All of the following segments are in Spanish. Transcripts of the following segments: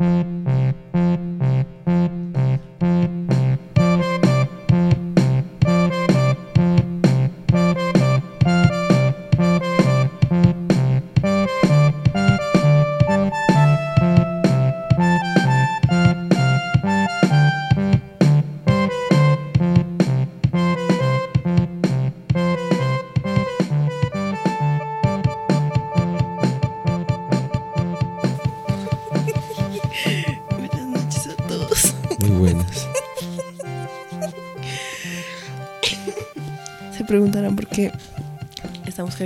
Buenas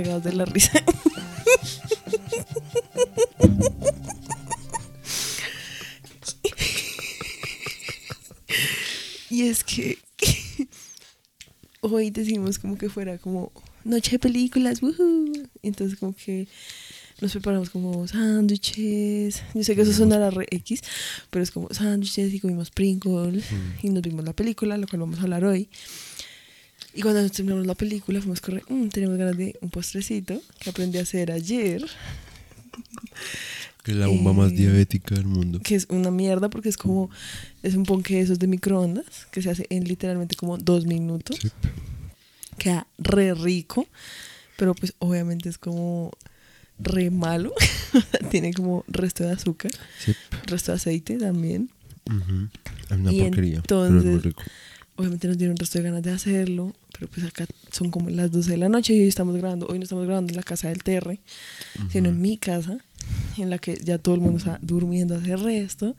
de la risa. Y es que hoy decimos como que fuera como noche de películas, woohoo. Entonces como que nos preparamos como sándwiches. Yo sé que eso sonará re X, pero es como sándwiches y comimos Pringles y nos vimos la película, lo cual vamos a hablar hoy. Y cuando nos terminamos la película fuimos correr, "Mm, tenemos ganas de un postrecito que aprendí a hacer ayer, Que es la bomba más Eh, diabética del mundo. que es una mierda porque es como, es un ponque de esos de microondas que se hace en literalmente como dos minutos. Sí. Queda re rico, pero pues obviamente es como re malo. Tiene como resto de azúcar, Sí. resto de aceite también. Ujú. Es una Y porquería. pero es muy entonces- rico. Obviamente nos dieron resto de ganas de hacerlo, pero pues acá son como las 12 de la noche y hoy estamos grabando, hoy no estamos grabando en la casa del Terre, sino en mi casa, en la que ya todo el mundo está durmiendo hace resto.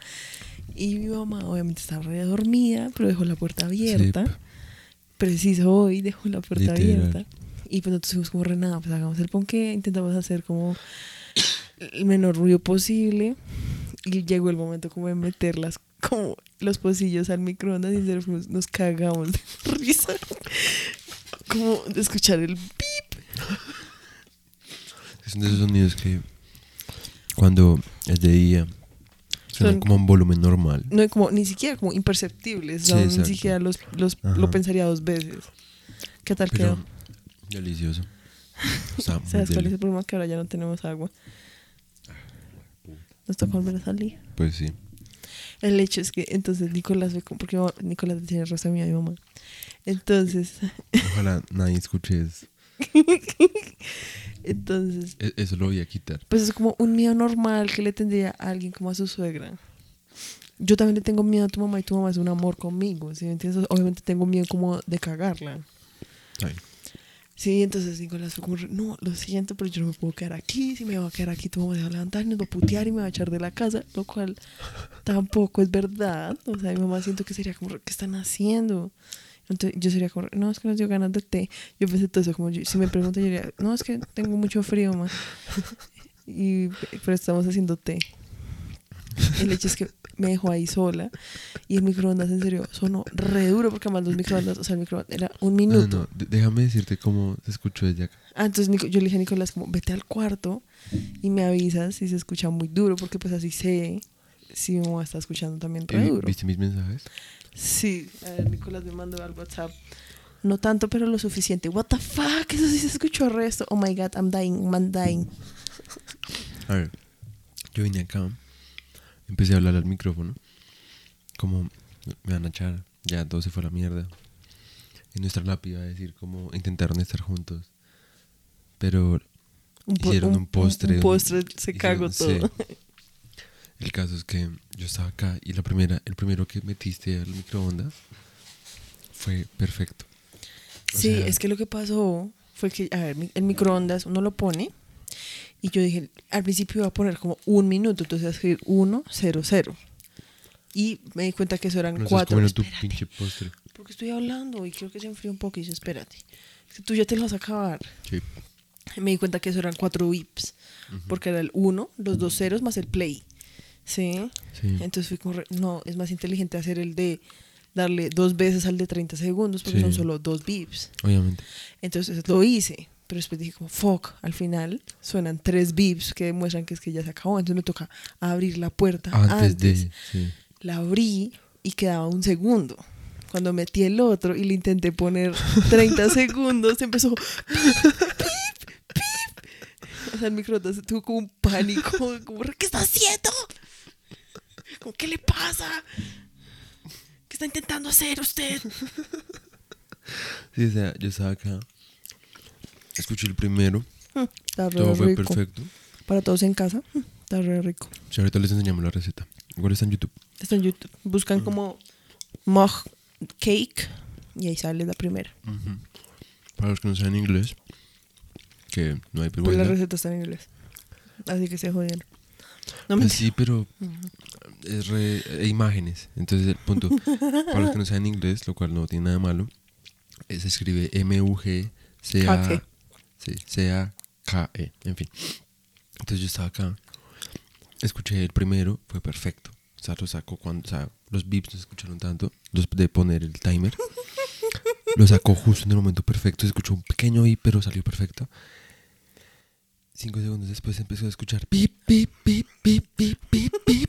Y mi mamá obviamente está re dormida, pero dejó la puerta abierta. Sí. Preciso hoy dejó la puerta Literal. abierta. Y pues nosotros fuimos como renada, pues hagamos el ponqué, intentamos hacer como el menor ruido posible. Y llegó el momento como de meterlas como los pocillos al microondas y nos cagamos de risa. Como de escuchar el pip. Es de esos sonidos que cuando es de día suenan Son- como un volumen normal. No como, ni siquiera como imperceptibles. Sí, o sea, ni siquiera los, los, lo pensaría dos veces. ¿Qué tal Pero quedó? delicioso. Está muy ¿Sabes cuál es el problema? Que ahora ya no tenemos agua. Nos toca volver a salir. Pues sí. El hecho es que entonces Nicolás ve como, porque Nicolás tiene rosa mía mi mamá. Entonces, Ojalá nadie escuche eso. entonces, E- Eso lo voy a quitar. pues es como un miedo normal que le tendría a alguien como a su suegra. Yo también le tengo miedo a tu mamá y tu mamá es un amor conmigo, ¿sí me entiendes? Obviamente tengo miedo como de cagarla. Ay, Sí, entonces Nicolás fue como, no, lo siento, pero yo no me puedo quedar aquí. Si me voy a quedar aquí, tu mamá se va a levantar nos va a putear y me va a echar de la casa, lo cual tampoco es verdad. O sea, mi mamá siento que sería como, ¿qué están haciendo? Entonces yo sería como, no, es que nos dio ganas de té. Yo pensé todo eso, como, yo- si me preguntan, yo diría, no, es que tengo mucho frío, más. Y, pero estamos haciendo té. El hecho es que me dejó ahí sola y el microondas en serio sonó re duro porque además los microondas, o sea, el microondas era un no, minuto. no, de- déjame decirte cómo se escuchó desde acá. Ah, entonces yo le dije a Nicolás como, vete al cuarto y me avisas si se escucha muy duro, porque pues así sé si mamá está escuchando también re duro. ¿Viste mis mensajes? Sí, a ver, Nicolás me mandó al WhatsApp. No tanto, pero lo suficiente. What the fuck, eso sí se escuchó resto. Oh my god, I'm dying, I'm dying. A ver, yo vine acá, empecé a hablar al micrófono, como me van a echar, ya todo se fue a la mierda. En nuestra lápida decir como intentaron estar juntos, pero Un, hicieron un, postre. Un, postre, se cagó sí. todo. El caso es que yo estaba acá y la primera, el primero que metiste al microondas fue perfecto. O Sí, sea- es que lo que pasó fue que, a ver, el microondas uno lo pone y yo dije, al principio iba a poner como un minuto, entonces iba a escribir 1, 0, 0. Y me di cuenta que eso eran No cuatro. tu pinche postre. Porque estoy hablando y creo que se enfrió un poco y dice, espérate. Tú ya te lo vas a acabar. Sí. Me di cuenta que eso eran cuatro bips. Porque era el 1, los dos ceros más el play. ¿Sí? Sí. Entonces fui como, no, es más inteligente hacer el de darle dos veces al de 30 segundos porque Sí. son solo dos bips. Obviamente. Entonces lo hice, pero después dije como, fuck, al final suenan tres bips que demuestran que es que ya se acabó, entonces me toca abrir la puerta Antes, antes. de. Sí. La abrí y quedaba un segundo. Cuando metí el otro y le intenté poner 30 segundos, empezó pip, pip, pip. O sea, el microondas tuvo como un pánico, como, ¿qué está haciendo? como, ¿qué le pasa? ¿Qué está intentando hacer usted? Sí, o sea, yo estaba acá. Escuché el primero. Está re Todo fue perfecto. Para todos en casa, está re rico. Si ahorita les enseñamos la receta. Igual está en YouTube. Está en YouTube. Buscan como mug cake y ahí sale la primera. Para los que no saben inglés, que no hay Pues la vergüenza. receta está en inglés. Así que se jodieron. No Pues me sí, pero es re, e imágenes. Entonces, el punto. Para los que no saben inglés, lo cual no tiene nada malo, eh, se escribe M-U-G-C-A. Sí, C-A-K-E, en fin. Entonces yo estaba acá, escuché el primero, fue perfecto. O sea, lo saco cuando, o sea, los beeps no se escucharon tanto, los de poner el timer. Lo sacó justo en el momento perfecto, se escuchó un pequeño beep, pero salió perfecto. Cinco segundos después empezó a escuchar beep, beep, beep, beep, beep, beep.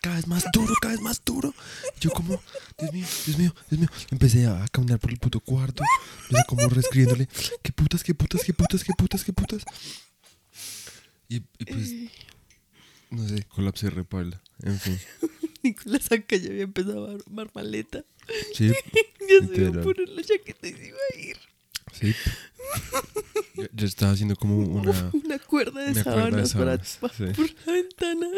Cada vez más duro, cada vez más duro. Yo como, Dios mío, Dios mío, Dios mío. Empecé a caminar por el puto cuarto. Yo sé, como reescribiéndole, qué putas, qué putas, qué putas, qué putas, qué putas. Y, y pues, no sé, colapsé repala. En fin, Nicolás acá ya había empezado a armar maleta. sí, Ya se iba a poner la chaqueta y se iba a ir. Sí. Yo, yo estaba haciendo como una... Una cuerda de Una cuerda de sábanas para, sí. por la ventana.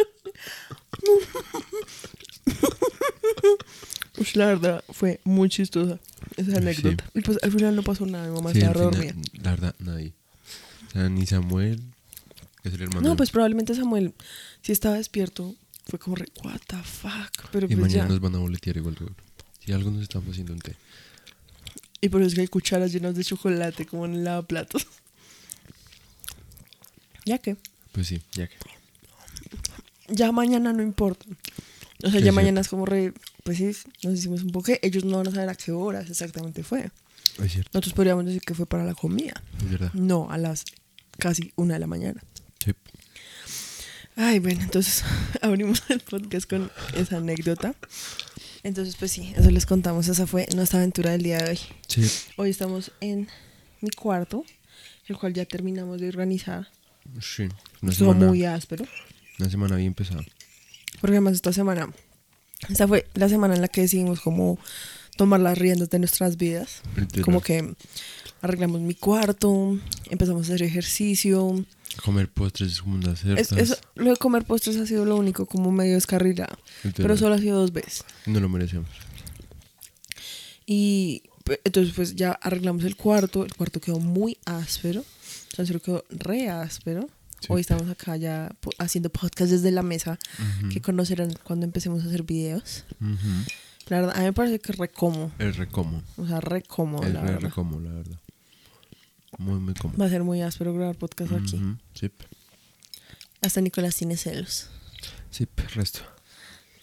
Ush, la verdad fue muy chistosa esa anécdota. Y pues al final no pasó nada, mi mamá Sí, estaba al dormida. final, la verdad, nadie. O sea, ni Samuel, que es el hermano. No, pues probablemente Samuel, si estaba despierto, fue como re, what the fuck. Pero y pues mañana ya. nos van a boletear igual. Si algo nos estamos haciendo un té. Y por eso es que hay cucharas llenas de chocolate como en el lavaplatos. ya que, Pues sí, ya que. ya mañana no importa. O sea, ya mañana es como re, pues sí, nos hicimos un poco. Ellos no van a saber a qué horas exactamente fue. Es cierto, Nosotros podríamos decir que fue para la comida. es verdad. No, a las casi una de la mañana. Sí. Ay, bueno, entonces abrimos el podcast con esa anécdota. Entonces, pues sí, eso les contamos. Esa fue nuestra aventura del día de hoy. Sí. Hoy estamos en mi cuarto, el cual ya terminamos de organizar. Sí. Una Estuvo semana, muy áspero. una semana bien pesada. Porque además esta semana, esta fue la semana en la que decidimos como tomar las riendas de nuestras vidas. Literal. Como que arreglamos mi cuarto, empezamos a hacer ejercicio. Comer postres es como unas Es, eso- lo de comer postres ha sido lo único como medio descarrilado. Pero solo ha sido dos veces. No lo merecemos. Y pues, entonces pues ya arreglamos el cuarto. El cuarto quedó muy áspero. O sea, quedó re áspero. Sí. Hoy estamos acá ya haciendo podcast desde la mesa Ujú. que conocerán cuando empecemos a hacer videos. Ujú. La verdad, a mí me parece que es re cómodo. Es re cómodo. O sea, re cómodo, Es la re, verdad. re cómodo, la verdad. Muy, muy cómodo. Va a ser muy áspero grabar podcast aquí. Sí. Hasta Nicolás tiene celos. Sí, resto.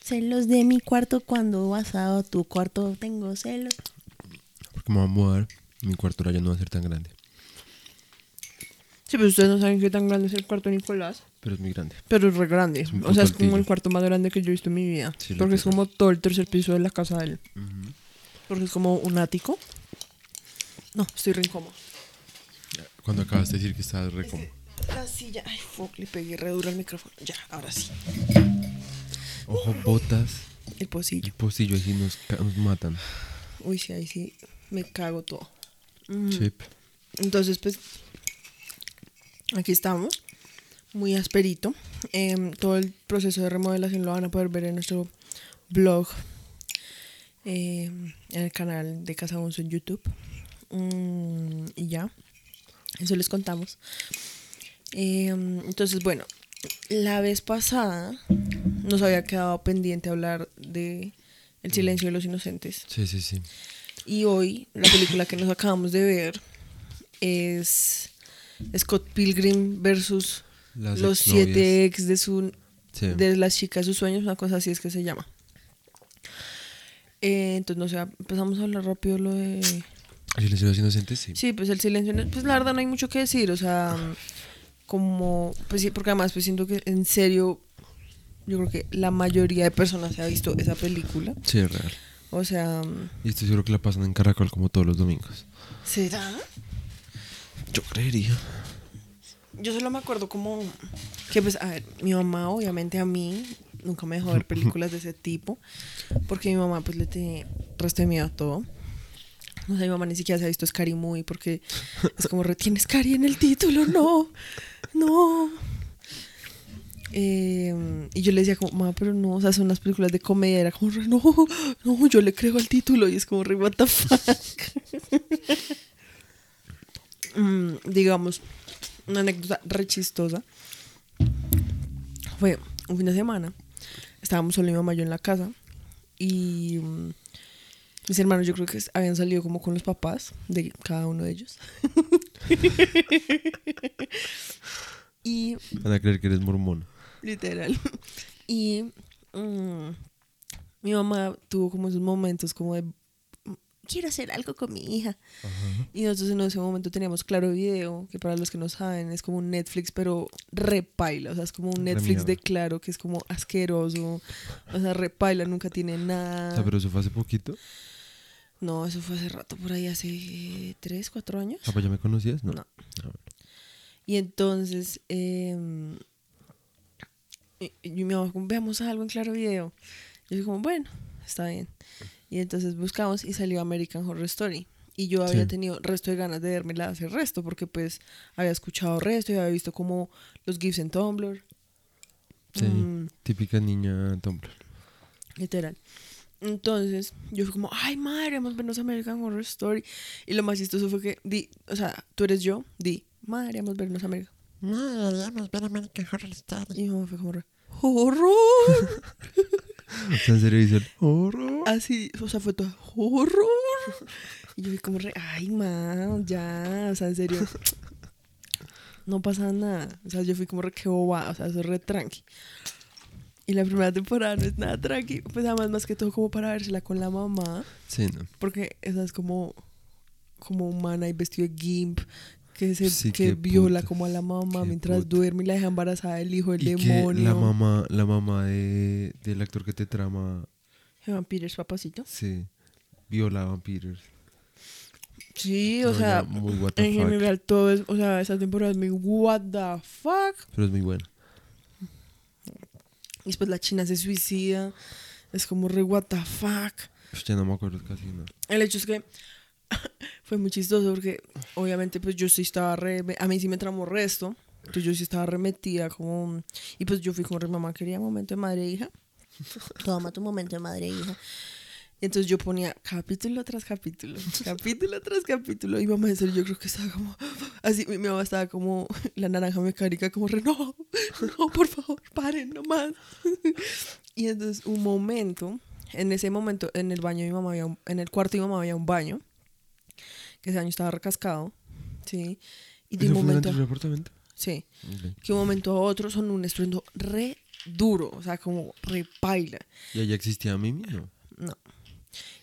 Celos de mi cuarto cuando vas a tu cuarto tengo celos. Porque me voy a mudar. Mi cuarto ahora ya no va a ser tan grande. Sí, pero ustedes no saben qué tan grande es el cuarto de Nicolás. Pero es muy grande. Pero es re grande. Es o sea, es como el cuarto más grande que yo he visto en mi vida. Sí, porque es como todo el tercer piso de la casa de él. Porque es como un ático. No, estoy re incómodo. Cuando acabas de decir que estabas re cómodo. La silla. Ay, fuck, le pegué re duro al micrófono. Ya, ahora sí. Ojo, botas El y pocillo. pocillo así nos, nos matan. Uy, sí, ahí sí me cago todo. Mm. Sí. Entonces, pues, aquí estamos. Muy asperito. Em, todo el proceso de remodelación lo van a poder ver en nuestro blog. em, en el canal de Casa Bonzo en YouTube. Mm, y ya. Eso les contamos. Em, entonces, bueno. La vez pasada nos había quedado pendiente hablar de El silencio de los inocentes. Sí, sí, sí. Y hoy la película que nos acabamos de ver es Scott Pilgrim versus Las los siete ex de su Sí. de las chicas de sus sueños, una cosa así es que se llama. Eh, entonces, no sé, empezamos a hablar rápido lo de... ¿El silencio de los inocentes? Sí. Sí, pues el silencio, pues la verdad no hay mucho que decir, o sea, como, pues sí, porque además pues siento que en serio, yo creo que la mayoría de personas se ha visto esa película, Sí, es real. o sea, Y estoy seguro que la pasan en Caracol como todos los domingos. ¿será? Yo creería. Yo solo me acuerdo como que pues, a ver, mi mamá obviamente a mí nunca me dejó ver películas de ese tipo, porque mi mamá pues le tiene resto de miedo a todo. O sea, mi mamá ni siquiera se ha visto Scary Movie porque es como, retienes Scary en el título, no, no. Eh, y yo le decía como, mamá, pero no, o sea, son las películas de comedia, era como, no, no, yo le creo al título y es como, re, what the fuck. Mm, digamos, una anécdota re chistosa. Fue un fin de semana, estábamos solo mi mamá y yo en la casa y mm, mis hermanos yo creo que habían salido como con los papás de cada uno de ellos. y Van a creer que eres mormón. literal. Y mm, mi mamá tuvo como esos momentos como de "Mm, quiero hacer algo con mi hija. Y nosotros en ese momento teníamos Claro Video, que para los que no saben es como un Netflix, pero repaila. O sea, es como un Netflix de. Claro que es como asqueroso. O sea, repaila, nunca tiene O nada. sea, pero eso fue hace poquito. No, eso fue hace rato, por ahí hace tres, cuatro años. Ah, pues ya me conocías, ¿no? No. Ah. Y entonces, eh, y, y mi mamá veamos algo en Claro Video. Yo dije como, bueno, está bien. Y entonces buscamos y salió American Horror Story. Y yo había Sí. tenido resto de ganas de vermela hace resto, porque pues había escuchado resto y había visto como los GIFs en Tumblr. Sí, Mm, típica niña Tumblr. literal. Entonces, yo fui como, ay, madre, vamos a vernos American Horror Story. Y lo más chistoso fue que, di, o sea, tú eres yo, di, madre, vamos a vernos American. No, deberíamos ver American Horror Story. Y mi mamá fue como, re, ¡horror! O sea, en serio dicen, horror. Así, o sea, fue todo horror. Y yo fui como re, ay, man, ya, o sea, en serio. No pasa nada. O sea, yo fui como re, qué boba, o sea, eso es re tranqui. Y la primera temporada no es nada tranqui, pues además más que todo como para vérsela con la mamá, Sí, no. porque esa es como, como humana y vestido de gimp, que se Sí, que viola puta, como a la mamá qué mientras puta. duerme y la deja embarazada del hijo del Y que demonio. la mamá, la mamá de, del actor que te trama, Evan Peters, papacito. sí, viola a vampiros. Sí, o No, sea, en fuck. general todo es, o sea, esa temporada es muy what the fuck. Pero es muy buena. Y después la china se suicida, es como re what the fuck. Pues ya no me acuerdo casi nada. El hecho es que fue muy chistoso porque obviamente pues yo sí estaba re, a mí sí me tramó resto, entonces yo sí estaba remetida como, y pues yo fui como re mamá, quería momento de madre e hija. Toma tu momento de madre e hija. Y entonces yo ponía capítulo tras capítulo, capítulo tras capítulo. Y mamá, en serio, yo creo que estaba como, así, mi, mi mamá estaba como la naranja mecánica, como no, no, por favor, paren nomás. Y entonces un momento, en ese momento, en el baño mi mamá había un- en el cuarto de mi mamá había un baño, que ese baño estaba recascado, ¿sí? Y de ¿Eso un fue momento, anterior apartamento? sí, Ok. que un momento a otro son un estruendo re duro, o sea, como re paila. ¿Ya ya existía Mimi? No.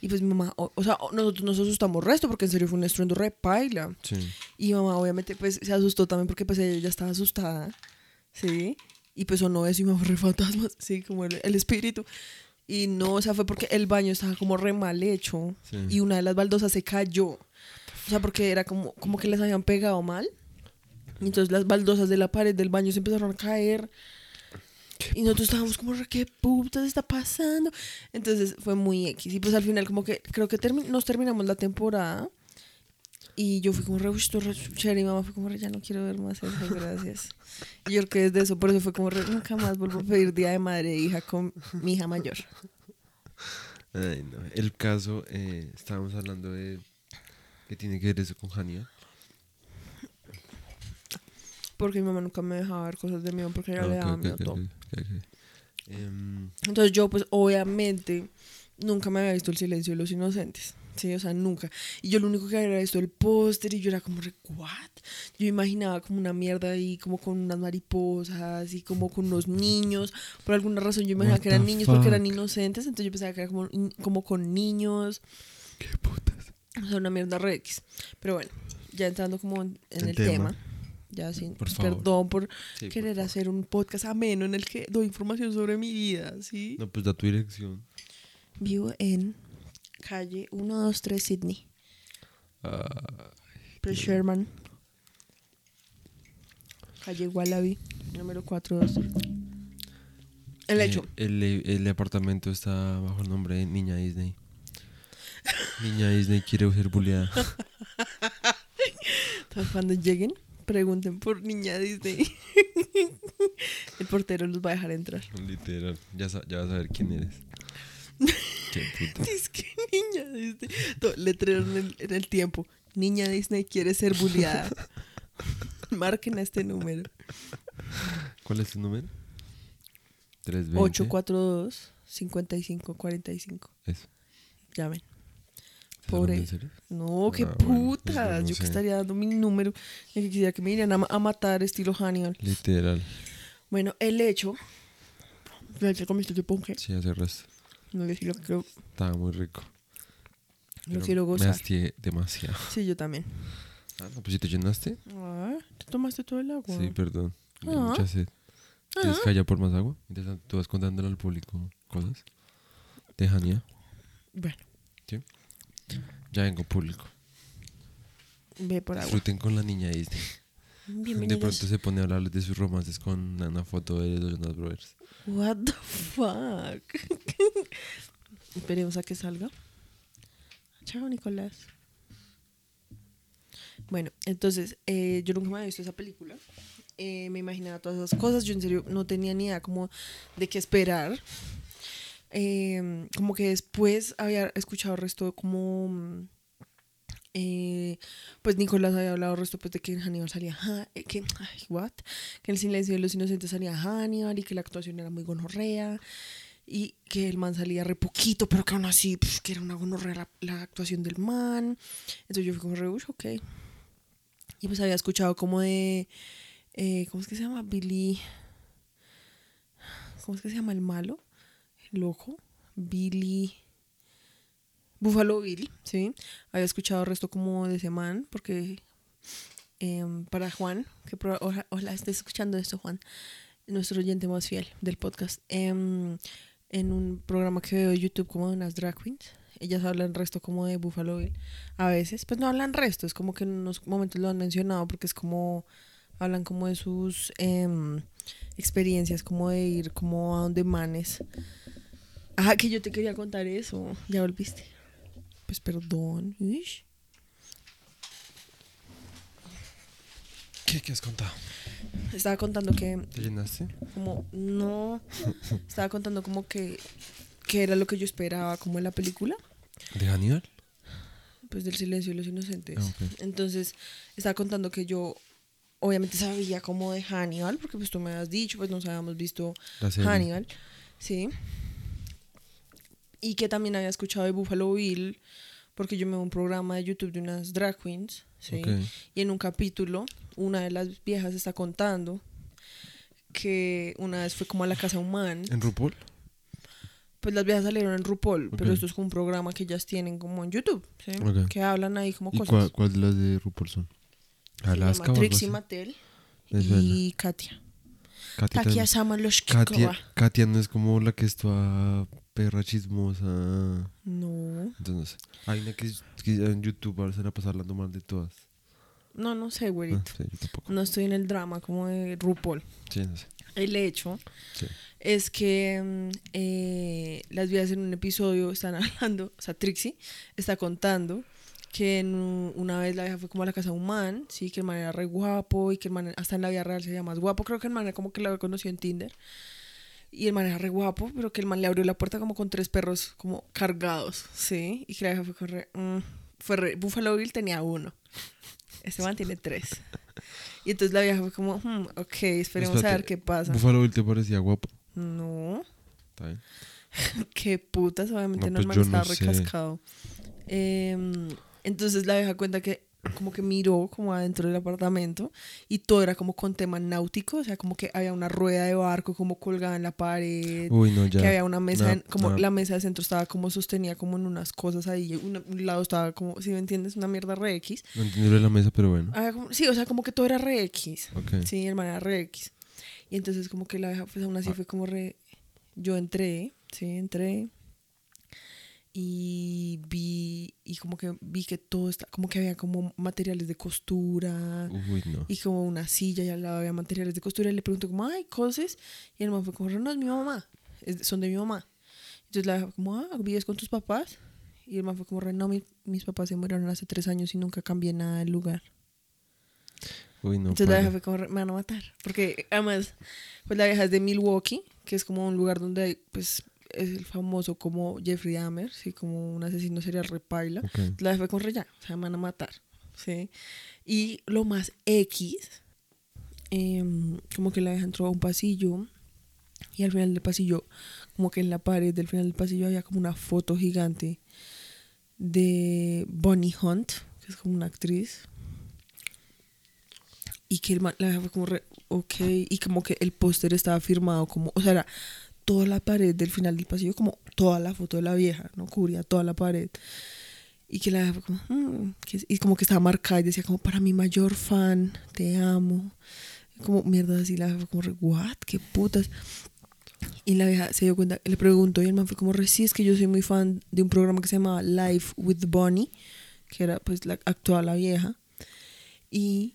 Y pues mi mamá, o, o sea, nosotros nos asustamos resto porque en serio fue un estruendo re paila. Sí. Y mi mamá obviamente pues se asustó también porque pues ella ya estaba asustada, ¿sí? Y pues sonó eso y mamá re fantasmas, sí, como el, el espíritu. Y no, o sea, fue porque el baño estaba como re mal hecho Sí. y una de las baldosas se cayó. O sea, porque era como, como que les habían pegado mal. Y entonces las baldosas de la pared del baño se empezaron a caer. Y nosotros estábamos como, "Re, ¿qué putas está pasando? Entonces fue muy X. Y pues al final como que creo que termi- nos terminamos la temporada. Y yo fui como re, "Uy, esto es re chévere", Y mi mamá fue como re, ya no quiero ver más eso, gracias. Y yo creo que desde eso, por eso fue como re, nunca más vuelvo a pedir día de madre e hija con mi hija mayor. Ay, no. El caso, eh, estábamos hablando de que tiene que ver eso con Hania. Porque mi mamá nunca me dejaba ver cosas de miedo porque ella Ah, le daba ok, miedo ok, todo. Entonces yo pues obviamente nunca me había visto el silencio de los inocentes. Sí, o sea, nunca. Y yo lo único que había visto el póster y yo era como, ¿what? Yo imaginaba como una mierda ahí, como con unas mariposas y como con unos niños. Por alguna razón yo imaginaba que eran niños porque eran inocentes. Entonces yo pensaba que era como, como con niños. ¿Qué putas? O sea, una mierda re X. Pero bueno, ya entrando como en, en El el tema. tema. Ya sin Por perdón por Sí, querer hacer un podcast ameno en el que doy información sobre mi vida, ¿sí? No, pues da tu dirección. Vivo en calle 123 Sydney, Ah, Sherman. Calle Wallaby, número 42. El Eh, hecho. el, el apartamento está bajo el nombre de Niña Disney. Niña Disney quiere ser bulleada. Entonces, cuando lleguen, pregunten por niña Disney. el portero los va a dejar entrar. Literal. Ya, ya vas a ver quién eres. Qué puta. Es que niña Disney. Letrero en el, en el tiempo. Niña Disney quiere ser bulleada. Marquen a este número. ¿Cuál es tu número? 320. 842 5545. Eso. Llamen. ¿Estás Pobre. hablando en serio? No, qué Ah, bueno, pues putas. yo no Yo sé. que estaría dando mi número. Y que quisiera que me irían a, ma- a matar estilo Hannibal. Literal. Bueno, el hecho. ¿Ya te comiste tu ponque? Sí, hace resto. No le lo quiero, Estaba muy rico. lo quiero Me gozar. hastié demasiado. Sí, yo también. Ah, no, pues si te llenaste. Ah, ¿Te tomaste todo el agua? Sí, perdón. Ah. mucha sed. ¿Quieres Ah. que haya por más agua? Mientras tú vas contándole al público cosas. De Jania. Bueno, ¿Sí? Ya vengo público. ve por agua. Disfruten con la niña Disney. De pronto se pone a hablarles de sus romances con una foto de los Jonas Brothers. What the fuck? Esperemos a que salga. Chao, Nicolás. Bueno, entonces, eh, yo nunca me había visto esa película. Eh, me imaginaba todas esas cosas. Yo en serio no tenía ni idea como de qué esperar. Eh, como que después había escuchado el resto como... mm, eh, pues Nicolás había hablado el resto pues, de que en Hannibal salía eh, que, ay, what? que el silencio de los inocentes salía Hannibal y que la actuación era muy gonorrea y que el man salía re poquito pero que aún así que era una gonorrea la, actuación del man entonces yo fui como re "Ush, ok y pues había escuchado como de eh, ¿cómo es que se llama? Billy ¿cómo es que se llama el malo? Loco Billy Buffalo Bill, sí. Había escuchado el resto como de ese man, porque em, para Juan, que proba- oja- ojalá estés escuchando esto, Juan, nuestro oyente más fiel del podcast, em, en un programa que veo de YouTube como de unas drag queens, ellas hablan resto como de Buffalo Bill. A veces, pues no hablan resto, es como que en unos momentos lo han mencionado, porque es como, hablan como de sus em, experiencias, como de ir como a donde manes. Ah, que yo te quería contar eso. Ya volviste. Pues perdón. ¿Qué, ¿Qué has contado? Estaba contando que ¿Te llenaste? como no estaba contando como que que era lo que yo esperaba como en la película, ¿De Hannibal? pues del silencio de los inocentes. Ah. Entonces, estaba contando que yo obviamente sabía como de Hannibal, porque pues tú me habías dicho, pues nos habíamos visto. Hannibal, sí. Y que también había escuchado de Buffalo Bill, porque yo me veo un programa de YouTube de unas drag queens, sí. Y en un capítulo, una de las viejas está contando que una vez fue como a la casa humana. ¿En RuPaul? Pues las viejas salieron en RuPaul, pero esto es como un programa que ellas tienen como en YouTube, ¿sí? Que hablan ahí como ¿Y cosas. cuál, cuál de las de RuPaul son? Alaska Trixie? Mattel y Katia. Katia, Katia. Katia, Katia no es como la que es toda perra chismosa. No, Entonces. Hay una que, que en YouTube ahora se la pasa hablando mal de todas. no, no sé, Ah, güerito. sí, yo tampoco. No estoy en el drama como de RuPaul. Sí, no sé. El hecho Sí. es que mm, eh, las viejas en un episodio están hablando, o sea, Trixie está contando que en una vez la vieja fue como a la casa de un man, sí, que el man era re guapo y que el man hasta en la vida real se veía más guapo. Creo que el man era como que la conocido en Tinder. Y el man era re guapo, pero que el man le abrió la puerta como con tres perros como cargados, sí. Y que la vieja fue con re, mm, fue re- Buffalo Bill tenía uno. Este man tiene tres. Y entonces la vieja fue como, hmm, ok, esperemos a ver qué pasa. Buffalo Bill te parecía guapo. No, Está bien. qué putas, obviamente No, no, el pues man no estaba recascado. Em, entonces la vieja cuenta que como que miró como adentro del apartamento y todo era como con tema náutico, o sea, como que había una rueda de barco como colgada en la pared, Uy, no, ya. que había una mesa, No, en- como no. la mesa de centro estaba como sostenida como en unas cosas ahí, un, un lado estaba como, si me entiendes, una mierda re X. No de la mesa, pero bueno. Como- sí, o sea, como que todo era re X. Ok. Sí, hermana era re X. Y entonces como que la vieja, pues aún así Ah. fue como re... Yo entré, sí, entré. Y vi, y como que vi que todo está, como que había como materiales de costura. Uy, no. Y como una silla y al lado había materiales de costura. Y le pregunto como, ay, cosas. Y el man fue como, no, es mi mamá. es- son de mi mamá. Entonces la como, ah, ¿vives con tus papás? Y el man fue como, "Re, no, mi- mis papás se murieron hace tres años y nunca cambié nada del lugar. Uy, no. Entonces la vieja fue como, "Re, me van a matar. Porque además, pues la vieja es de Milwaukee, que es como un lugar donde hay, pues, es el famoso como Jeffrey Dahmer, sí, como un asesino serial repaila. Ok. La fue con re ya, o sea, me van a matar, ¿sí? Y lo más X, em, como que la vieja entró a un pasillo y al final del pasillo, como que en la pared del final del pasillo había como una foto gigante de Bonnie Hunt, que es como una actriz. Y que el man- la fue como re, ok, y como que el póster estaba firmado como, o sea, era toda la pared del final del pasillo, como toda la foto de la vieja, ¿no? Cubría toda la pared. Y que la vieja fue como, "Mm", y como que estaba marcada y decía como, para mi mayor fan, te amo. Como mierda así, la vieja fue como, what, qué putas. Y la vieja se dio cuenta, le preguntó y el man fue como, sí, es que yo soy muy fan de un programa que se llamaba Life with Bonnie, que era pues la actual la vieja. Y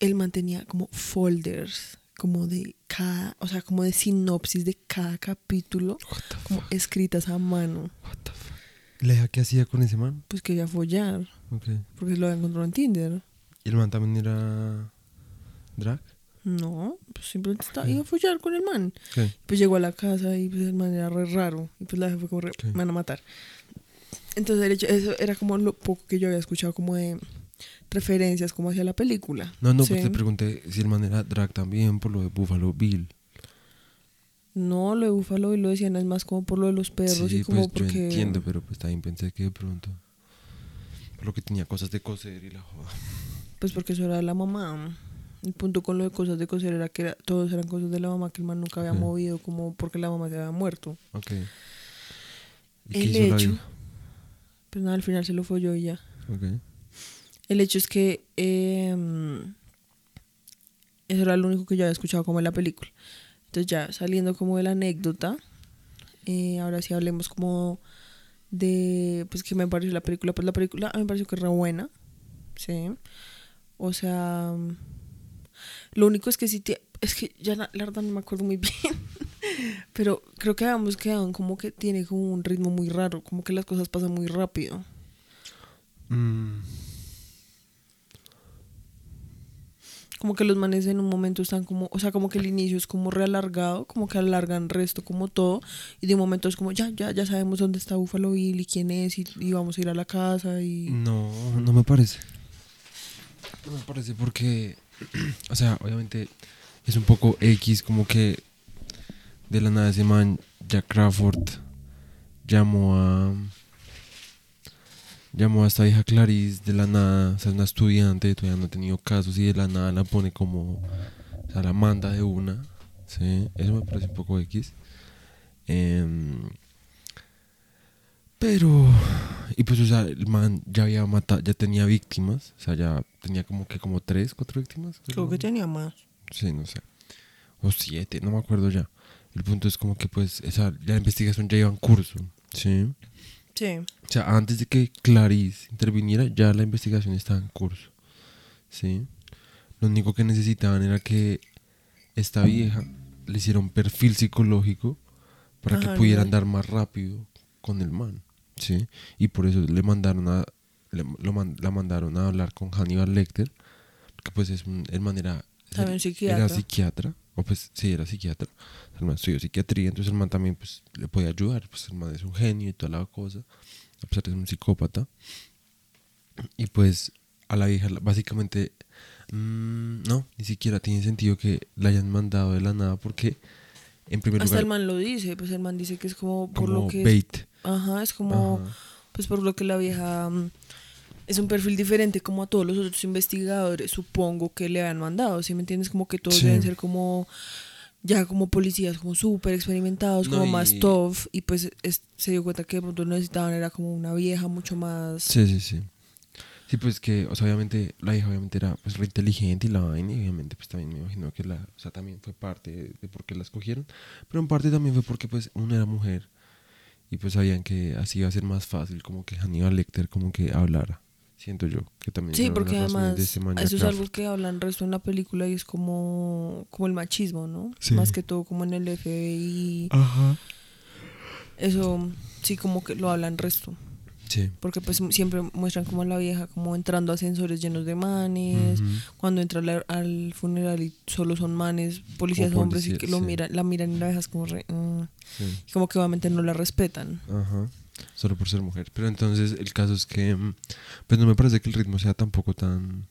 él mantenía como folders, como de cada, o sea, como de sinopsis de cada capítulo, como escritas a mano. What the fuck. ¿La hija qué hacía con ese man? Pues quería follar, Ok. porque lo había encontrado en Tinder. ¿Y el man también era drag? No, pues simplemente estaba, iba a follar con el man. Ok. Pues llegó a la casa y pues el man era re raro. Y pues la jefa fue como, re, me van a matar. Entonces, el hecho, eso era como lo poco que yo había escuchado como de referencias como hacia la película. No, no, Sí. pues te pregunté si el man era drag también por lo de Buffalo Bill. No, lo de Búfalo y lo decían es más como por lo de los perros sí, y como pues porque... yo entiendo, pero pues también pensé que de pronto. Por lo que tenía cosas de coser y la joda. Pues porque eso era de la mamá. El punto con lo de cosas de coser era que era- todos eran cosas de la mamá que el man nunca había movido como porque la mamá se había muerto. Ok. ¿Y El qué hizo la hecho- vieja? Pues nada, al final se lo yo y ya. Ok. El hecho es que em, eso era lo único que yo había escuchado como en la película. Entonces ya saliendo como de la anécdota, eh, ahora sí hablemos como de, pues que me pareció la película. Pues la película a mí me pareció que era buena, sí. O sea, lo único es que sí, es que ya la, verdad no me acuerdo muy bien. Pero creo que habíamos quedado como que tiene como un ritmo muy raro, como que las cosas pasan muy rápido. Mm, como que los manes en un momento están como, o sea, como que el inicio es como realargado, como que alargan resto como todo, y de un momento es como, ya, ya, ya sabemos dónde está Buffalo Bill y quién es, y, y vamos a ir a la casa, y... No, no me parece. No me parece porque, o sea, obviamente es un poco X, como que de la nada ese man, Jack Crawford, llamó a. Llamó a esta vieja Clarice de la nada, o sea, es una estudiante, todavía no ha tenido casos y de la nada la pone como. O sea, la manda de una. ¿sí? Eso me parece un poco X. Em, pero. Y pues, o sea, el man ya había matado, ya tenía víctimas. O sea, ya tenía como que como tres, cuatro víctimas. Creo que tenía más. Sí, no sé. O siete, no me acuerdo ya. El punto es como que pues esa, la investigación ya iba en curso. Sí. Sí. O sea, antes de que Clarice interviniera, ya la investigación estaba en curso. ¿Sí? Lo único que necesitaban era que esta vieja le hiciera un perfil pusicológico para Ajá, que pudiera andar más rápido con el man. ¿Sí? Y por eso le mandaron a, le- lo man- la mandaron a hablar con Hannibal Lecter, porque pues es un, el man era, era psiquiatra. psiquiatra, o pues sí, era psiquiatra. El man estudió psiquiatría, entonces el man también pues le podía ayudar, pues el man es un genio y toda la cosa, a pesar de ser un psicópata. Y pues a la vieja básicamente mm, no, ni siquiera tiene sentido que la hayan mandado de la nada porque en primer Hasta lugar el man lo dice, pues el man dice que es como por lo como que... es- bait. Ajá, es como... Ajá. Pues por lo que la vieja... mm, Es un perfil diferente como a todos los otros investigadores, supongo que le han mandado, ¿sí me entiendes? Como que todos Sí. deben ser como ya como policías, como súper experimentados, No, como más tough, y pues es- se dio cuenta que de pronto necesitaban era como una vieja mucho más... Sí, sí, sí. Sí, pues que, o sea, obviamente, la hija obviamente era pues re inteligente y la vaina, y obviamente pues también me imagino que la, o sea, también fue parte de, de por qué la escogieron, pero en parte también fue porque pues una era mujer y pues sabían que así iba a ser más fácil como que Hannibal Lecter como que hablara, siento yo, que también Sí, porque además de ese man eso es algo que hablan resto en la película y es como, como el machismo, ¿no? Sí. Más que todo como en el FBI. Ajá. Eso sí como que lo hablan resto. Sí. Porque pues siempre muestran como a la vieja como entrando a ascensores llenos de manes, cuando entra la- al funeral y solo son manes, policías O hombres y que lo sí. miran, la miran y la vieja es como re, mm, sí. y como que obviamente no la respetan. Ajá. Solo por ser mujer. Pero entonces el caso es que. mm, Pues no me parece que el ritmo sea tampoco tan.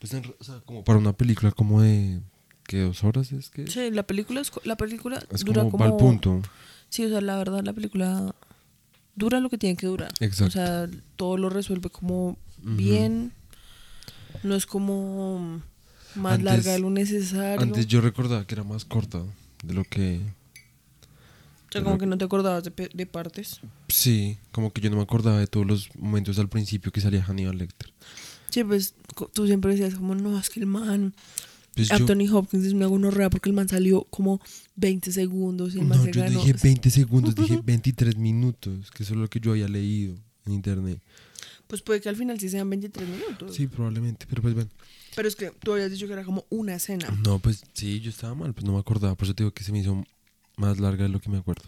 Pues o sea, como para una película como de. ¿Qué? ¿Dos horas es que? Sí, la película es, la película Es dura como, como, va al punto. Sí, o sea, la verdad la película dura lo que tiene que durar. Exacto. O sea, todo lo resuelve como bien. No es como más Antes- larga de lo necesario. Antes yo recordaba que era más corta de lo que. O sea, como que no te acordabas de, de partes. Sí, como que yo no me acordaba de todos los momentos al principio que salía Hannibal Lecter. Sí, pues tú siempre decías como, no, es que el man, Pues yo, Anthony Hopkins es una gonorrea porque el man salió como 20 segundos y el man no, se yo no ganó. dije 20 segundos, dije 23 minutos, que eso es lo que yo había leído en internet. Pues puede que al final sí sean 23 minutos. Sí, probablemente, pero pues bueno. Pero es que tú habías dicho que era como una escena. No, pues sí, yo estaba mal, pues no me acordaba, por eso te digo que se me hizo más larga de lo que me acuerdo.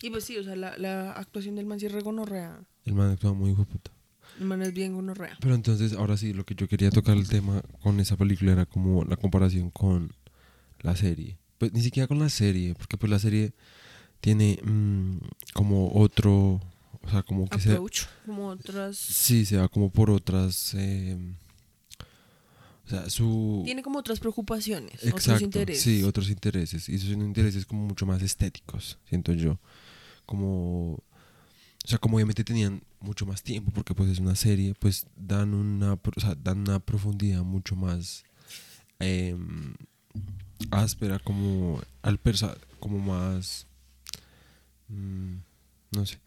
Y pues sí, o sea, la, la actuación del man sí es re gonorrea. El man actuaba muy hijo puta. El man es bien gonorrea. Pero entonces, ahora sí, lo que yo quería tocar el tema con esa película era como la comparación con la serie. Pues ni siquiera con la serie, porque pues la serie tiene mm, como otro, o sea, como que se, como otras... sí, se va como por otras, eh, o sea, su... Tiene como otras preocupaciones, otros intereses. sí, otros intereses. Y son intereses como mucho más estéticos, siento yo. Como, o sea, como obviamente tenían mucho más tiempo, porque pues es una serie, pues dan una, o sea, dan una profundidad mucho más em, áspera, como al persa, como más, mm, no sé.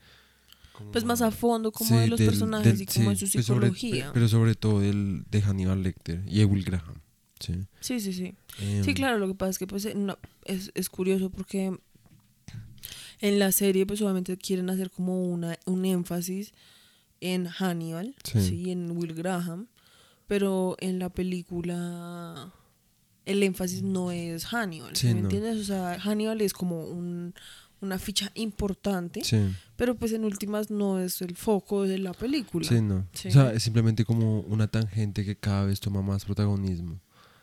Como Pues más a fondo como Sí, de los del- personajes del- y como de sí, su pues sobre- psicología. pero sobre todo del, de Hannibal Lecter y de Will Graham. Sí, Sí, sí, sí. Em, Sí, claro, lo que pasa es que pues la- es, es curioso porque en la serie pues obviamente quieren hacer como una, un énfasis en Hannibal, Sí. sí. en Will Graham, pero en la película el énfasis no es Hannibal, Sí, ¿me no. entiendes? O sea, Hannibal es como un, una ficha importante, Sí. pero pues en últimas no es el foco de la película. Sí, no. Sí. O sea, es simplemente como una tangente que cada vez toma más protagonismo.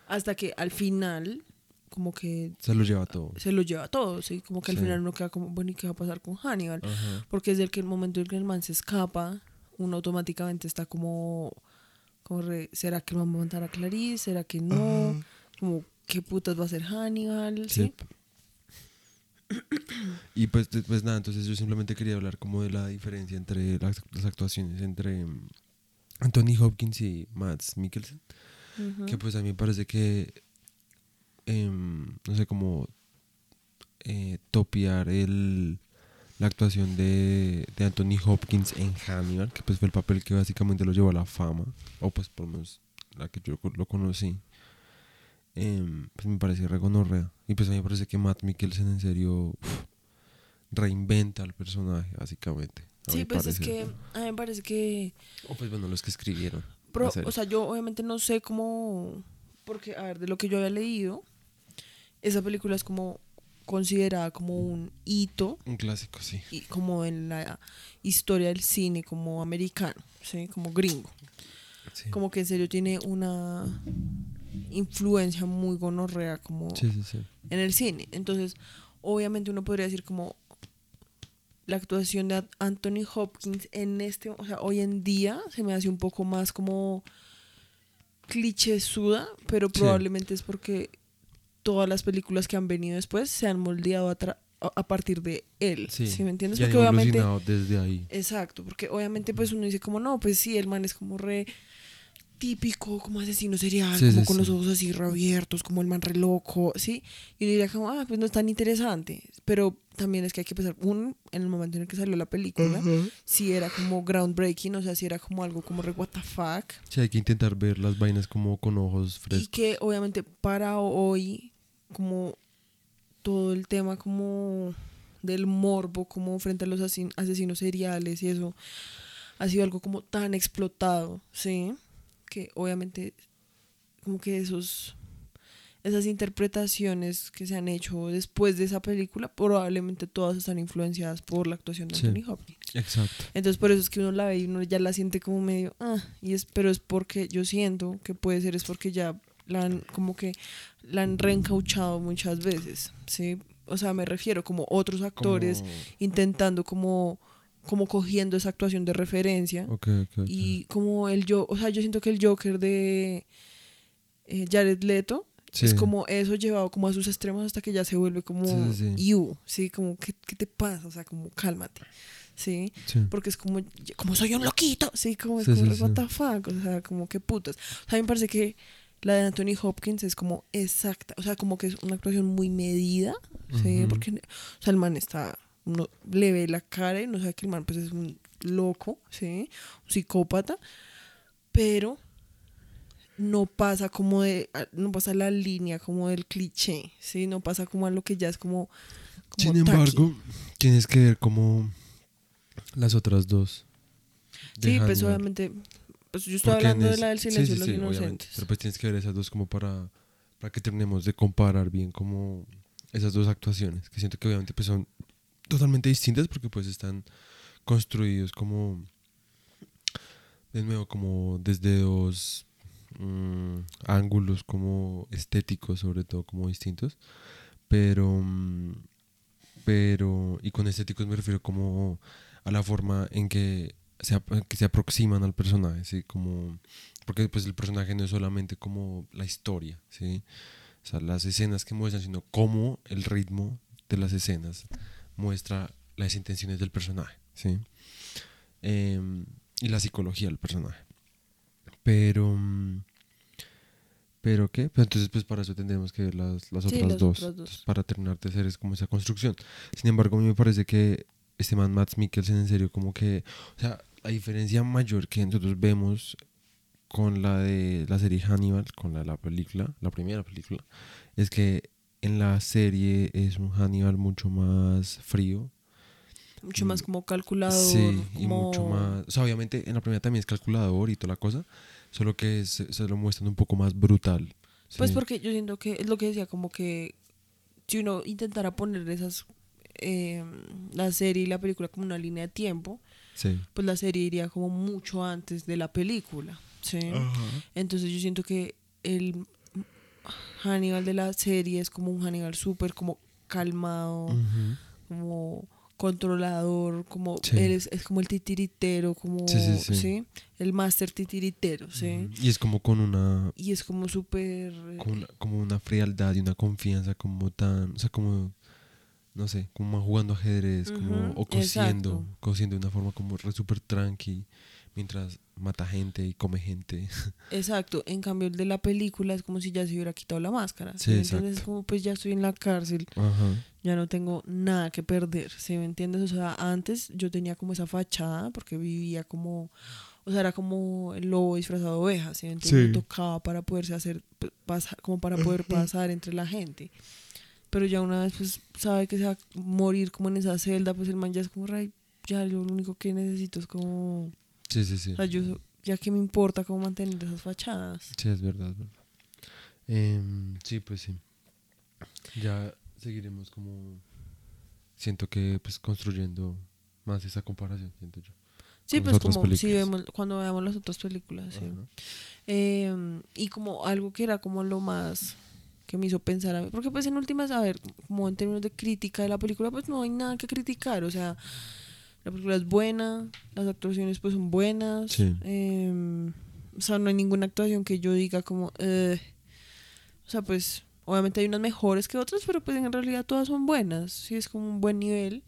Hasta que al final como que Se lo lleva todo. se lo lleva todo, ¿sí? Como que al Sí. final uno queda como, bueno, ¿y qué va a pasar con Hannibal? Ajá. Porque desde el, que el momento en que el man se escapa, uno automáticamente está como, como re- ¿será que el man va a matar a Clarice? ¿Será que no? Ajá. Como, ¿qué putas va a hacer Hannibal? ¿Sí? Sí. Y pues, pues nada, entonces yo simplemente quería hablar como de la diferencia entre las, las actuaciones entre mm, Anthony Hopkins y Mads Mikkelsen. Que pues a mí me parece que, em, no sé, como eh, topear el, la actuación de, de Anthony Hopkins en Hannibal, que pues fue el papel que básicamente lo llevó a la fama, o pues por lo menos la que yo lo conocí, em, pues me parece regonorrea. Y pues a mí me parece que Matt Mikkelsen en serio uf, reinventa al personaje, básicamente. Sí, pues es que a mí me parece que... O pues bueno, los que escribieron. Serie. o sea, yo obviamente no sé cómo... Porque, a ver, de lo que yo había leído, esa película es como considerada como un hito Un clásico, sí. y como en la historia del cine como americano, ¿sí? como gringo. Sí. Como que en serio tiene una influencia muy gonorrea como Sí, sí, sí. en el cine. Entonces, obviamente uno podría decir como la actuación de Anthony Hopkins en este, o sea, hoy en día se me hace un poco más como clichésuda, pero probablemente es porque todas las películas que han venido después se han moldeado a, partir de él. Sí, ¿Sí, me entiendes? ya Porque obviamente desde ahí. Exacto, porque obviamente pues uno dice como no, pues sí, el man es como re típico, como asesino serial, Sí, como sí, con los sí. ojos así reabiertos, como el man re loco, ¿sí? Y uno diría como, ah, pues no es tan interesante, pero también es que hay que pensar, un, en el momento en el que salió la película, si era como groundbreaking, o sea, si era como algo como re what the fuck, Sí, hay que intentar ver las vainas como con ojos y frescos. que obviamente para hoy, como todo el tema como del morbo, como frente a los asesinos seriales y eso, ha sido algo como tan explotado, ¿sí? Que obviamente como que esos esas interpretaciones que se han hecho después de esa película, probablemente todas están influenciadas por la actuación de Sí. Anthony Hopkins. Exacto. Entonces por eso es que uno la ve y uno ya la siente como medio, ah, y es, pero es porque yo siento que puede ser es porque ya la han, como que la han reencauchado muchas veces, ¿sí? O sea, me refiero como otros actores Como- intentando como, como cogiendo esa actuación de referencia Ok, ok, ok. y como el yo, o sea, yo siento que el Joker de eh, Jared Leto Sí. es como eso llevado como a sus extremos hasta que ya se vuelve como Sí, sí, you, sí, como ¿qué, qué te pasa, o sea, como cálmate, sí, porque es como como soy un loquito, sí, como es como what the fuck, o sea, como que putas. O sea, a mí me parece que la de Anthony Hopkins es como exacta, o sea, como que es una actuación muy medida, sí, porque o sea, el man está uno le ve la cara y no sabe que el man pues es un loco, sí, un psicópata, pero no pasa como de no pasa la línea como del cliché, sí, no pasa como a lo que ya es como, como Sin embargo, tienes que ver como las otras dos. Sí, pues obviamente pues yo estoy Porque hablando de la del silencio sí, de los sí, inocentes. Pero pues tienes que ver esas dos como para, para que terminemos de comparar bien como esas dos actuaciones, que siento que obviamente pues son totalmente distintas porque pues están construidos como de nuevo como desde dos mm, ángulos como estéticos sobre todo como distintos. Pero mm, pero y con estéticos me refiero como a la forma en que se, que se aproximan al personaje sí como porque pues el personaje no es solamente como la historia sí o sea las escenas que muestran sino cómo el ritmo de las escenas muestra las intenciones del personaje sí Em, y la psicología del personaje. Pero mm, pero qué pues entonces pues para eso tendremos que ver las, las Sí, otras dos. otras dos. Para terminar de hacer es como esa construcción. Sin embargo a mí me parece que este man Matt Mikkelsen en serio como que o sea la diferencia mayor que nosotros vemos con la de la serie Hannibal con la de la película la primera película es que en la serie es un Hannibal mucho más frío Mucho más como calculador, Sí, y mucho más. O sea, obviamente en la primera también es calculador y toda la cosa, solo que se, se lo muestran un poco más brutal. Pues porque yo siento que es lo que decía, como que si uno intentara poner esas eh, la serie y la película como una línea de tiempo, Sí. pues la serie iría como mucho antes de la película, ¿sí? Entonces yo siento que el Hannibal de la serie es como un Hannibal súper como calmado, Ujú. como controlador, como Sí. él es, es como el titiritero, como Sí, sí, sí. el máster titiritero, ¿sí? Y es como con una, Y es como súper con una- como una frialdad y una confianza como tan, o sea, como, no sé, como más jugando ajedrez, como, Ujú, o cosiendo, exacto. cosiendo de una forma como súper tranqui, mientras mata gente y come gente. Exacto, en cambio el de la película es como si ya se hubiera quitado la máscara. Sí, exacto. Es como pues ya estoy en la cárcel, Ajá. ya no tengo nada que perder, ¿sí me entiendes? O sea, antes yo tenía como esa fachada porque vivía como, o sea, era como el lobo disfrazado de oveja, ¿sí me entiendes? Sí. Me tocaba para poderse hacer, pasar, como para poder pasar entre la gente. Pero ya una vez pues sabe que se va a morir como en esa celda, pues el man ya es como, "Ray, ya lo único que necesito es como, Sí, sí, sí. o sea, yo ya que me importa cómo mantener esas fachadas. Sí, es verdad, es verdad. Em, sí, pues sí. Ya seguiremos como... Siento que pues construyendo más esa comparación, siento yo. Sí, pues como si vemos, cuando veamos las otras películas, sí. Eh, y como algo que era como lo más que me hizo pensar a mí, porque pues en últimas, a ver, como en términos de crítica de la película, pues no hay nada que criticar, o sea, la película es buena, las actuaciones pues son buenas, Sí. eh, o sea, no hay ninguna actuación que yo diga como, "Eh". o sea, pues obviamente hay unas mejores que otras, pero pues en realidad todas son buenas, sí, es como un buen nivel.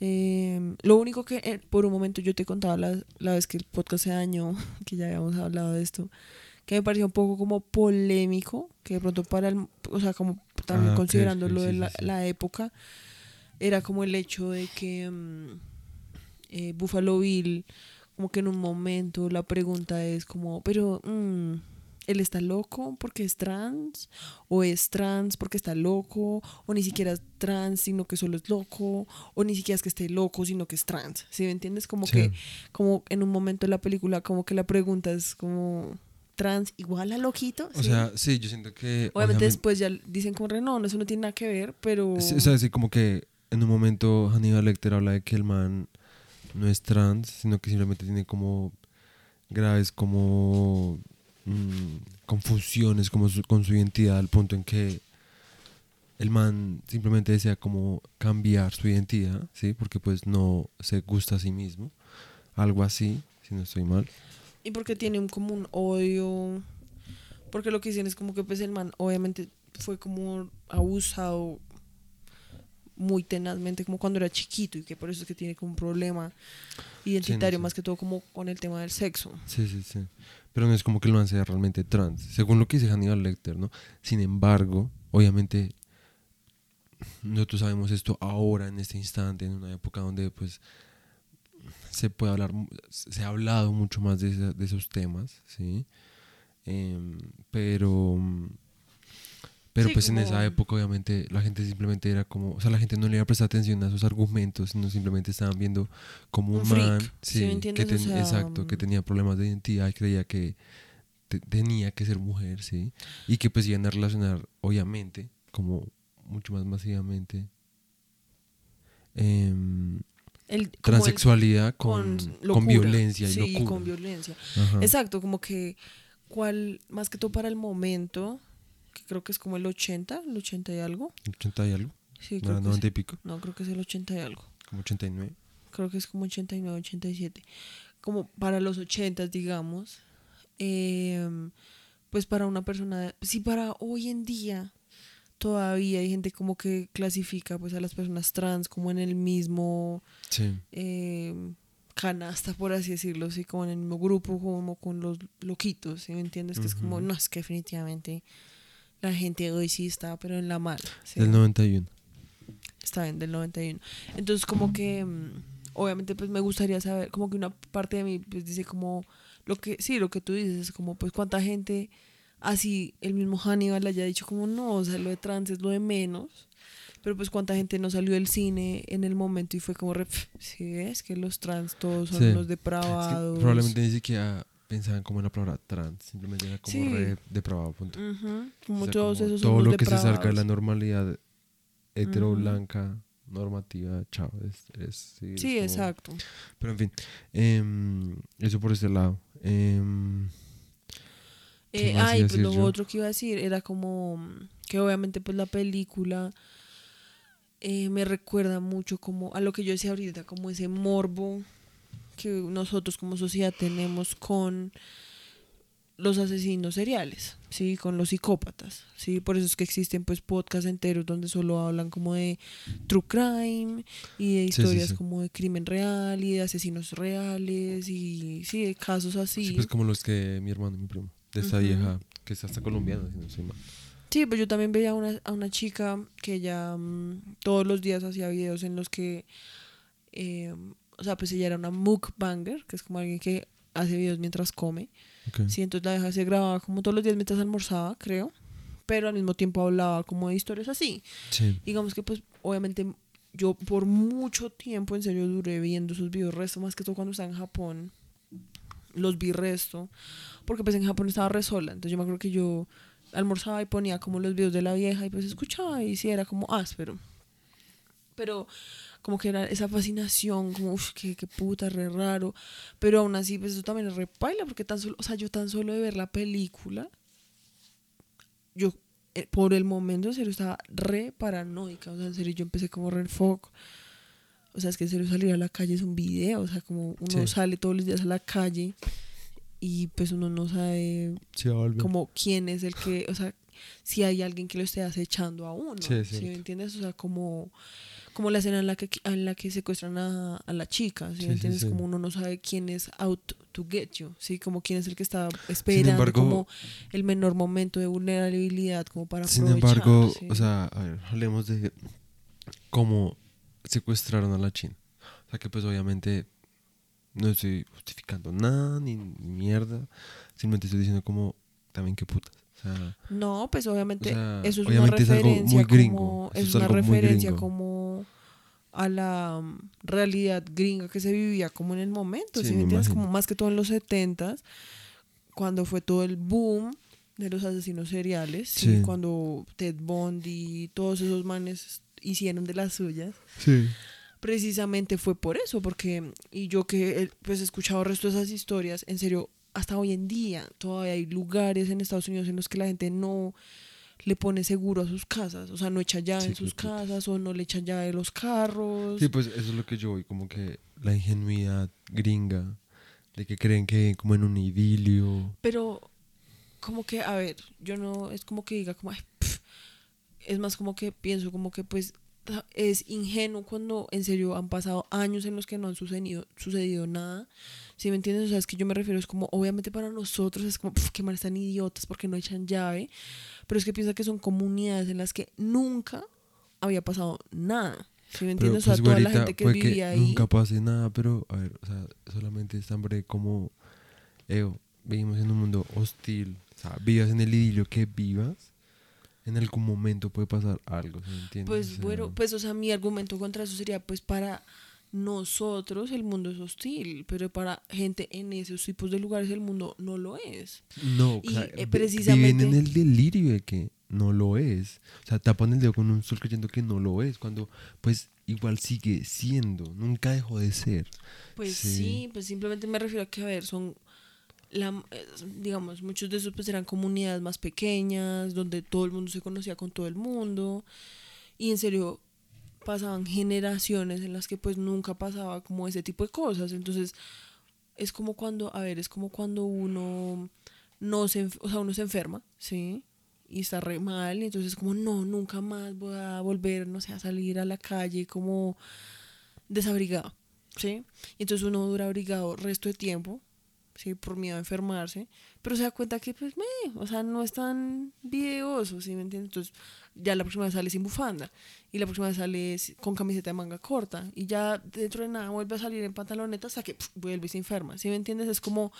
Eh, lo único que eh, por un momento yo te contaba la, la vez que el podcast se dañó, que ya habíamos hablado de esto, que me pareció un poco como polémico, que de pronto para el, o sea, como también Ah, considerando ok, lo de sí, la, sí, sí. la época, era como el hecho de que eh, Buffalo Bill, como que en un momento la pregunta es como, pero mm, él está loco porque es trans, o es trans porque está loco, o ni siquiera es trans, sino que solo es loco, o ni siquiera es que esté loco, sino que es trans. ¿Sí me entiendes? Como Sí. que, como en un momento de la película, como que la pregunta es como, trans igual a loquito. O ¿sí? sea, sí, yo siento que... obviamente después ya dicen como no, eso no tiene nada que ver, pero... Sí, o sea, sí, como que en un momento Hannibal Lecter habla de que el man no es trans, sino que simplemente tiene como graves como mm, confusiones como su- con su identidad al punto en que el man simplemente desea como cambiar su identidad, ¿sí? Porque pues no se gusta a sí mismo, algo así, si no estoy mal. Y porque tiene un, como un odio. Porque lo que dicen es como que pues el man obviamente fue como abusado muy tenazmente como cuando era chiquito y que por eso es que tiene como un problema identitario sí. más que todo como con el tema del sexo. Sí, sí, sí. Pero no es como que man sea realmente trans, según lo que dice Hannibal Lecter, ¿no? Sin embargo, obviamente, nosotros sabemos esto ahora, en este instante, en una época donde, pues, se puede hablar, se ha hablado mucho más de, esa- de esos temas, ¿sí? Em, pero, pero Sí, pues en esa época, obviamente, la gente simplemente era como, o sea, la gente no le iba a prestar atención a sus argumentos, sino simplemente estaban viendo como un, Un man, ¿sí sí, que O ten- sea, exacto, que mm. tenía problemas de identidad y creía que te- tenía que ser mujer, ¿sí? Y que pues iban a relacionar, obviamente, como mucho más masivamente, El, el- transexualidad con, con, violencia y sí, locura. con violencia. Ajá. Exacto, como que cuál más que todo para el momento, que creo que es como el 80, el 80 y algo. 80 y algo, Sí, no creo era que 90 sí. y pico, No, creo que es el 80 y algo. como 89. creo que es como 89, 87, como para los 80, digamos, em, pues para una persona, sí, para hoy en día todavía hay gente como que clasifica pues a las personas trans como en el mismo Sí, em, canasta, por así decirlo, sí, como en el mismo grupo, como con los loquitos, ¿sí me entiendes? Que es como, no, es que definitivamente la gente hoy sí está, pero en la mala. ¿sí? del 91. Está bien, del 91. Entonces, como que, mm, obviamente, pues me gustaría saber, como que una parte de mí, pues dice como, lo que, sí, lo que tú dices, es como, pues cuánta gente, así el mismo Hannibal haya dicho como, no, o sea, lo de trans es lo de menos, pero pues cuánta gente no salió del cine en el momento y fue como, pf, sí, es que los trans todos son Sí. los Es que depravados. probablemente ni siquiera pensaban como en la palabra trans, simplemente era como Sí. re depravado, punto. Como O sea, todos como esos todo lo que se salga de la normalidad hetero blanca normativa chao es, es- sí, es Sí, como- exacto. pero en fin em, eso por este lado Em, ¿Qué Eh, ay, pues lo yo? otro que iba a decir era como que obviamente pues la película eh, me recuerda mucho como a lo que yo decía ahorita, como ese morbo que nosotros como sociedad tenemos con los asesinos seriales, sí, con los psicópatas, sí, por eso es que existen pues podcasts enteros donde solo hablan como de true crime y de Sí, sí, historias sí. como de crimen real y de asesinos reales y sí, de casos así. sí, pues como los que mi hermano mi primo de Ujú. vieja que es hasta colombiana si no soy mal Sí, pues yo también veía a una, a una chica que ya mm, todos los días hacía videos en los que, eh, o sea, pues ella era una mukbanger, que es como alguien que hace videos mientras come. Ok. Sí, entonces la vieja se grababa como todos los días mientras almorzaba, creo, pero al mismo tiempo hablaba como de historias así. sí Digamos que pues obviamente yo por mucho tiempo en serio duré viendo esos videos resto, más que todo cuando estaba en Japón, los vi resto, porque pues en Japón estaba re sola, entonces yo me acuerdo que yo almorzaba y ponía como los videos de la vieja y pues escuchaba y sí era como áspero. Pero como que era esa fascinación, como, uff, qué, qué puta, re raro. Pero aún así, pues eso también es re paila, porque tan solo, o sea, yo tan solo de ver la película, yo eh, por el momento en serio estaba re paranoica, o sea, en serio yo empecé como re foco. O sea, es que en serio salir a la calle es un video, o sea, como uno Sí. sale todos los días a la calle y pues uno no sabe sí como quién es el que, o sea, si hay alguien que lo esté acechando a uno, ¿sí, sí. me entiendes? O sea, como, como la escena en la que, en la que secuestran a, a la chica, ¿sí, Sí, entiendes? sí. Como uno no sabe quién es out to get you, ¿sí? Como quién es el que está esperando embargo- como el menor momento de vulnerabilidad como para Sin embargo, o sea, a ver, hablemos de cómo secuestraron a la China. O sea, que pues obviamente no estoy justificando nada ni mierda. Simplemente estoy diciendo como, también qué putas. O sea, No, pues obviamente O sea, eso es obviamente es una algo referencia muy gringo, como es es una referencia como a la mm, realidad gringa que se vivía como en el momento, Sí, ¿sí, me entiendes? Como más que todo en los setentas, cuando fue todo el boom de los asesinos seriales, Sí. cuando Ted Bundy, todos esos manes hicieron de las suyas, Sí. precisamente fue por eso, porque, y yo que eh, pues he escuchado el resto de esas historias, en serio, hasta hoy en día todavía hay lugares en Estados Unidos en los que la gente no le pone seguro a sus casas, o sea, no echa llave Sí, en sus putas. casas o no le echan llave a los carros. Sí, pues eso es lo que yo voy, como que la ingenuidad gringa, de que creen que como en un idilio. Pero como que, a ver, yo no es como que diga como, ay, pf. es más como que pienso como que pues es ingenuo cuando en serio han pasado años en los que no han sucedido, sucedido nada. Si me entiendes? O sea, es que yo me refiero, es como, obviamente para nosotros es como, qué mal están idiotas porque no echan llave. Pero es que piensa que son comunidades en las que nunca había pasado nada. ¿Sí me Pero entiendes? o sea, pues, toda la gente que puede vivía ahí. nunca pase nada, pero a ver, o sea, solamente es hambre como, Eo, vivimos en un mundo hostil, o sea, vivas en el idilio que vivas, en algún momento puede pasar algo, ¿sí entiendes? O Pues sea, bueno, pues o sea, mi argumento contra eso sería pues para nosotros el mundo es hostil, pero para gente en esos tipos de lugares el mundo no lo es. No, Y, o sea, eh, precisamente- viven en el delirio de que no lo es. O sea, tapan el dedo con un sol creyendo que no lo es, cuando pues igual sigue siendo, nunca dejó de ser. Pues Sí. sí, pues simplemente me refiero a que, a ver, son, eh, digamos, muchos de esos pues eran comunidades más pequeñas, donde todo el mundo se conocía con todo el mundo, y en serio pasaban generaciones en las que pues nunca pasaba como ese tipo de cosas, entonces es como cuando, a ver, es como cuando uno no se, o sea, uno se enferma, ¿sí? Y está re mal, y entonces como, no, nunca más voy a volver, no sé, a salir a la calle como desabrigado, ¿sí? Y entonces uno dura abrigado resto de tiempo, ¿sí? Por miedo a enfermarse, pero se da cuenta que, pues, me, o sea, no es tan videoso, ¿sí me entiendes? Entonces, ya la próxima vez sale sin bufanda, y la próxima vez sale con camiseta de manga corta, y ya dentro de nada vuelve a salir en pantaloneta hasta que pf, vuelve y se enferma, ¿sí me entiendes? Es como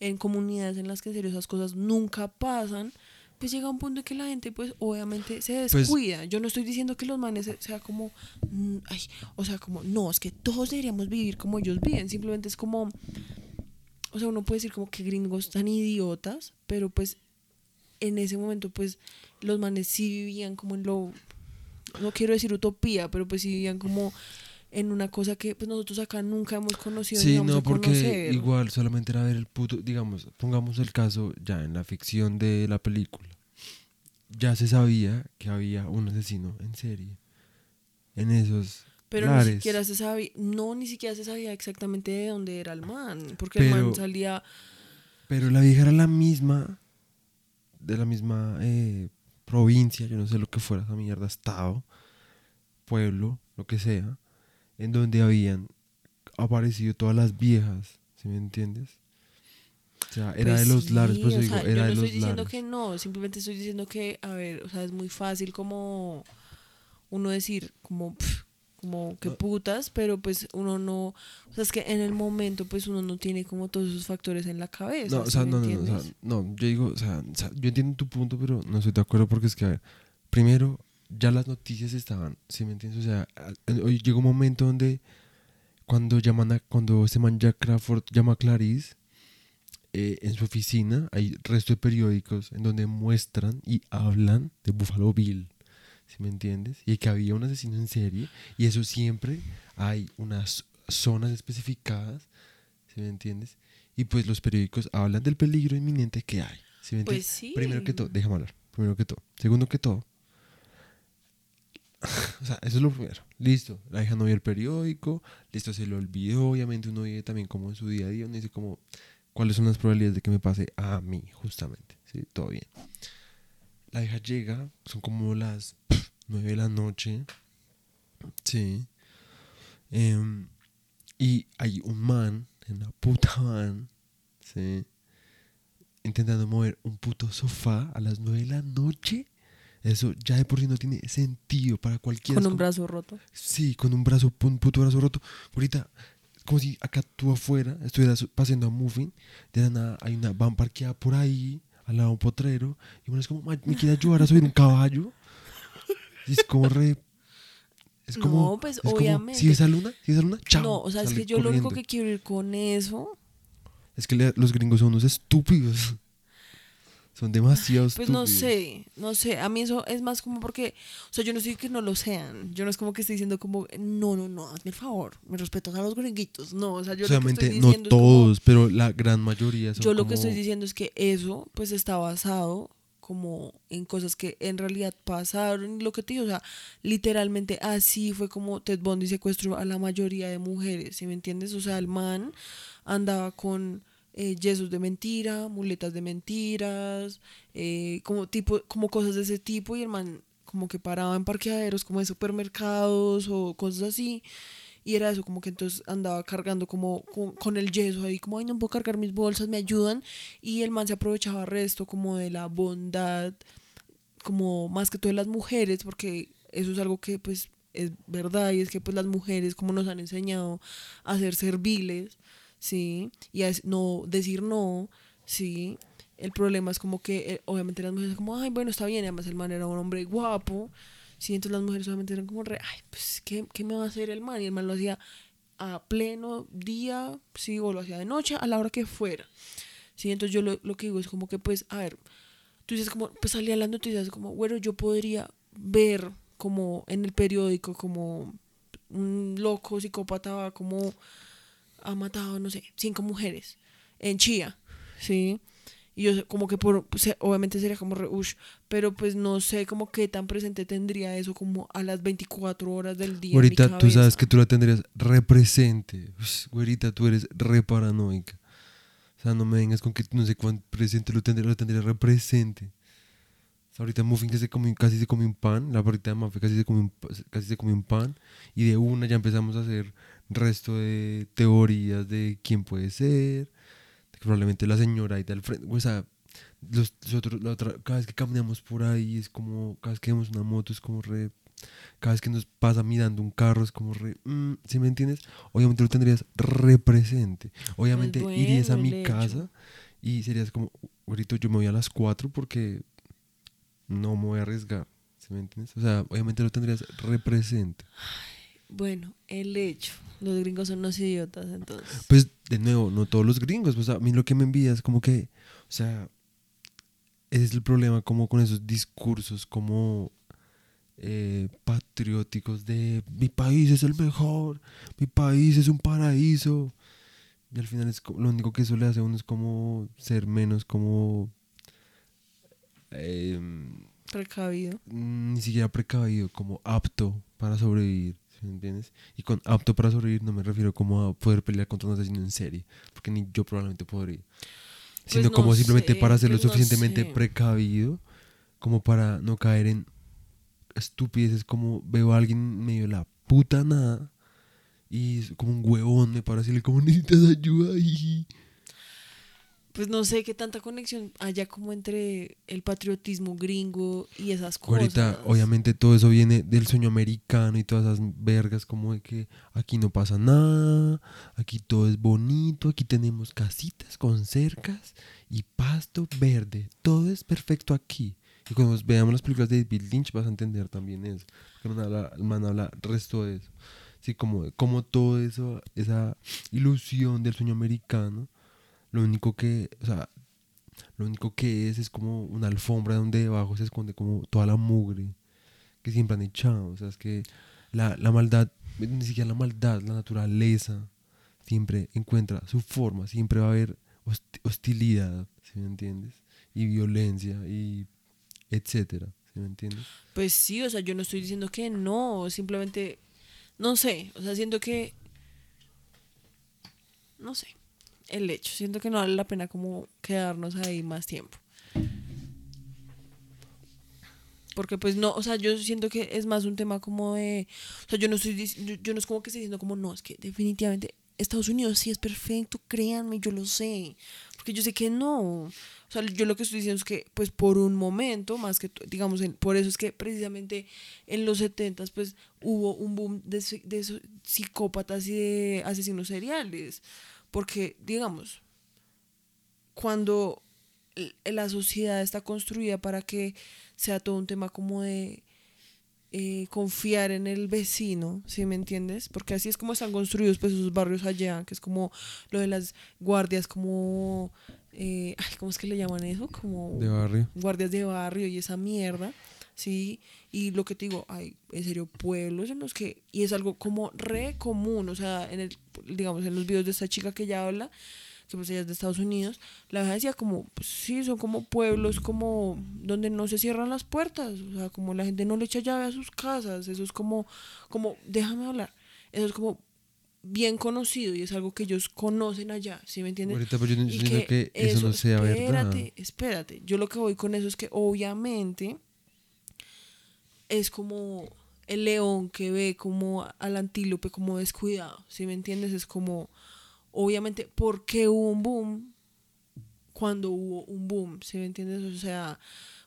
en comunidades en las que en serio esas cosas nunca pasan, pues llega un punto en que la gente, pues, obviamente se Pues- descuida. Yo no estoy diciendo que los manes se- sea como, mm, ay, o sea, como, no, es que todos deberíamos vivir como ellos viven, simplemente es como, o sea, uno puede decir como que gringos tan idiotas, pero pues en ese momento pues los manes sí vivían como en lo, no quiero decir utopía, pero pues sí vivían como en una cosa que pues nosotros acá nunca hemos conocido. Sí, no, porque conocer. igual solamente era ver el puto, digamos, pongamos el caso ya en la ficción de la película. Ya se sabía que había un asesino en serie. En esos Pero ni lares. siquiera se sabía, no, ni siquiera se sabía exactamente de dónde era el man, porque el Pero- man salía, Pero la vieja era la misma, de la misma eh, provincia, yo no sé lo que fuera esa mierda, estado, pueblo, lo que sea, en donde habían aparecido todas las viejas, ¿sí me entiendes? O sea, era Pues de los lares, sí, pues o digo, sea, era yo no de estoy diciendo lares. que no, simplemente estoy diciendo que, a ver, o sea, es muy fácil como uno decir, como, pf, como que putas, pero pues uno no, o sea, es que en el momento pues uno no tiene como todos esos factores en la cabeza. No, o ¿sí sea, no, no, no, o sea, no, yo digo, o sea, yo entiendo tu punto, pero no estoy de acuerdo porque es que, a ver, primero, ya las noticias estaban, ¿sí me entiendes? O sea, hoy llegó un momento donde cuando llaman a, cuando este man Jack Crawford llama a Clarice, eh, en su oficina hay resto de periódicos en donde muestran y hablan de Buffalo Bill, ¿sí me entiendes? Y que había un asesino en serie y eso siempre hay unas zonas especificadas, ¿sí me entiendes? Y pues los periódicos hablan del peligro inminente que hay, ¿sí me entiendes? Pues sí. Primero que todo, déjame hablar, primero que todo. Segundo que todo, o sea, eso es lo primero. Listo, la hija no vio el periódico, listo, se lo olvidó. Obviamente uno vive también como en su día a día, uno dice como, ¿cuáles son las probabilidades de que me pase a mí, justamente? Sí, todo bien. La hija llega, son como las nueve de la noche, sí. Em, y hay un man en una puta van, sí, intentando mover un puto sofá a las nueve de la noche. Eso ya de por sí no tiene sentido para cualquiera. Con un brazo roto. Sí, con un brazo, un puto brazo roto. Ahorita, como si acá tú afuera estuvieras paseando a Muffin, de la nada hay una van parqueada por ahí, al lado de un potrero, y uno es como, "Ma, ¿me quiere ayudar a subir un caballo? Y es como re... Es como... No, pues, es obviamente. si ves a Luna, si ves a Luna, chao. no, o sea, es que yo lo único que quiero ir con eso Es que le- los gringos son unos estúpidos. Son demasiado Pues estúpidos. no sé, no sé, a mí eso es más como porque, o sea, yo no estoy que no lo sean, yo no es como que estoy diciendo como, no, no, no, hazme el favor, me respetas a los gringuitos, no, o sea, yo lo que Solamente estoy no diciendo como- todos, pero la gran mayoría son yo lo que como- estoy diciendo es que eso pues está basado como en cosas que en realidad pasaron, lo que te digo, o sea, literalmente así fue como Ted Bundy secuestró a la mayoría de mujeres, ¿sí me entiendes? O sea, el man andaba con eh, yesos de mentira, muletas de mentiras, eh, como tipo, como cosas de ese tipo, y el man como que paraba en parqueaderos como de supermercados o cosas así. Y era eso, como que entonces andaba cargando como con, con el yeso ahí, como, ay, no puedo cargar mis bolsas, me ayudan. Y el man se aprovechaba resto como de la bondad, como más que todo de las mujeres, porque eso es algo que pues es verdad y es que pues las mujeres como nos han enseñado a ser serviles, ¿sí? Y es- no decir no, ¿sí? El problema es como que eh, obviamente las mujeres como, ay, bueno, está bien, además el man era un hombre guapo, ¿sí? Entonces las mujeres solamente eran como, ay, pues, ¿qué, ¿qué me va a hacer el man? Y el man lo hacía a pleno día, sí, o lo hacía de noche, a la hora que fuera, ¿sí? Entonces yo lo, lo que digo es como que, pues, a ver, tú dices como, pues salía las noticias como, bueno, yo podría ver como en el periódico como un loco psicópata como ha matado, no sé, cinco mujeres en Chía, ¿sí? Y yo como que por, se- obviamente sería como re, ush, pero pues no sé como qué tan presente tendría eso como a las 24 horas del día. Güerita, tú sabes que tú la tendrías represente. Güerita, tú eres re paranoica. O sea, no me vengas con que no sé cuán presente lo tendría, lo tendría represente. O sea, ahorita Muffin que se comió, casi se comió un pan, la barrita de Muffin casi se comió un, casi se comió un pan, y de una ya empezamos a hacer resto de teorías de quién puede ser, que probablemente la señora ahí del frente, o sea, los, nosotros, la otra, cada vez que caminamos por ahí es como, cada vez que vemos una moto es como re, cada vez que nos pasa mirando un carro es como re, mm, ¿sí me entiendes? Obviamente lo tendrías represente, obviamente Pues irías a mi hecho. casa y serías como, ahorita yo me voy a las 4 porque no me voy a arriesgar, ¿sí me entiendes? O sea, obviamente lo tendrías represente. Bueno, el hecho. Los gringos son unos idiotas, entonces. Pues, de nuevo, no todos los gringos. Pues a mí lo que me envía es como que, o sea, ese es el problema como con esos discursos como eh, patrióticos de mi país es el mejor, mi país es un paraíso. Y al final es lo único que eso le hace a uno es como ser menos como... em, Precavido. ni siquiera precavido, como apto para sobrevivir, ¿sí me entiendes? Y con apto para sobrevivir no me refiero como a poder pelear contra un asesino en serie, porque ni yo probablemente podría. Sino Pues no como simplemente sé, para ser lo no suficientemente sé. precavido como para no caer en estupideces como veo a alguien medio de la puta nada y es como un huevón me decirle como necesitas ayuda y Pues no sé qué tanta conexión haya como entre el patriotismo gringo y esas cosas. Ahorita, obviamente, todo eso viene del sueño americano y todas esas vergas, como de que aquí no pasa nada, aquí todo es bonito, aquí tenemos casitas con cercas y pasto verde, todo es perfecto aquí. Y cuando veamos las películas de David Lynch vas a entender también eso, el man habla, el man habla resto de eso. Sí, como, como todo eso, esa ilusión del sueño americano, lo único que, o sea, lo único que es es como una alfombra donde debajo se esconde como toda la mugre que siempre han echado. O sea, es que la, la maldad, ni siquiera la maldad, la naturaleza siempre encuentra su forma, siempre va a haber hosti- hostilidad, ¿sí me entiendes? Y violencia y etcétera, ¿sí me entiendes? Pues sí, o sea, yo no estoy diciendo que no, simplemente, no sé, o sea, siento que, no sé, el hecho, siento que no vale la pena como quedarnos ahí más tiempo. Porque pues no, o sea, yo siento que es más un tema como de, o sea, yo no estoy, yo, yo no es como que estoy diciendo como, no, es que definitivamente Estados Unidos sí es perfecto, créanme, yo lo sé, porque yo sé que no, o sea, yo lo que estoy diciendo es que, pues por un momento, más que, digamos, por eso es que precisamente en los 70 pues hubo un boom de, de psicópatas y de asesinos seriales, porque, digamos, cuando la sociedad está construida para que sea todo un tema como de eh, confiar en el vecino, ¿sí me entiendes? Porque así es como están construidos pues esos barrios allá, que es como lo de las guardias, como, eh, ay, ¿cómo es que le llaman eso? Como De barrio. guardias de barrio y esa mierda, ¿sí? Y lo que te digo, hay, en serio, pueblos en los que, y es algo como re común, o sea, en el, digamos, en los videos de esta chica que ella habla, que pues ella es de Estados Unidos, la verdad decía como, pues, sí, son como pueblos como donde no se cierran las puertas, o sea, como la gente no le echa llave a sus casas, eso es como, como, déjame hablar, eso es como bien conocido y es algo que ellos conocen allá, ¿sí me entiendes? Ahorita pues yo no Y que, eso, no sea verdad. espérate, espérate. Yo lo que voy con eso es que obviamente es como el león que ve como al antílope como descuidado, ¿sí me entiendes? Es como, obviamente, ¿por qué hubo un boom cuando hubo un boom? ¿Sí me entiendes? O sea,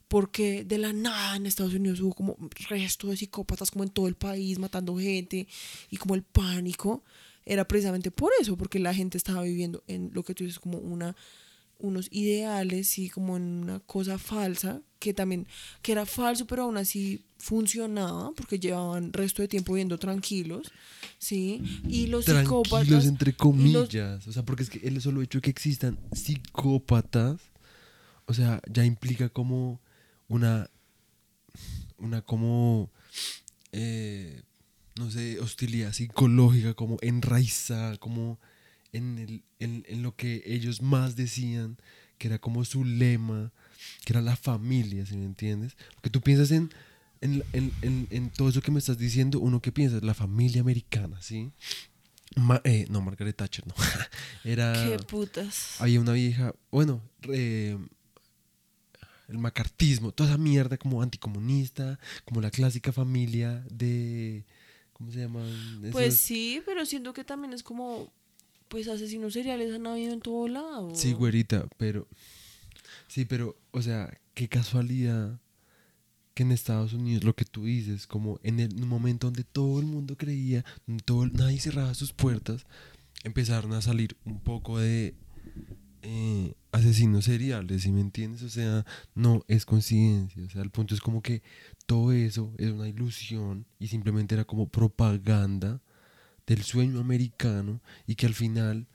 porque de la nada en Estados Unidos hubo como resto de psicópatas como en todo el país matando gente y como el pánico era precisamente por eso, porque la gente estaba viviendo en lo que tú dices como una unos ideales y como en una cosa falsa que también que era falso pero aún así funcionaba porque llevaban resto de tiempo viviendo tranquilos sí y los Tranquilos, psicópatas entre los- comillas. O sea, porque es que el solo hecho de que existan psicópatas, o sea, ya implica como una, una como, eh, no sé, hostilidad psicológica, como enraizada, como en, el, en, en lo que ellos más decían, que era como su lema, que era la familia, ¿sí me entiendes? Porque tú piensas en, en, en, en, todo eso que me estás diciendo, uno que piensa, la familia americana, ¿sí? Ma- eh, no, Margaret Thatcher, no. Era. qué putas Había una vieja, bueno, eh, el macartismo, toda esa mierda como anticomunista, como la clásica familia de. ¿Cómo se llaman? pues sí pero siento que también es como pues asesinos seriales han habido en todo lado Sí, güerita, pero. Sí, pero, o sea, qué casualidad que en Estados Unidos, lo que tú dices, como en el momento donde todo el mundo creía, todo, nadie cerraba sus puertas, empezaron a salir un poco de eh, asesinos seriales, ¿sí me entiendes? O sea, no es coincidencia, o sea, el punto es como que todo eso es una ilusión y simplemente era como propaganda del sueño americano y que al final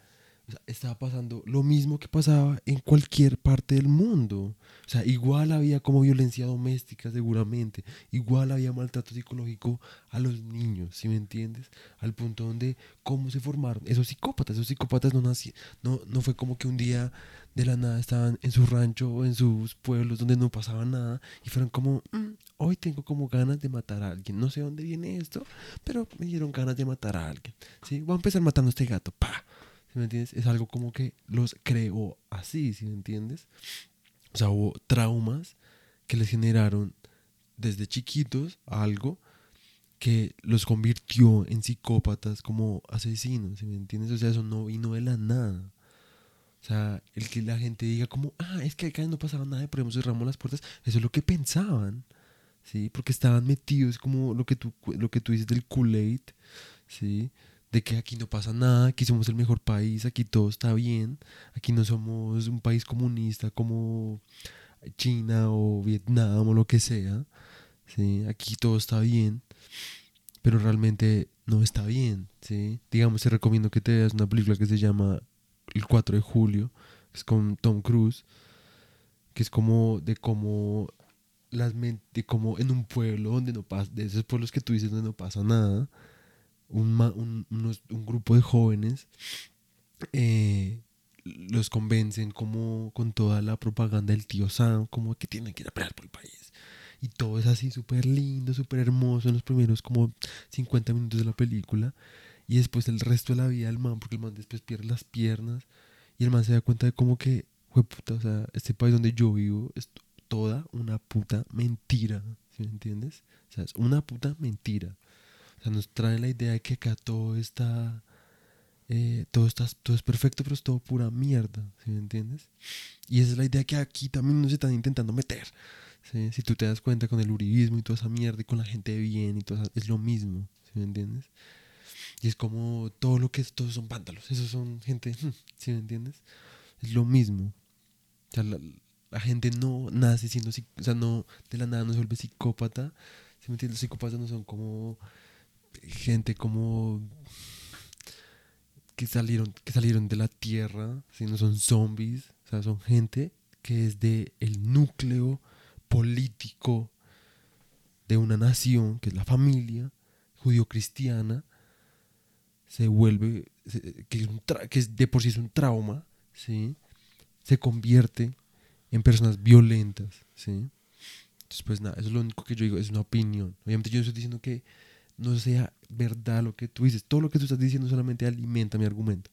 o sea, estaba pasando lo mismo que pasaba en cualquier parte del mundo. O sea, igual había como violencia doméstica seguramente, igual había maltrato psicológico a los niños, ¿sí me entiendes? Al punto donde cómo se formaron esos psicópatas, esos psicópatas no nací, no no fue como que un día de la nada estaban en su rancho o en sus pueblos donde no pasaba nada y fueron como "Mm, hoy tengo como ganas de matar a alguien, no sé dónde viene esto, pero me dieron ganas de matar a alguien. ¿sí? Voy a empezar matando a este gato, pa. ¿Sí me entiendes? Es algo como que los creó así, ¿sí me entiendes? O sea, hubo traumas que les generaron desde chiquitos algo que los convirtió en psicópatas como asesinos, ¿sí me entiendes? O sea, eso no vino de la nada. O sea, el que la gente diga como, ah, es que acá no pasaba nada por eso cerramos las puertas, eso es lo que pensaban, ¿sí? Porque estaban metidos como lo que tú, lo que tú dices del Kool-Aid, ¿sí? De que aquí no pasa nada, aquí somos el mejor país, aquí todo está bien, aquí no somos un país comunista como China o Vietnam o lo que sea, ¿sí? Aquí todo está bien, pero realmente no está bien, ¿sí? Digamos, te recomiendo que te veas una película que se llama El 4 de julio, que es con Tom Cruise, que es como de cómo las men- de cómo en un pueblo donde no pasa, de esos pueblos que tú dices donde no pasa nada, un, un, unos- un grupo de jóvenes eh, los convencen como con toda la propaganda del tío Sam, como que tienen que ir a pelear por el país. Y todo es así súper lindo, súper hermoso en los primeros como 50 minutos de la película. Y después el resto de la vida del man, porque el man después pierde las piernas. Y el man se da cuenta de como que, puta, o sea, este país donde yo vivo es toda una puta mentira. ¿Sí me entiendes? O sea, es una puta mentira. O sea, nos traen la idea de que acá todo está. eh, todo, está, todo es perfecto, pero es todo pura mierda. ¿Sí me entiendes? Y esa es la idea que aquí también nos están intentando meter. Si tú te das cuenta con el uribismo y toda esa mierda y con la gente bien y todo es lo mismo. ¿Sí me entiendes? Y es como todo lo que es, todos son vándalos. Esos son gente. ¿Sí me entiendes? Es lo mismo. O sea, la, la gente no nace siendo. O sea, no. De la nada no se vuelve psicópata. ¿Sí me entiendes? Los psicópatas no son como gente como que salieron, que salieron de la tierra, ¿sí? no son zombies, o sea, son gente que es de el núcleo político de una nación, que es la familia judío-cristiana, se vuelve, que, es un que de por sí es un trauma, ¿sí? se convierte en personas violentas. ¿sí? Entonces, pues nada, eso es lo único que yo digo, es una opinión. Obviamente yo no estoy diciendo que no sea verdad lo que tú dices. Todo lo que tú estás diciendo solamente alimenta mi argumento.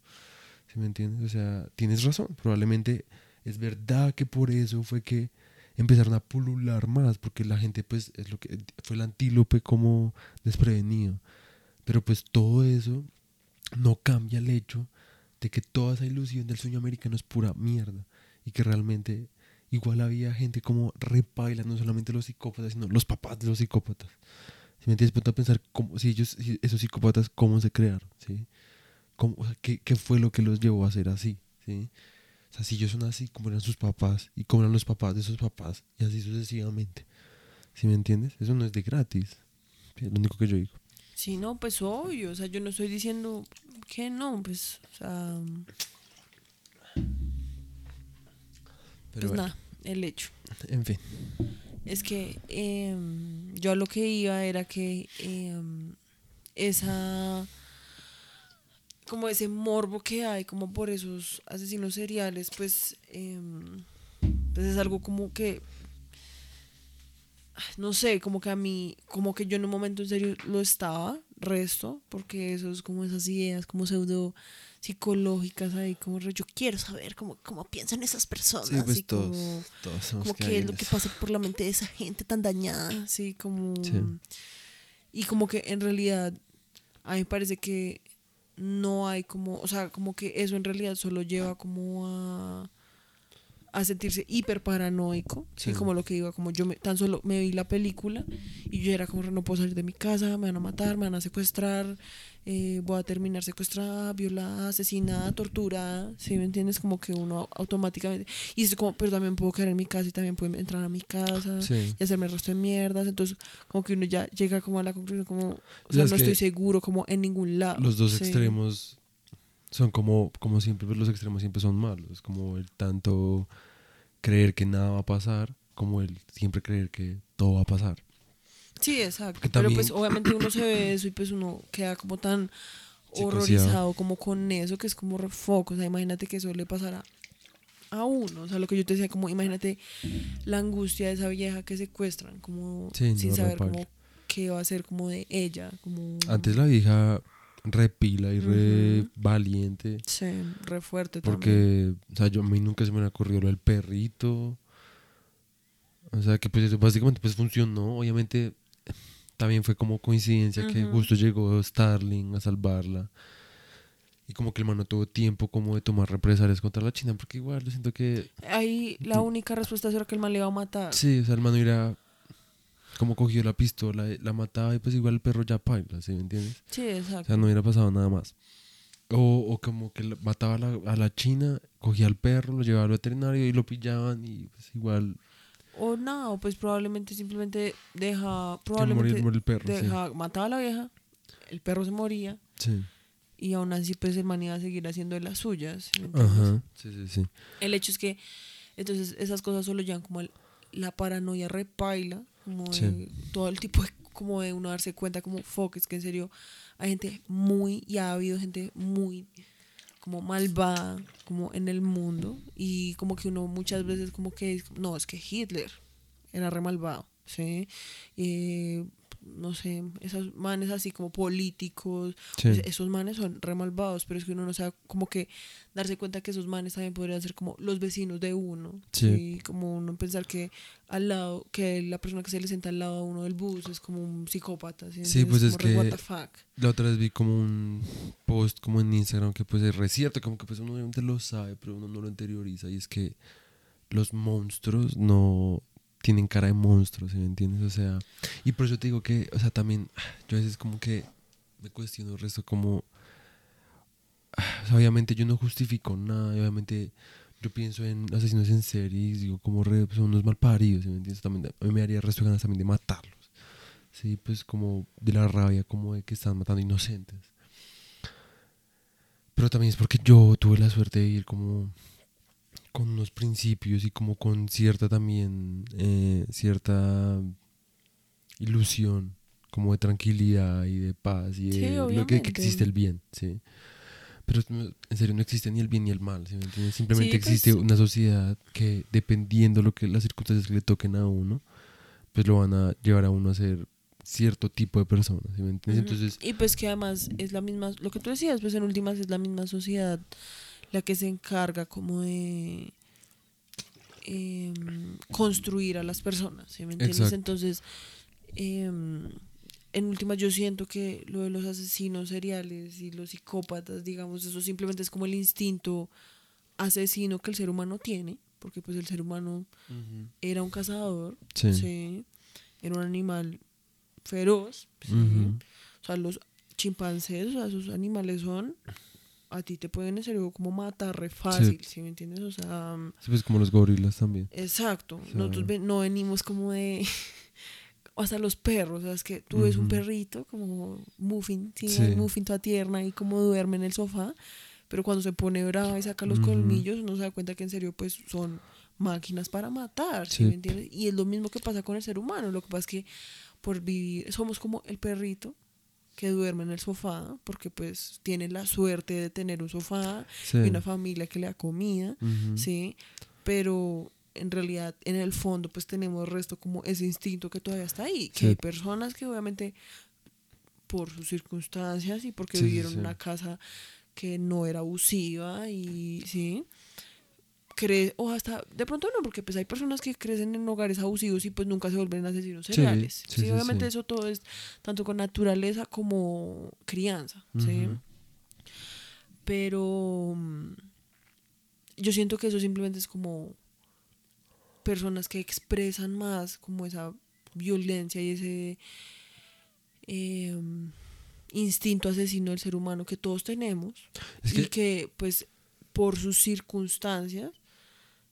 ¿Sí me entiendes? O sea, tienes razón. Probablemente es verdad que por eso fue que empezaron a pulular más, porque la gente pues es lo que fue el antílope como desprevenido. Pero pues todo eso no cambia el hecho de que toda esa ilusión del sueño americano es pura mierda y que realmente igual había gente como repaila, no solamente los psicópatas, sino los papás de los psicópatas. Si me entiendes, ponte a pensar cómo, si ellos, si esos psicópatas, cómo se crearon, ¿sí? Cómo, o sea, ¿qué, qué fue lo que los llevó a ser así, ¿sí? O sea, si ellos son así, cómo eran sus papás y cómo eran los papás de sus papás y así sucesivamente. ¿Sí me entiendes? Eso no es de gratis. Es lo único que yo digo. Sí, no, pues obvio, o sea, yo no estoy diciendo que no, pues, o sea, Pero pues bueno, nada, el hecho. en fin. Es que em, yo a lo que iba era que em, esa como ese morbo que hay como por esos asesinos seriales pues em, pues es algo como que no sé como que a mí como que yo en un momento en serio lo estaba resto porque eso es como esas ideas como pseudo psicológicas ahí como yo quiero saber cómo, cómo piensan esas personas Sí, pues y todos, como- todos como qué es lo que pasa por la mente de esa gente tan dañada, así como... Sí. Y como que en realidad a mí me parece que no hay como, o sea, como que eso en realidad solo lleva como a, a sentirse hiper paranoico, sí. Sí. como lo que iba, como yo me- tan solo me vi la película y yo era como no puedo salir de mi casa, me van a matar, me van a secuestrar, eh, voy a terminar secuestrada, violada, asesinada, torturada, ¿sí me entiendes? Como que uno automáticamente, y es como, pero también puedo quedar en mi casa y también puedo entrar a mi casa Sí. y hacerme el resto de mierdas, entonces como que uno ya llega como a la conclusión como, o sea, Sabes no estoy seguro como en ningún lado. Los dos sí. extremos son como, como siempre, pues los extremos siempre son malos. Como el tanto creer que nada va a pasar, como el siempre creer que todo va a pasar. Sí, exacto. Pero pues obviamente uno se ve eso y pues uno queda como tan horrorizado como con eso que es como refoco. O sea, imagínate que eso le pasara a uno. O sea, lo que yo te decía, como imagínate la angustia de esa vieja que secuestran, como Sí, sin no, saber como qué va a ser como de ella. Como... Antes la vieja repila y re valiente. Sí, re fuerte también. Porque, o sea, yo a mí nunca se me ha ocurrido lo del perrito. O sea, que pues eso básicamente pues funcionó. Obviamente también fue como coincidencia que justo llegó Starling a salvarla. Y como que el man no tuvo tiempo como de tomar represalias contra la China, porque igual yo siento que... Ahí la única respuesta era que el man le iba a matar. Sí, o sea, el man hubiera como cogió la pistola, la mataba y pues igual el perro ya paila, ¿sí me entiendes? Sí, O exacto. sea, no hubiera pasado nada más. O, o como que mataba a la, a la china, cogía al perro, lo llevaba al veterinario y lo pillaban y pues igual O nada, o pues probablemente simplemente deja, morir probablemente muere el perro. deja, mataba a la vieja, el perro se moría Sí. sí. y aún así pues el man iba a seguir haciendo de las suyas. ¿sí? Ajá. Sí, sí, sí. El hecho es que entonces esas cosas solo llevan como el- la paranoia repaila, como de Sí. todo el tipo de, como de uno darse cuenta como fuck, es que en serio hay gente muy, y ha habido gente muy como malvada como en el mundo y como que uno muchas veces como que no, es que Hitler era re malvado, ¿sí? Eh, no sé, esos manes así como políticos, Sí. pues, esos manes son re malvados, pero es que uno no sabe como que darse cuenta que esos manes también podrían ser como los vecinos de uno. Sí. Sí. Como uno pensar que al lado, que la persona que se le sienta al lado a uno del bus es como un psicópata. Sí, Sí, pues es como re, que- what the fuck. La otra vez vi como un post como en Instagram que pues es re cierto, como que pues uno obviamente lo sabe, pero uno no lo interioriza y es que los monstruos no tienen cara de monstruos, ¿sí me entiendes? O sea, y por eso te digo que, o sea, también yo a veces como que me cuestiono el resto como, o sea, obviamente yo no justifico nada, obviamente yo pienso en asesinos en serie y digo como re, pues, son unos malparidos, ¿sí me entiendes? También a mí me daría resto de ganas también de matarlos. sí, pues como de la rabia, como de que están matando inocentes. Pero también es porque yo tuve la suerte de ir como con unos principios y como con cierta también, eh, cierta ilusión, como de tranquilidad y de paz y Sí, de lo que, existe el bien, sí. Pero en serio no existe ni el bien ni el mal, ¿sí me? Simplemente Sí, pues, existe una sociedad que dependiendo lo que las circunstancias que le toquen a uno, pues lo van a llevar a uno a ser cierto tipo de persona, ¿sí me entiendes? Entonces, Y pues que además es la misma, lo que tú decías, pues en últimas es la misma sociedad la que se encarga como de em, construir a las personas, ¿sí me entiendes? Exacto. Entonces, em, en últimas yo siento que lo de los asesinos seriales y los psicópatas, digamos, eso simplemente es como el instinto asesino que el ser humano tiene, porque pues el ser humano era un cazador, sí. sí, era un animal feroz. O sea, los chimpancés, o sea, esos animales son, a ti te pueden en serio como matar re fácil, ¿sí, me entiendes? O sea, mm, Sí, pues como los gorilas también. exacto. sea- Nosotros ven- no venimos como de... Hasta los perros, o sea, es que tú ves un Ujú. perrito como Muffin, sí, Sí. un Muffin toda tierna y como duerme en el sofá, pero cuando se pone brava y saca los Ujú. colmillos, uno se da cuenta que en serio pues son máquinas para matar, ¿sí Sí. me entiendes? Y es lo mismo que pasa con el ser humano, lo que pasa es que por vivir, somos como el perrito que duerme en el sofá, porque pues tiene la suerte de tener un sofá Sí. y una familia que le da comida. ¿sí? Pero en realidad, en el fondo, pues tenemos resto como ese instinto que todavía está ahí, que Sí. hay personas que obviamente por sus circunstancias y porque Sí, vivieron en una casa que no era abusiva y, ¿sí? Cre o hasta, de pronto no, porque pues hay personas que crecen en hogares abusivos y pues nunca se vuelven asesinos seriales. sí, Sí, sí, obviamente sí. eso todo es tanto con naturaleza como crianza. Pero mm, yo siento que eso simplemente es como personas que expresan más como esa violencia y ese eh, instinto asesino del ser humano que todos tenemos Es y que pues por sus circunstancias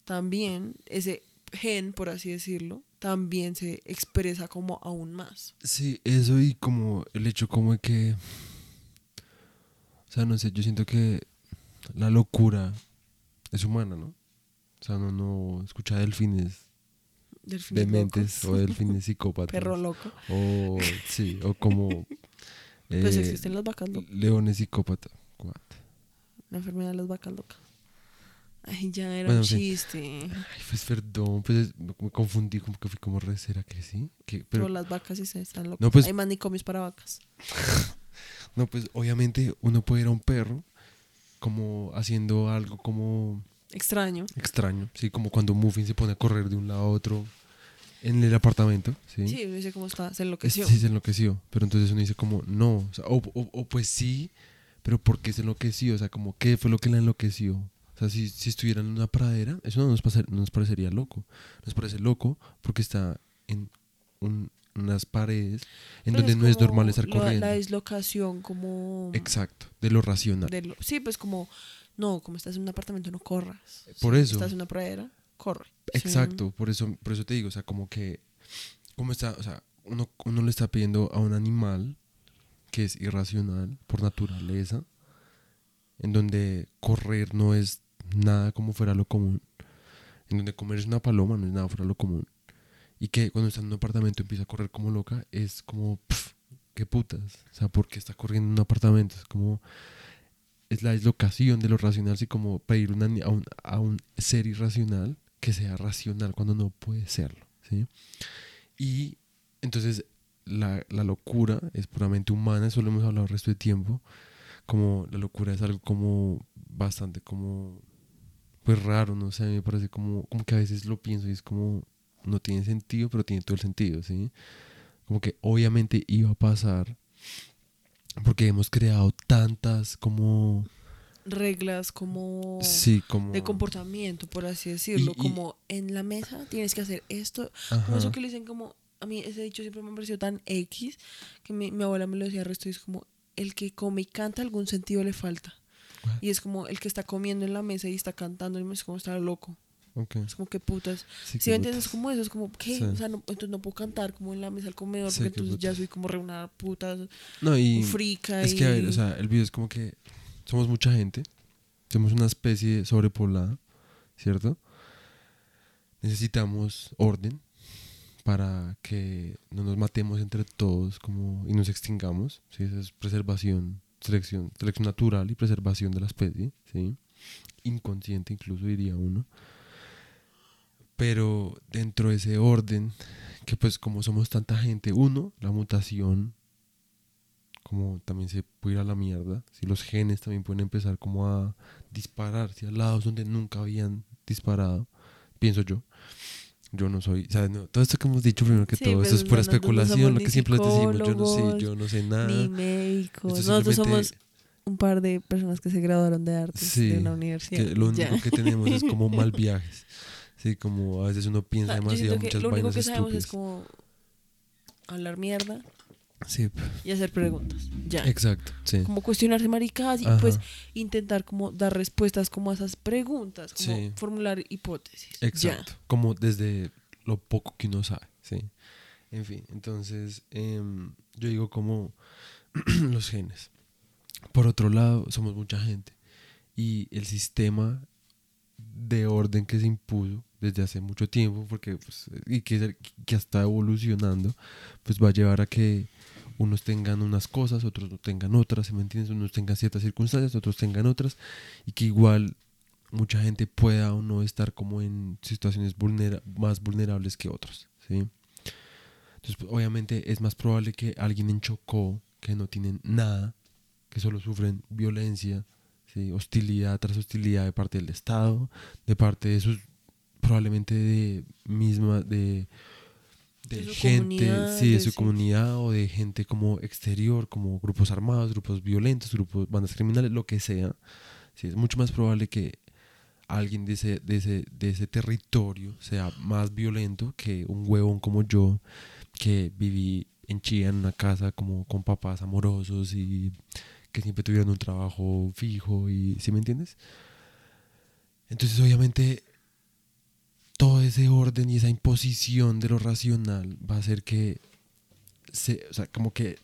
también ese gen por así decirlo también se expresa como aún más sí, eso y como el hecho como de que, o sea, no sé, yo siento que la locura es humana, ¿no? O sea, no, no escucha delfines delfines dementes locos, o delfines psicópatas. perro loco O, sí, o como... pues eh, existen las vacas locas Leones psicópatas. La enfermedad de las vacas locas. Ay, ya era Bueno, un chiste. Ay, pues perdón, pues es- me confundí, como que fui como re, ¿será que sí? Que, Pero las vacas sí se están locas. No, pues- Hay manicomios para vacas. no, pues obviamente uno puede ir a un perro como haciendo algo como Extraño. extraño, ¿sí? Como cuando Muffin se pone a correr de un lado a otro en el apartamento, ¿sí? Sí, no sé cómo está. Se enloqueció. Sí, se enloqueció. Pero entonces uno dice como, no. O, sea, o, o- o pues sí, pero ¿por qué se enloqueció? O sea, como, ¿qué fue lo que la enloqueció? Sea, si, si estuviera en una pradera, eso no nos, pasa- no nos parecería loco. Nos parece loco porque está en un- unas paredes en Pues donde no es normal estar la- corriendo. La dislocación como... Exacto, de lo racional. de lo- sí, pues como... No, como estás en un apartamento no corras. Por Si eso. Estás en una pradera, corre. Sí. Exacto, por eso, por eso te digo, o sea, como que, como está, o sea, uno, uno le está pidiendo a un animal que es irracional por naturaleza, en donde correr no es nada como fuera lo común, en donde comer es una paloma, no es nada fuera lo común, y que cuando está en un apartamento empieza a correr como loca, es como, pff, qué putas, o sea, ¿por qué está corriendo en un apartamento? Es como, es la dislocación de lo racional, así como pedir una a, un, a un ser irracional que sea racional cuando no puede serlo, ¿sí? Y entonces la, la locura es puramente humana, eso lo hemos hablado el resto de tiempo, como la locura es algo como bastante como pues raro, no sé, me parece como, como que a veces lo pienso y es como no tiene sentido, pero tiene todo el sentido, ¿sí? Como que obviamente iba a pasar porque hemos creado tantas como Reglas como... sí, como De comportamiento, por así decirlo. Y- y- como en la mesa tienes que hacer esto. Como eso que le dicen como, a mí ese dicho siempre me ha parecido tan X, que mi, mi abuela me lo decía al resto, y es como, el que come y canta algún sentido le falta. Y es como el que está comiendo en la mesa y está cantando, y es como estar loco. Ok. Es como que putas. Sí, Si me entiendes, es como eso, es como, ¿qué? Sí. O sea, no, entonces no puedo cantar como en la mesa del comedor, Sí, porque entonces ya soy como re una puta No, y frica. es que, a ver, y- o sea, el video es como que somos mucha gente, somos una especie sobrepoblada, ¿cierto? Necesitamos orden para que no nos matemos entre todos como, y nos extingamos, ¿sí? Esa es preservación, selección, selección natural y preservación de la especie, ¿sí? Inconsciente incluso diría uno. Pero dentro de ese orden, que pues como somos tanta gente, uno, la mutación como también se puede ir a la mierda, si los genes también pueden empezar como a dispararse a lados donde nunca habían disparado, pienso yo. Yo no soy, sea, no, todo esto que hemos dicho primero que Sí, todo, pues, esto es pura especulación, lo que siempre les decimos, yo no sé, yo no sé nada. ni médicos. Esto Nosotros somos un par de personas que se graduaron de artes Sí, de una universidad. que lo ya. único que tenemos es como mal viajes. Sí, como a veces uno O piensa sea, yo demasiado muchas lo único vainas que sabemos estúpidas. es como hablar mierda Sí, y hacer preguntas. Ya. exacto, sí. Como cuestionarse maricadas y Ajá. pues intentar como dar respuestas como a esas preguntas, como Sí. formular hipótesis. Exacto. Como desde lo poco que uno sabe, sí. En fin, entonces em, yo digo como los genes. Por otro lado, somos mucha gente y el sistema de orden que se impuso desde hace mucho tiempo, porque pues, y que, que está evolucionando, pues va a llevar a que unos tengan unas cosas, otros no tengan otras, ¿sí ¿me entiendes? Unos tengan ciertas circunstancias, otros tengan otras, y que igual mucha gente pueda o no estar como en situaciones más vulnerables que otros, ¿sí? Entonces, pues, obviamente es más probable que alguien en Chocó, que no tienen nada, que solo sufren violencia, hostilidad tras hostilidad de parte del Estado, de parte de sus, probablemente de misma, de, de gente, sí, de de su sí. comunidad o de gente como exterior, como grupos armados, grupos violentos, grupos, bandas criminales, lo que sea. Sí, es mucho más probable que alguien de ese, de, ese, de ese territorio sea más violento que un huevón como yo, que viví en Chía en una casa como con papás amorosos y que siempre tuvieron un trabajo fijo y ¿sí me entiendes? Entonces obviamente todo ese orden y esa imposición de lo racional va a hacer que se, o sea, como que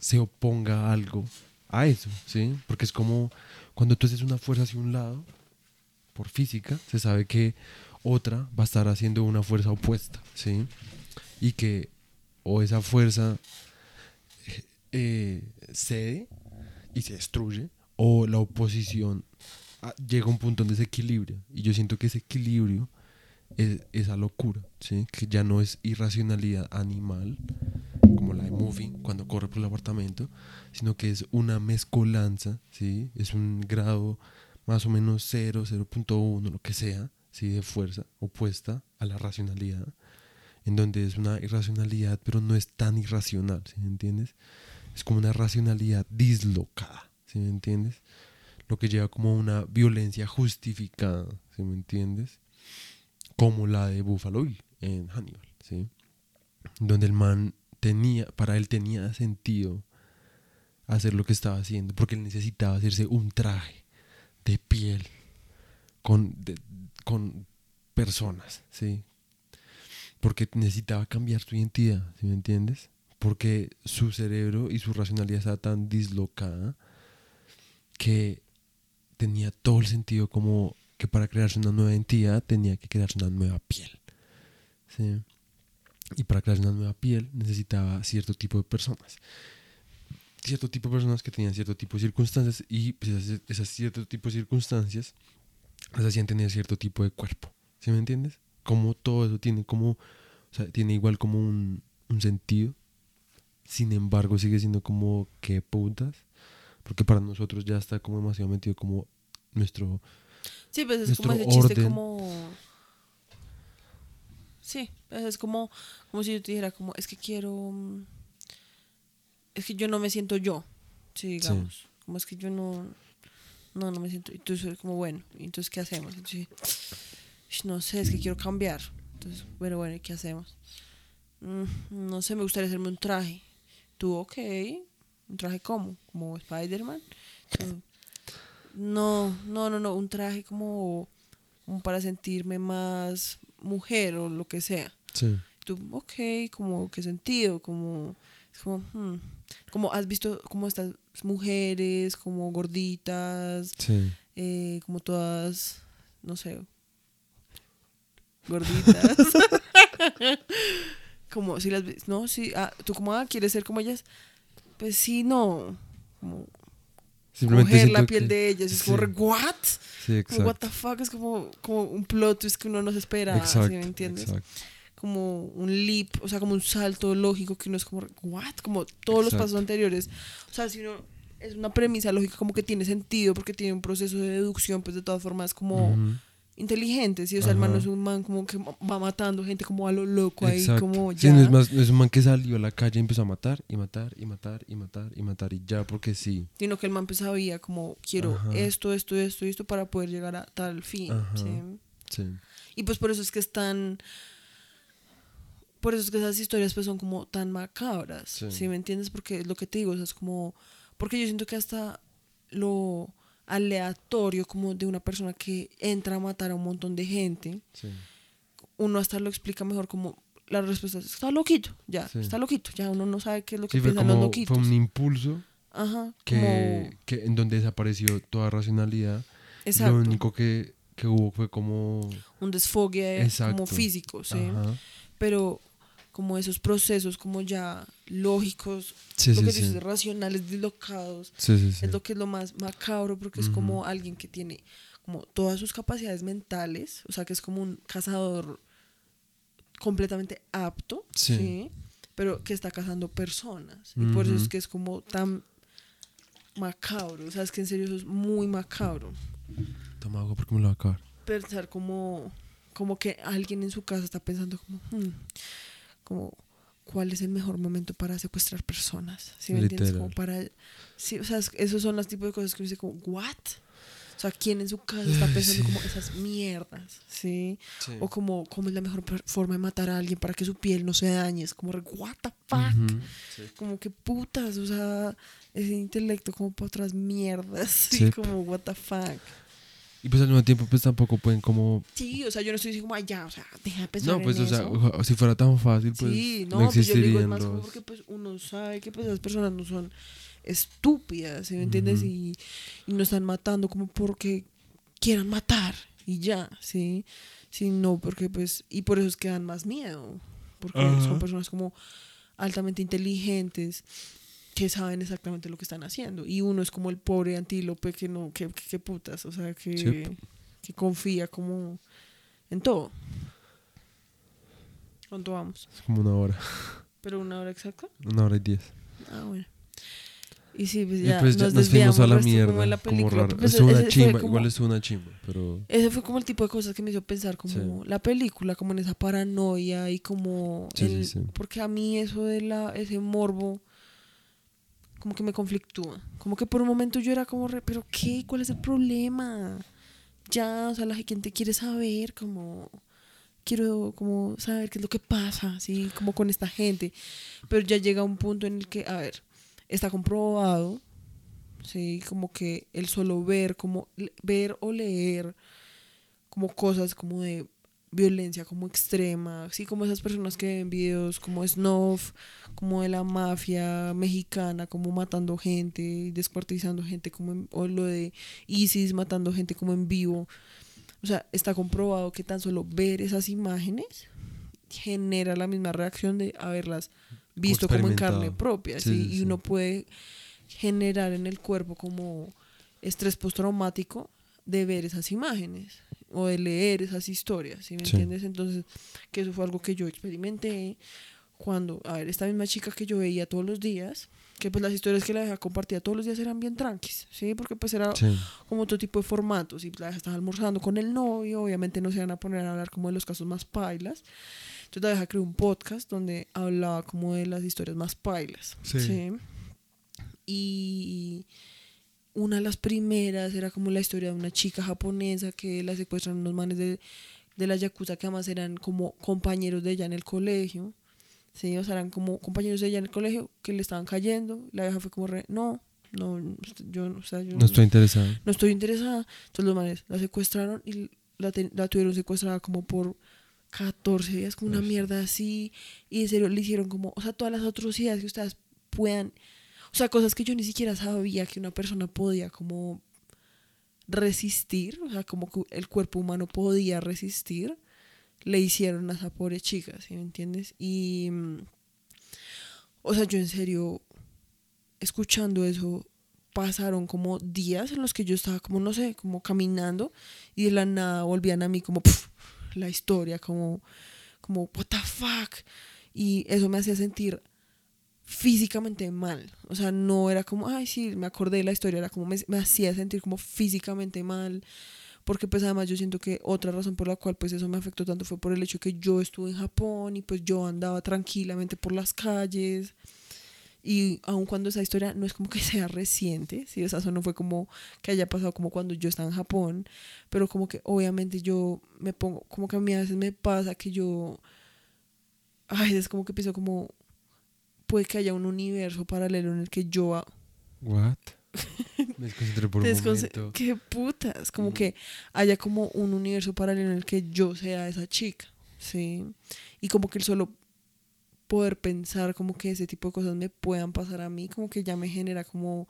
se oponga algo a eso, ¿sí? Porque es como cuando tú haces una fuerza hacia un lado, por física, se sabe que otra va a estar haciendo una fuerza opuesta, ¿sí? Y que o esa fuerza eh, cede y se destruye, o la oposición ah, llega a un punto de desequilibrio. Y yo siento que ese equilibrio es esa locura, ¿sí? Que ya no es irracionalidad animal, como la de Muffy cuando corre por el apartamento, sino que es una mezcolanza, ¿sí? Es un grado más o menos 0, 0.1, lo que sea, ¿sí? De fuerza opuesta a la racionalidad, en donde es una irracionalidad, pero no es tan irracional, ¿sí me entiendes? Es como una racionalidad dislocada, ¿sí me entiendes? Lo que lleva como una violencia justificada, ¿sí me entiendes? Como la de Buffalo Bill en Hannibal, ¿sí? Donde el man tenía, para él tenía sentido hacer lo que estaba haciendo, porque él necesitaba hacerse un traje de piel con, con personas, ¿sí? Porque necesitaba cambiar su identidad, ¿sí me entiendes? Porque su cerebro y su racionalidad estaba tan dislocada que tenía todo el sentido como que para crearse una nueva identidad tenía que crearse una nueva piel, ¿sí? Y para crearse una nueva piel necesitaba cierto tipo de personas cierto tipo de personas que tenían cierto tipo de circunstancias y pues, esas, esas cierto tipo de circunstancias les hacían tener cierto tipo de cuerpo. ¿Sí me entiendes? Como todo eso tiene como, o sea, tiene igual como un, un sentido. Sin embargo, sigue siendo como que putas. Porque para nosotros ya está como demasiado metido como nuestro... Sí, pues es como ese chiste orden. como... Sí, pues es como, como si yo te dijera como, es que quiero... Es que yo no me siento yo, sí, digamos. Como es que yo no... No, no me siento... Y tú soy como, bueno, ¿y entonces qué hacemos? Entonces, "Sh, no sé, es que quiero cambiar. Entonces, bueno, bueno, ¿y qué hacemos? "Mm, no sé, me gustaría hacerme un traje. Tú, ok. ¿Un traje cómo? ¿Como Spider-Man? No, no, no, no, un traje como como para sentirme más mujer o lo que sea. Sí. Tú, ok, como, ¿qué sentido? Como, es como, hmm, como has visto como estas mujeres, como gorditas, Sí. eh, como todas, no sé, gorditas. como si las no, sí, ah, tú como, ah, quieres ser como ellas, pues sí, no, como Simplemente coger la piel que- de ellas, es como, sí. what? Sí, Como, what the fuck, es como, como un plot twist que uno no se espera, ¿sí Exacto, me entiendes? exacto. como un leap, o sea, como un salto lógico que uno es como, ¿what? Como todos los pasos anteriores. O sea, si uno es una premisa lógica como que tiene sentido porque tiene un proceso de deducción, pues de todas formas como. Inteligente, ¿sí? O sea, el man no es un man como que va matando gente como a lo loco ahí, Exacto. como Sí, ya. no es, más, no es un man que salió a la calle y empezó a matar y matar y matar y matar y matar y ya porque sí. Sino que el man pues sabía como, quiero Ajá. esto, esto, esto y esto para poder llegar a tal fin. ¿sí? Sí. Y pues por eso es que están. Por eso es que esas historias pues son como tan macabras. Sí. Sí. me entiendes? Porque es lo que te digo, o sea, es como. Porque yo siento que hasta lo aleatorio como de una persona que entra a matar a un montón de gente, Sí. uno hasta lo explica mejor como la respuesta es, está loquito, ya, Sí. está loquito, ya uno no sabe qué es lo que Sí, piensan los loquitos. fue un impulso Ajá, que, como- que en donde desapareció toda racionalidad. exacto, Lo único que, que hubo fue como un desfogue Exacto. como físico, ¿sí? Ajá. Pero como esos procesos como ya lógicos Sí, lo sí, que sí. dices, racionales, dislocados, es lo que es lo más macabro porque es como alguien que tiene como todas sus capacidades mentales, o sea, que es como un cazador completamente apto, Sí. pero que está cazando personas. Y por eso es que es como tan macabro, o sea, es que en serio eso es muy macabro. Toma agua porque me lo va a acabar. Pensar como, como que alguien en su casa está pensando como, "Hmm, como cuál es el mejor momento para secuestrar personas, ¿sí me entiendes? Como para, sí, o sea, es- esos son los tipos de cosas que uno dice como, ¿what? O sea, ¿quién en su casa está Ay, pensando sí. como esas mierdas, sí? Sí. O como, ¿cómo es la mejor forma de matar a alguien para que su piel no se dañe? Es como, what the fuck? Como que putas, o sea, ese intelecto como para otras mierdas, sí, Sí. como, what the fuck. Y pues al mismo tiempo pues tampoco pueden como... Sí, o sea, yo no estoy diciendo como, "Ay, ya, o sea, deja de pensar No, pues en o sea, eso". oja- si fuera tan fácil pues sí, no, no pues yo digo es más como los... porque pues uno sabe que pues esas personas no son estúpidas, ¿sí me entiendes? Ujú. y, y no están matando como porque quieran matar y ya, ¿sí? Sí, no, porque pues, y por eso es que dan más miedo, porque Ajá. son personas como altamente inteligentes que saben exactamente lo que están haciendo y uno es como el pobre antílope que no, que, que, que putas, o sea, que, Sí. que confía como en todo. ¿Cuánto vamos? Es como una hora, ¿Pero una hora exacta? una hora y diez. Ah, bueno. Y sí, pues Y ya pues ya nos, nos fuimos a la mierda, como la como película. raro. Pues ese una chimba, como- igual estuvo una chimba, pero... Ese fue como el tipo de cosas que me hizo pensar como Sí. la película, como en esa paranoia y como Sí, sí, el- sí. porque a mí eso de la ese morbo como que me conflictúa. Como que por un momento yo era como, re, pero qué, ¿cuál es el problema? Ya, o sea, la gente quiere saber como quiero como saber qué es lo que pasa, así como con esta gente. Pero ya llega un punto en el que, a ver, está comprobado, sí, como que el solo ver, como ver o leer como cosas como de violencia como extrema, así como esas personas que ven videos como Snuff, como de la mafia mexicana, como matando gente, y descuartizando gente, como en- o lo de ISIS matando gente como en vivo. O sea, está comprobado que tan solo ver esas imágenes genera la misma reacción de haberlas visto como en carne propia, Sí, ¿sí? sí, y sí. uno puede generar en el cuerpo como estrés postraumático de ver esas imágenes o de leer esas historias, ¿sí me Sí. entiendes? Entonces, que eso fue algo que yo experimenté cuando, a ver, esta misma chica que yo veía todos los días, que pues las historias que la deja compartía todos los días eran bien tranquis, ¿sí? Porque pues era Sí. como otro tipo de formatos y la estaba almorzando con el novio, obviamente no se iban a poner a hablar como de los casos más pailas. Entonces la vieja creó un podcast donde hablaba como de las historias más pailas. Sí. ¿sí? Y una de las primeras era como la historia de una chica japonesa que la secuestran unos manes de, de la Yakuza que además eran como compañeros de ella en el colegio. Sí, o sea, eran como compañeros de ella en el colegio que le estaban cayendo. La vieja fue como re, no, no, yo, o sea, yo No estoy interesado. no estoy interesada. Entonces los manes la secuestraron y la, ten- la tuvieron secuestrada como por 14 días, como una mierda así. Y en serio le hicieron como, o sea, todas las atrocidades que ustedes puedan, o sea, cosas que yo ni siquiera sabía que una persona podía como resistir, o sea, como que el cuerpo humano podía resistir, le hicieron a esa pobre chica, ¿sí me entiendes? Y, mm, o sea, yo en serio, escuchando eso, pasaron como días en los que yo estaba como, no sé, como caminando y de la nada volvían a mí como pf, la historia, como, como, what the fuck. Y eso me hacía sentir físicamente mal. O sea, no era como, ay, sí, me acordé de la historia, era como me, me hacía sentir como físicamente mal. Porque pues además yo siento que otra razón por la cual pues eso me afectó tanto fue por el hecho que yo estuve en Japón y pues yo andaba tranquilamente por las calles. Y aun cuando esa historia no es como que sea reciente, ¿sí? o sea, eso no fue como que haya pasado como cuando yo estaba en Japón, pero como que obviamente yo me pongo, como que a mí a veces me pasa que yo, ay, es como que pienso como, puede que haya un universo paralelo en el que yo What? Me desconcentré por un desconce- momento. qué putas, como Mm. que haya como un universo paralelo en el que yo sea esa chica, ¿sí? Y como que el solo poder pensar como que ese tipo de cosas me puedan pasar a mí, como que ya me genera como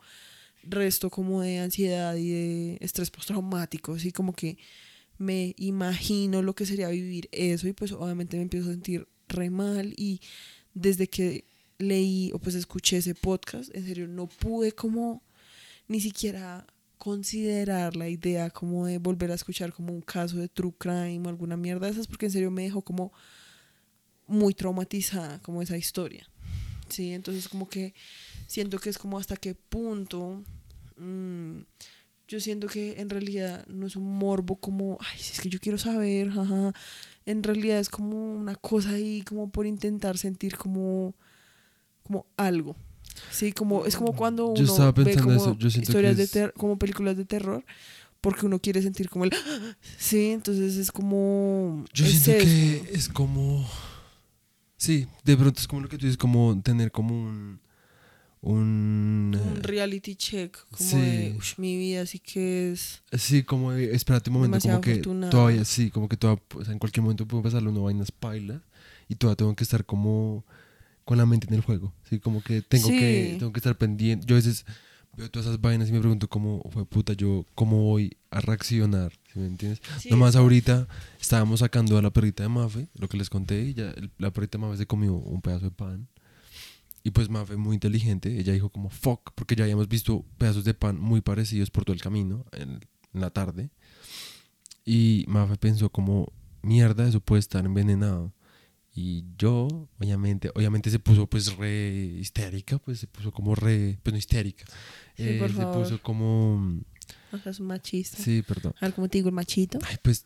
resto como de ansiedad y de estrés postraumático, así como que me imagino lo que sería vivir eso y pues obviamente me empiezo a sentir re mal y desde que leí o pues escuché ese podcast, en serio no pude como ni siquiera considerar la idea como de volver a escuchar como un caso de true crime o alguna mierda de esas porque en serio me dejó como muy traumatizada como esa historia. Sí, entonces como que siento que es como hasta qué punto mm, yo siento que en realidad no es un morbo como, ay, si es que yo quiero saber. En realidad es como una cosa ahí como por intentar sentir como como algo. Sí, como es como cuando Yo uno estaba ve pensando como eso, yo siento historias que de es- ter- como películas de terror porque uno quiere sentir como el sí, entonces es como Yo es siento eso. que es como. Sí, de pronto es como lo que tú dices, como tener como un. Un. un eh, reality check como sí. de "Ush, mi vida así que es Sí, como de, espérate un momento, como que afortunada. todavía, sí, como que toda, o sea, en cualquier momento puede pasarle una vaina paila y todavía tengo que estar como con la mente en el juego, sí, como que tengo que tengo que estar pendiente. Yo a veces veo todas esas vainas y me pregunto cómo fue puta yo cómo voy a reaccionar, ¿sí me entiendes? Sí, Nomás ahorita estábamos sacando a la perrita de Mafe, lo que les conté, y ya el- la perrita de Mafe se comió un pedazo de pan. Y pues Mafe, muy inteligente, ella dijo como fuck, porque ya habíamos visto pedazos de pan muy parecidos por todo el camino en, en la tarde. Y Mafe pensó como, mierda, eso puede estar envenenado. Y yo, obviamente, obviamente se puso pues re histérica, pues se puso como re, pues no histérica. Sí, Eh, por se favor. puso como, o sea, es un machista. sí, perdón. A ver cómo te digo el machito. Ay, pues,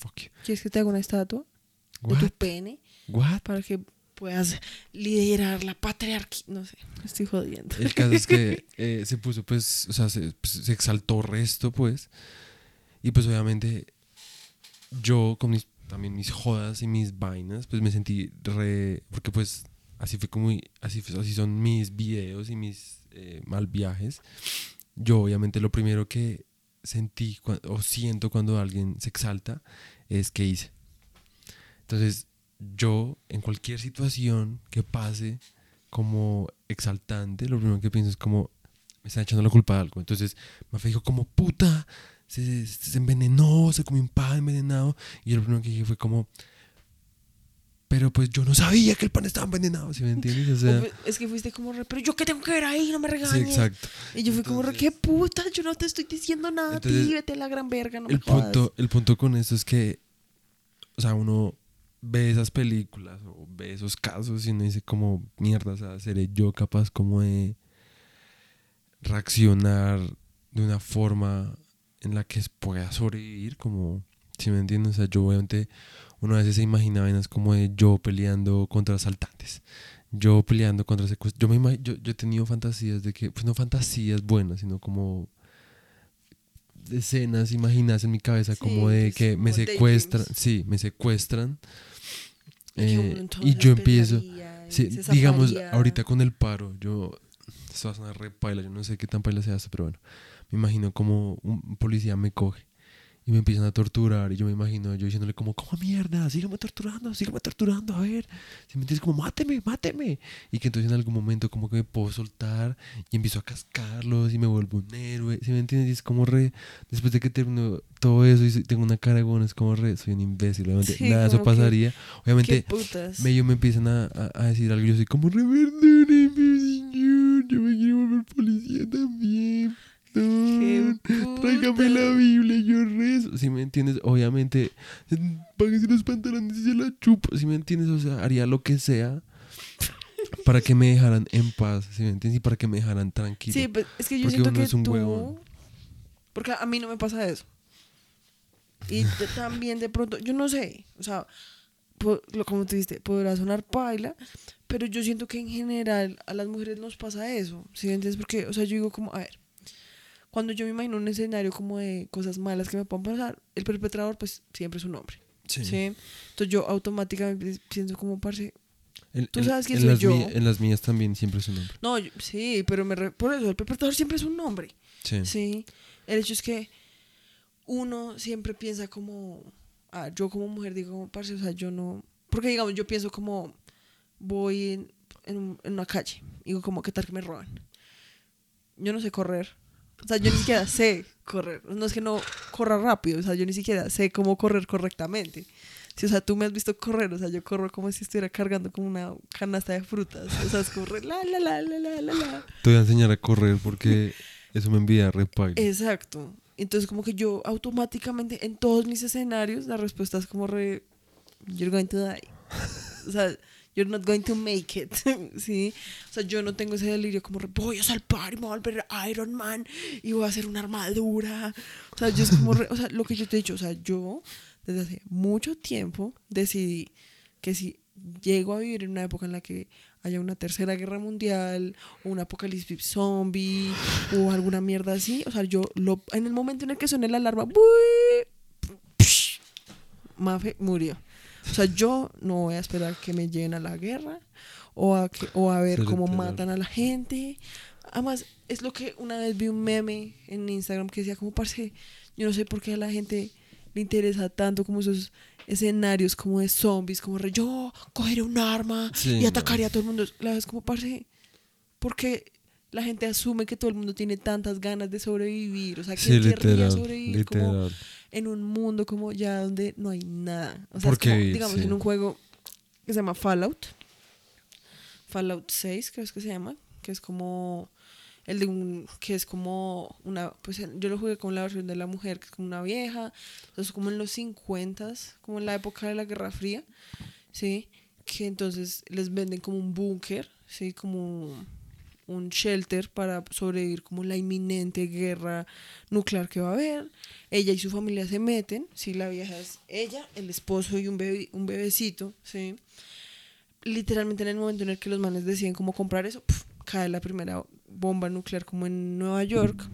fuck you. ¿Quieres que te haga una estatua de What? tu pene What? para que puedas liderar la patriarquía? No sé, estoy jodiendo. El caso es que eh, se puso, pues, o sea, se, pues, se exaltó resto, pues. Y pues obviamente yo con mis, también mis jodas y mis vainas, pues me sentí re... Porque pues así fue como, así, fue- así son mis videos y mis eh, mal viajes. Yo obviamente lo primero que sentí o siento cuando alguien se exalta es que hice. Entonces yo en cualquier situación que pase como exaltante, lo primero que pienso es como me están echando la culpa de algo. Entonces Mafe dijo como puta, se, se envenenó, se comió un pan envenenado. Y yo lo primero que dije fue como, pero pues yo no sabía que el pan estaba envenenado, ¿sí me entiendes? O sea, es que fuiste como re, pero yo qué tengo que ver ahí, no me sí, regañes. exacto. Y yo fui como re, Entonces- qué puta, yo no te estoy diciendo nada, Entonces, ti, vete a la gran verga, no me el jodas. punto, el punto con esto es que, o sea, uno ve esas películas o ve esos casos y uno dice como, mierda, o sea, seré yo capaz como de reaccionar de una forma en la que pueda sobrevivir, como, si me entiendes, o sea, yo obviamente, uno a veces se imagina vainas como de yo peleando contra asaltantes, yo peleando contra secuestros, yo, me yo, yo he tenido fantasías de que, pues no fantasías buenas, sino como escenas imaginadas en mi cabeza Sí, como de pues, que me secuestran, sí, me secuestran Y que eh, y yo empiezo, y sí, digamos, ahorita con el paro, yo, esto va a sonar re paila, yo no sé qué tan paila se hace, pero bueno, me imagino como un policía me coge y me empiezan a torturar y yo me imagino yo diciéndole como, ¿cómo mierda? Sígueme torturando, sígueme torturando, a ver. Si me entiendes, como, máteme, máteme. Y que entonces en algún momento como que me puedo soltar y empiezo a cascarlos y me vuelvo un héroe. Si me entiendes? Y es como re, después de que termino todo eso y tengo una cara de bueno, es como re, soy un imbécil. Obviamente Sí, nada eso que- pasaría. ¿Qué Obviamente ellos me empiezan a, a- a decir algo y yo soy como, re, perdóneme, señor, yo me quiero volver policía también. ¿Qué perdón. Tráigame la? Biblia, yo rezo. Si me entiendes, obviamente, páguese los pantalones y se la chupo. Si me entiendes, o sea, haría lo que sea para que me dejaran en paz. Si me entiendes, y para que me dejaran tranquilo. Sí, pues, es que yo Porque siento uno que es un tú... huevón. Porque a mí no me pasa eso. Y también de pronto, yo no sé, o sea, como tú dijiste, podrá sonar paila, pero yo siento que en general a las mujeres nos pasa eso, ¿sí me entiendes? Porque, o sea, yo digo como, a ver, cuando yo me imagino un escenario como de cosas malas que me puedan pasar, el perpetrador pues siempre es un hombre, Sí. ¿sí? Entonces yo automáticamente pienso como, parce, En- Tú sabes quién en soy las yo. en las mías también siempre es un hombre. no, yo- sí, pero me re- por eso, el perpetrador siempre es un hombre. Sí. Sí, el hecho es que uno siempre piensa como, ah, yo como mujer digo, como, parce, o sea, yo no, porque digamos, yo pienso como, voy en, en una calle, digo como, ¿qué tal que me roban? Yo no sé correr, o sea, yo ni siquiera sé correr, no es que no corra rápido, o sea, yo ni siquiera sé cómo correr correctamente. Sí, o sea, tú me has visto correr, o sea, yo corro como si estuviera cargando como una canasta de frutas, o sea, es correr, la, la, la, la, la, la, la. Te voy a enseñar a correr porque eso me envía re paila. Exacto. Entonces como que yo automáticamente en todos mis escenarios la respuesta es como re you're going to die. O sea, you're not going to make it. ¿Sí? O sea, yo no tengo ese delirio como voy a salvar y me voy a volver Iron Man y voy a hacer una armadura. O sea, yo es como re- o sea, lo que yo te he dicho, o sea, yo desde hace mucho tiempo decidí que si llego a vivir en una época en la que haya una tercera guerra mundial o un apocalipsis zombie o alguna mierda así, o sea, yo lo, en el momento en el que suene la alarma, ¡bui! Mafe murió. O sea, yo no voy a esperar que me lleven a la guerra o a, que, o a ver Sí, cómo literal. matan a la gente. Además, es lo que una vez vi un meme en Instagram que decía como, parce, yo no sé por qué a la gente le interesa tanto como esos escenarios como de zombies, como re, yo cogeré un arma Sí, y no. atacaría a todo el mundo. La vez como, parce, porque la gente asume que todo el mundo tiene tantas ganas de sobrevivir. O sea, Sí, ¿quién querría literal. sobrevivir como en un mundo como ya donde no hay nada? O sea, ¿Por es como, digamos, Sí. en un juego que se llama Fallout. Fallout 6, creo que se llama, que es como el de un que es como una pues yo lo jugué con la versión de la mujer que es como una vieja entonces como en los 50 como en la época de la Guerra Fría sí que entonces les venden como un búnker sí como un shelter para sobrevivir como la inminente guerra nuclear que va a haber ella y su familia se meten sí la vieja es ella el esposo y un bebé un bebecito sí literalmente en el momento en el que los manes deciden cómo comprar eso, ¡puf! cae la primera bomba nuclear como en Nueva York.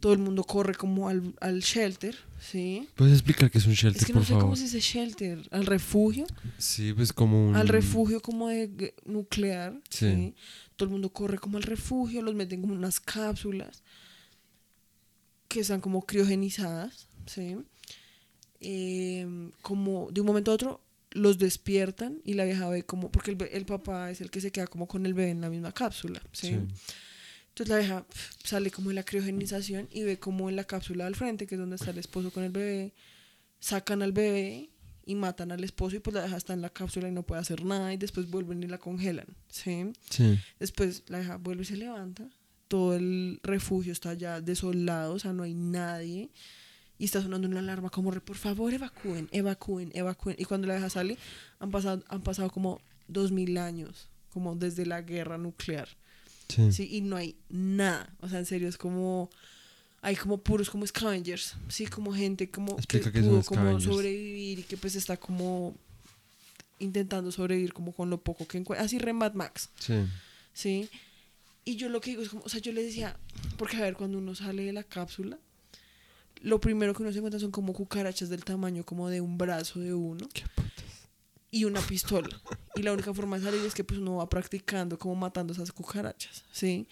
Todo el mundo corre como al, al shelter, ¿sí? ¿Puedes explicar qué es un shelter, Es que no por sé favor? cómo se dice shelter, al refugio, Sí, pues como un... al refugio como de nuclear, Sí. ¿sí? Todo el mundo corre como al refugio, los meten como unas cápsulas que están como criogenizadas, ¿sí? Eh, como de un momento a otro los despiertan y la vieja ve como, porque el, el papá es el que se queda como con el bebé en la misma cápsula, ¿sí? Sí. Entonces la vieja sale como de la criogenización y ve como en la cápsula al frente, que es donde está el esposo con el bebé, sacan al bebé y matan al esposo y pues la vieja está en la cápsula y no puede hacer nada y después vuelven y la congelan, ¿sí? Sí. Después la vieja vuelve y se levanta, todo el refugio está ya desolado, o sea, no hay nadie y está sonando una alarma como, re, por favor, evacúen, evacúen, evacúen. Y cuando la vieja sale, han pasado, han pasado como dos mil años, como desde la guerra nuclear. Sí. Sí, y no hay nada. O sea, en serio, es como. Hay como puros como scavengers. Sí, como gente como Explica que pudo como sobrevivir y que pues está como intentando sobrevivir como con lo poco que encuentra. Así re Mad Max. Sí. Sí. Y yo lo que digo es como, o sea, yo le decía, porque a ver, cuando uno sale de la cápsula, lo primero que uno se encuentra son como cucarachas del tamaño como de un brazo de uno Qué y una pistola. Y la única forma de salir es que pues uno va practicando como matando esas cucarachas, ¿sí?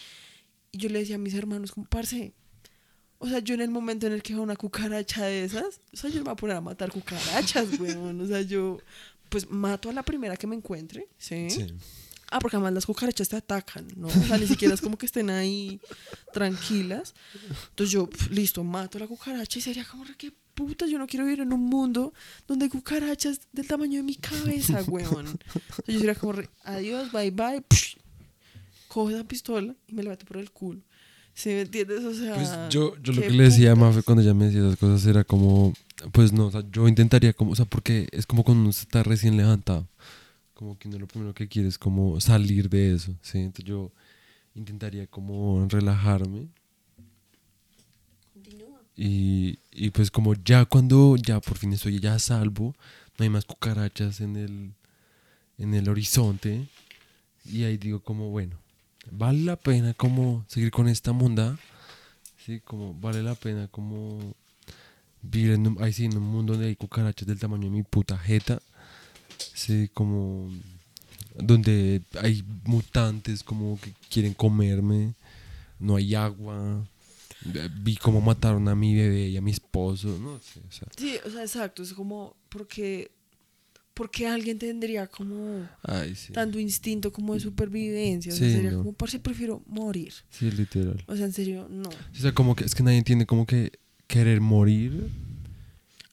Y yo le decía a mis hermanos como, parce, O sea, yo en el momento en el que veo una cucaracha de esas, o sea, yo me voy a poner a matar cucarachas, weón. O sea, yo, pues mato a la primera que me encuentre, ¿sí? Sí. Ah, porque además las cucarachas te atacan, ¿no? O sea, ni siquiera es como que estén ahí tranquilas. Entonces yo, pf, listo, mato a la cucaracha y sería como, re, qué puta, yo no quiero vivir en un mundo donde hay cucarachas del tamaño de mi cabeza, weón. Entonces yo sería como, re, adiós, bye bye, psh, cojo esa pistola y me la meto por el culo. ¿Sí me entiendes? O sea, Pues yo, yo lo que le decía a. Mafe cuando ella me decía esas cosas era como, pues no, o sea, yo intentaría como, o sea, porque es como cuando uno está recién levantado, como que uno lo primero que quiere es como salir de eso, ¿sí? Entonces yo intentaría como relajarme y, y pues como ya cuando ya por fin estoy ya a salvo, no hay más cucarachas en el, en el horizonte y ahí digo como, bueno, vale la pena como seguir con esta monda, sí, como vale la pena como vivir en un, ahí sí, en un mundo donde hay cucarachas del tamaño de mi puta jeta, sí, como donde hay mutantes como que quieren comerme, no hay agua, vi cómo mataron a mi bebé y a mi esposo, no Sí, o sea, exacto, es como, porque, porque alguien tendría como ay sí, tanto instinto como de supervivencia. O Sí, sea, sería no. como, parce, prefiero morir. sí, literal. O sea, en serio, no. O sea, como que es que nadie entiende como que querer morir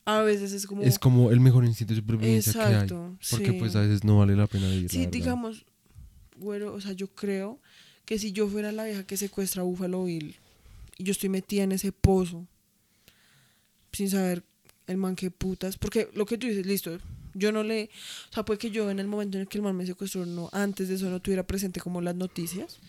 A veces es como... es como el mejor instinto de supervivencia Exacto, que hay. Porque sí. pues a veces no vale la pena vivir. Sí, digamos, güero, o sea, yo creo que si yo fuera la vieja que secuestra a Buffalo Bill y yo estoy metida en ese pozo sin saber el man qué putas, porque lo que tú dices, listo, yo no le, o sea, puede que yo en el momento en el que el man me secuestró, no, antes de eso no tuviera presente como las noticias.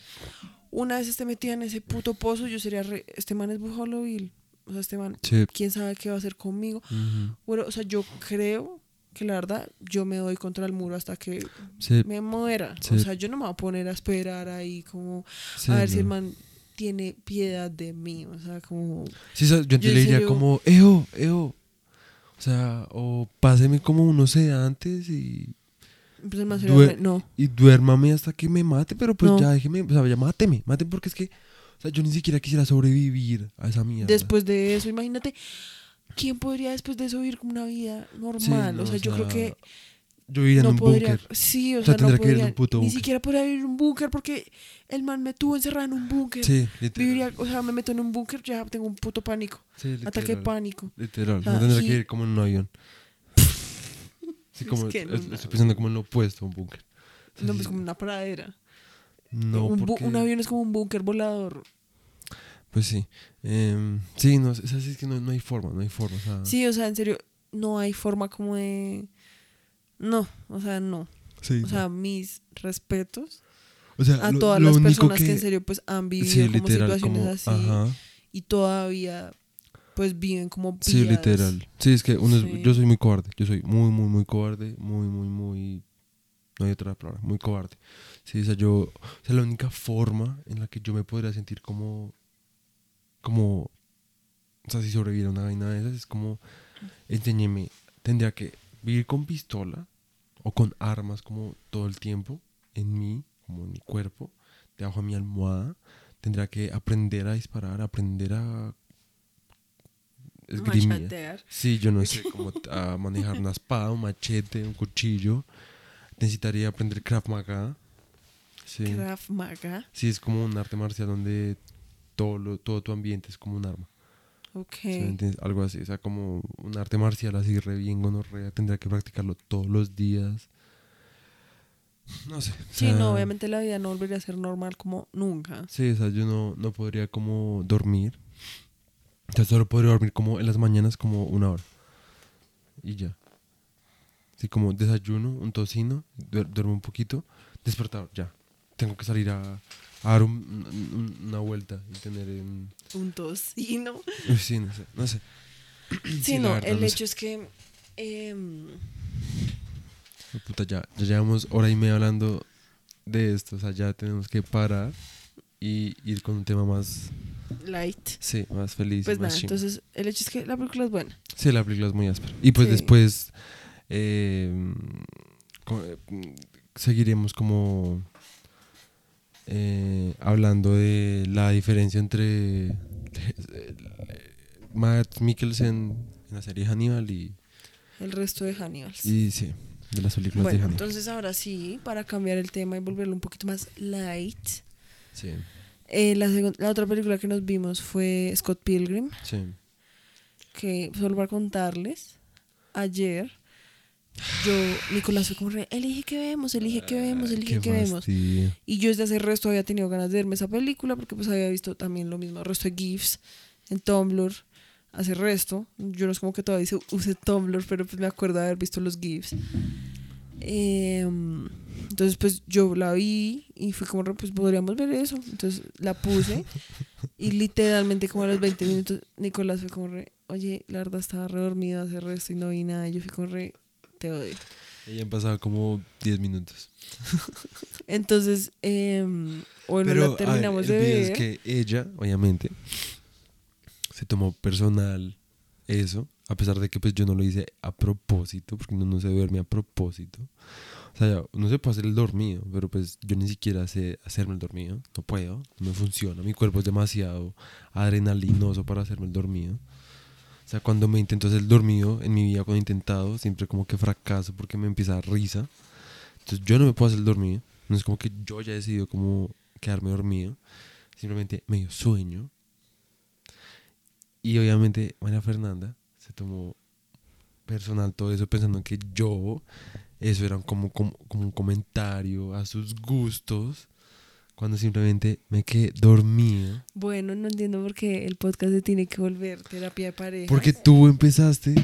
Una vez esté metida en ese puto pozo, yo sería, re- este man es Buffalo Bill, o sea, este man, Sí. quién sabe qué va a hacer conmigo. Ujú. Bueno, o sea, yo creo que la verdad yo me doy contra el muro hasta que Sí, me muera. Sí. O sea, yo no me voy a poner a esperar ahí como sí, a ver si el no. man tiene piedad de mí. O sea, como... Sí, yo Yo le diría como, eo, eo. O sea, o páseme como unos sedantes y, Pues el man sería Due- re- no. y duérmame hasta que me mate, pero pues No. ya déjeme, o sea, ya máteme, máteme porque es que, o sea, yo ni siquiera quisiera sobrevivir a esa mierda. Después de eso, imagínate, ¿quién podría después de eso vivir como una vida normal? no, o sea, o yo creo que Yo viviría en no un podría... búnker. Sí, o, O sea, sea, no tendría que vivir en podría... un puto Ni búnker. siquiera podría vivir en un búnker porque el man me tuvo encerrada en un búnker. Sí, literal. Viviría, o sea, me meto en un búnker, ya tengo un puto pánico. Sí, literal. Ataque de pánico. Literal, Ah, no tendría que ir como en un avión. Sí, Es como, que no, es- no. estoy pensando como en lo opuesto a un búnker. O sea, No, pues como una pradera. no, un, porque, un avión es como un búnker volador. Pues sí. Em, sí, no, es así, es que no, no hay forma, no hay forma. O sea, Sí, o sea, en serio, no hay forma como de... No, o sea, no. sí, O no. sea, mis respetos O sea, a lo- todas lo las personas que... en serio pues han vivido sí, como literal, situaciones como, así ajá, y todavía pues viven como sí, literal. Sí, es que uno es- Sí. yo soy muy cobarde, yo soy muy, muy, muy cobarde, muy, muy, muy, no hay otra palabra, muy cobarde. Sí, o sea, yo, o sea, la única forma en la que yo me podría sentir como, como, o sea, si sobreviviera una vaina de esas, es como, enséñeme, tendría que vivir con pistola o con armas como todo el tiempo en mí, como en mi cuerpo, debajo de mi almohada, tendría que aprender a disparar, aprender a esgrimir. Sí, yo no sé cómo a manejar una espada, un machete, un cuchillo. Necesitaría aprender Krav Maga. Sí. Krav Maga. Sí, es como un arte marcial donde todo, lo- todo tu ambiente es como un arma. Ok. Algo así, o sea, como un arte marcial así re bien gonorrea. Tendría que practicarlo todos los días. No sé. o Sí, sea, no, obviamente la vida no volvería a ser normal como nunca. Sí, o sea, yo no, no podría como dormir. O sea, solo podría dormir como en las mañanas como una hora. Y ya. Así como desayuno, un tocino, duer- duermo un poquito, despertador, ya. Tengo que salir a, a dar un- un- una vuelta y tener... em, Un tocino. sí, no sé. No sé. Sí, no, verdad, el no sé. hecho es que... em, Puta, ya, ya llevamos hora y media hablando de esto. O sea, ya tenemos que parar y ir con un tema más, light. sí, más feliz. Pues más nada, entonces el hecho es que la película es buena. Sí, la película es muy áspera. Y pues Sí. después eh, eh, seguiremos como eh, hablando de la diferencia entre eh, Matt Mikkelsen en la serie Hannibal y, El resto de Hannibals. y sí, de las películas de Hannibal. entonces ahora sí, para cambiar el tema y volverlo un poquito más light. Sí, eh, la, la otra película que nos vimos fue Scott Pilgrim, sí. que solo para contarles, ayer yo, Nicolás fue como, re, elige que vemos, elige que vemos, elige Qué que vemos. Y yo desde hace resto había tenido ganas de verme esa película porque pues había visto también lo mismo, resto de GIFs en Tumblr hace resto. Yo no es como que todavía use- use Tumblr, pero pues me acuerdo de haber visto los GIFs. Em, entonces pues yo la vi y fui como, re, pues podríamos ver eso. Entonces la puse y literalmente como a los 20 minutos Nicolás fue como, re, oye, la verdad estaba re dormida hace resto y no vi nada. Y yo fui como, re, te odio. Y han pasado como 10 minutos. Entonces, em, bueno, Pero la a ver, terminamos el de video ver. es que ella, obviamente, se tomó personal eso, a pesar de que pues yo no lo hice a propósito, porque uno no se duerme a propósito. O sea, uno se puede hacer el dormido, pero pues yo ni siquiera sé hacerme el dormido, no puedo, no me funciona, mi cuerpo es demasiado adrenalinoso para hacerme el dormido. O sea, cuando me intento hacer dormido en mi vida, cuando he intentado, siempre como que fracaso porque me empieza a risa. Entonces yo no me puedo hacer el dormido. No es como que yo ya he decidido como quedarme dormido. Simplemente medio sueño. Y obviamente María Fernanda se tomó personal todo eso pensando que yo, eso era como, como, como un comentario a sus gustos. Cuando simplemente me quedé dormido. Bueno, no entiendo por qué el podcast se tiene que volver terapia de pareja. Porque tú empezaste...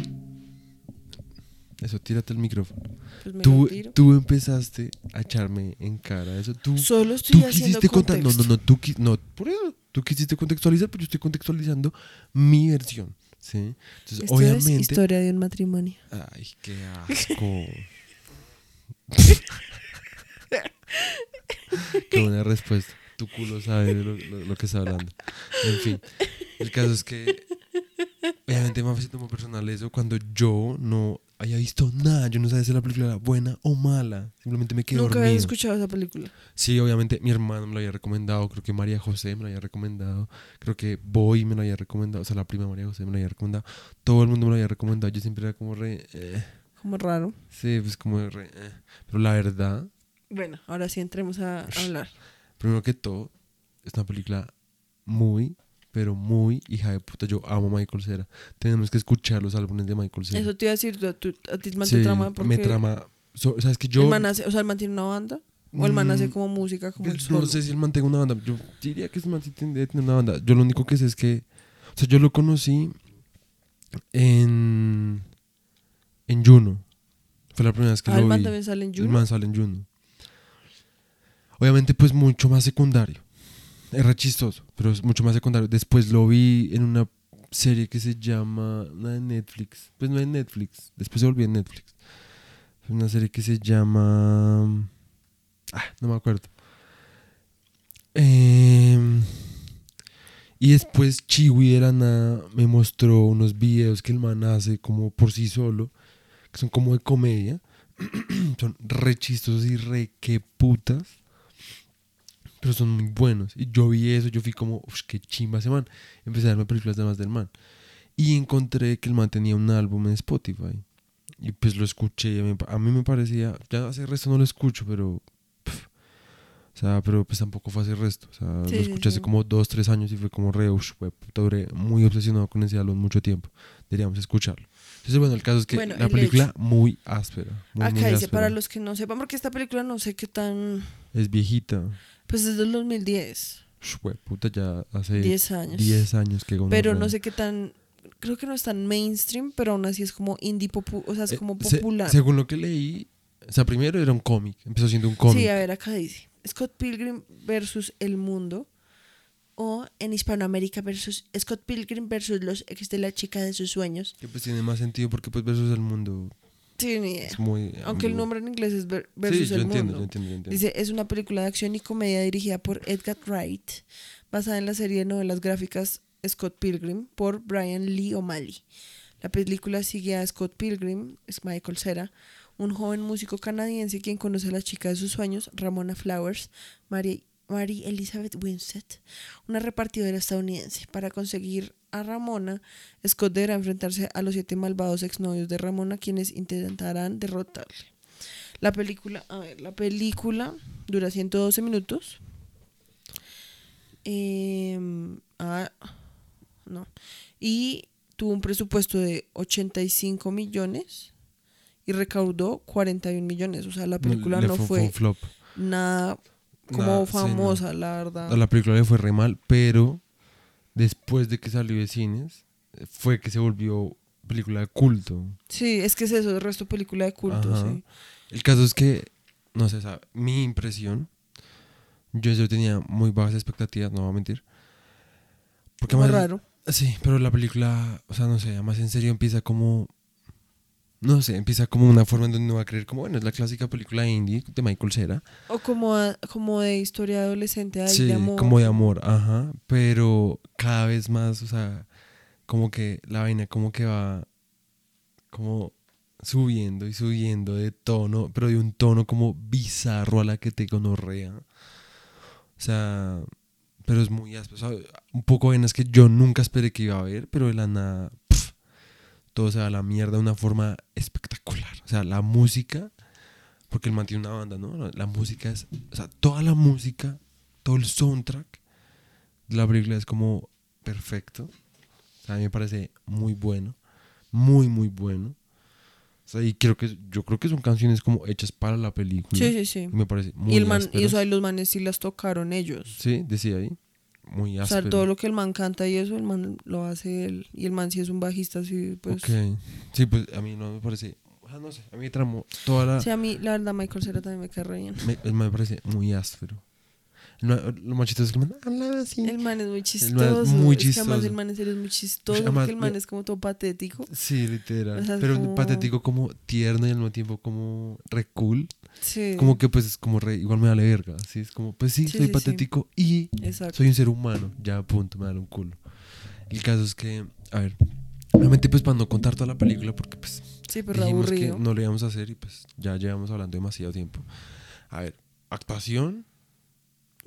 Eso, tírate el micrófono. Pues Tú, empezaste a echarme en cara eso. Tú, Solo estoy tú haciendo contar. No, no, contexto. no, tú, no, por eso. Tú quisiste contextualizar, pero yo estoy contextualizando mi versión. ¿sí? Entonces, Esto obviamente. es historia de un matrimonio. Ay, qué asco. qué buena respuesta. Tu culo sabe de lo, lo- lo que está hablando. En fin, el caso es que obviamente me afectó como personal eso cuando yo no haya visto nada. Yo no sabía si la película era buena o mala. Simplemente me quedé Nunca dormido. habías escuchado esa película. Sí, obviamente mi hermano me lo había recomendado, creo que María José me lo había recomendado, creo que Boy me lo había recomendado, o sea, la prima María José me lo había recomendado, todo el mundo me lo había recomendado, yo siempre era como re... eh, Como raro. sí, pues como re... eh. Pero la verdad, Bueno, ahora sí entremos a hablar. primero que todo, es una película muy, pero muy hija de puta, yo amo a Michael Cera, tenemos que escuchar los álbumes de Michael Cera. Eso te iba a decir, a, tu- a ti man Sí, te trama porque me trama... so- ¿Sabes que yo...? el man hace, o sea, el man tiene una banda o el man hace Mm, como música como el solo. No sé si él mantenga una banda. Yo diría que ese man sí tiene- una banda. Yo lo único que sé es que. O sea, yo lo conocí en. En Juno. Fue la primera vez que Ah, el lo man vi. también sale en El Juno. man sale en Juno. Obviamente, pues mucho más secundario. Era chistoso, pero es mucho más secundario. Después lo vi en una serie que se llama. Una de Netflix. Pues no en Netflix. Después se volvió en Netflix. Una serie que se llama. Ah, no me acuerdo. Em, y después Chiwi de la nada me mostró unos videos que el man hace como por sí solo, que son como de comedia. son re chistosos y re que putas. Pero son muy buenos. Y yo vi eso, yo fui como, uff, qué chimba ese man. Empecé a verme películas de más del man. Y encontré que el man tenía un álbum en Spotify. Y pues lo escuché. y a mí, a mí me parecía, ya hace resto no lo escucho, pero. pf, o sea, pero pues tampoco fue hace resto. O sea, Sí, lo sí, escuché hace sí. como dos, tres años y fue como re, uff, muy obsesionado con ese álbum mucho tiempo. Deberíamos escucharlo. Entonces, bueno, el caso es que Bueno, la el película muy áspera. Muy, Acá muy dice, áspera. para los que no sepan, porque esta película no sé qué tan... Es viejita. Pues es del 2010, Ush, fue puta, ya hace 10 años. 10 años que Pero no sé qué tan... Creo que no es tan mainstream, pero aún así es como indie popu o sea, es Eh, como se- popular. según lo que leí, o sea, primero era un cómic, empezó siendo un cómic. Sí, a ver, acá dice. Scott Pilgrim versus El Mundo. O en Hispanoamérica versus Scott Pilgrim versus los ex de la chica de sus sueños. Que pues tiene más sentido porque pues versus el mundo Sí, ni idea. es muy... Aunque el nombre en inglés es ver- versus sí, el entiendo, mundo. yo entiendo, yo entiendo. Dice, es una película de acción y comedia dirigida por Edgar Wright, basada en la serie de novelas gráficas Scott Pilgrim por Brian Lee O'Malley. La película sigue a Scott Pilgrim, es Michael Cera, un joven músico canadiense quien conoce a la chica de sus sueños, Ramona Flowers, María, Mary Elizabeth Winstead, una repartidora estadounidense. Para conseguir a Ramona, Scott deberá enfrentarse a los siete malvados exnovios de Ramona, quienes intentarán derrotarle. La película, a ver, la película dura 112 minutos. Em, ah, no. Y tuvo un presupuesto de 85 millones y recaudó 41 millones. O sea, la película Le no fue nada como Nada, sí, no. famosa, la verdad. La película le fue re mal, pero después de que salió de cines, fue que se volvió película de culto. Sí, es que es eso, el resto película de culto, Ajá. sí. El caso es que, no sé, o sea, mi impresión, yo yo tenía muy bajas expectativas, no voy a mentir. Porque Muy más- raro. Sí, pero la película, o sea, no sé, más en serio empieza como, no sé, empieza como una forma en donde uno va a creer como, bueno, es la clásica película indie de Michael Cera. O como, a- como de historia adolescente, ahí Sí, de amor. como de amor, ajá, pero cada vez más, o sea, como que la vaina como que va como subiendo y subiendo de tono, pero de un tono como bizarro a la que te gonorrea. O sea, pero es muy áspero. o sea, un poco vainas que yo nunca esperé que iba a ver, pero de la nada, todo se va a la mierda de una forma espectacular. O sea, la música, porque él mantiene una banda, ¿no? La, música es, o sea, toda la música, todo el soundtrack de la película es como perfecto. O sea, a mí me parece muy bueno, muy, muy bueno. O sea, y creo que, yo creo que son canciones como hechas para la película. Sí, sí, sí. Y me parece muy Y, el man, y o sea, los manes sí las tocaron ellos. Sí, decía ahí. Muy O sea, áspero. todo lo que el man canta y eso, el man lo hace él. Y el man sí es un bajista, así, pues. Ok. Sí, pues a mí no me parece. Sea, no sé, a mí me tramó toda la. Sí, a mí, la verdad, Michael Cera también me cae re bien. Me, me parece muy áspero. Lo más chistoso es que el man hablaba así. El man es muy man chistoso. es muy Es que además chistoso. el man en serio es muy chistoso. Además, porque el man es como todo patético. Sí, literal. O sea, Pero como- patético como tierno y al mismo tiempo como re cool. Sí. Como que pues es como re, igual me vale verga. Así es como, pues sí, Sí, soy sí, patético y Exacto. soy un ser humano. Ya, punto, me da un culo. El caso es que, a ver, obviamente pues para no contar toda la película porque pues Sí, pero dijimos aburrido. que no lo íbamos a hacer y pues ya llevamos hablando demasiado tiempo. A ver, actuación,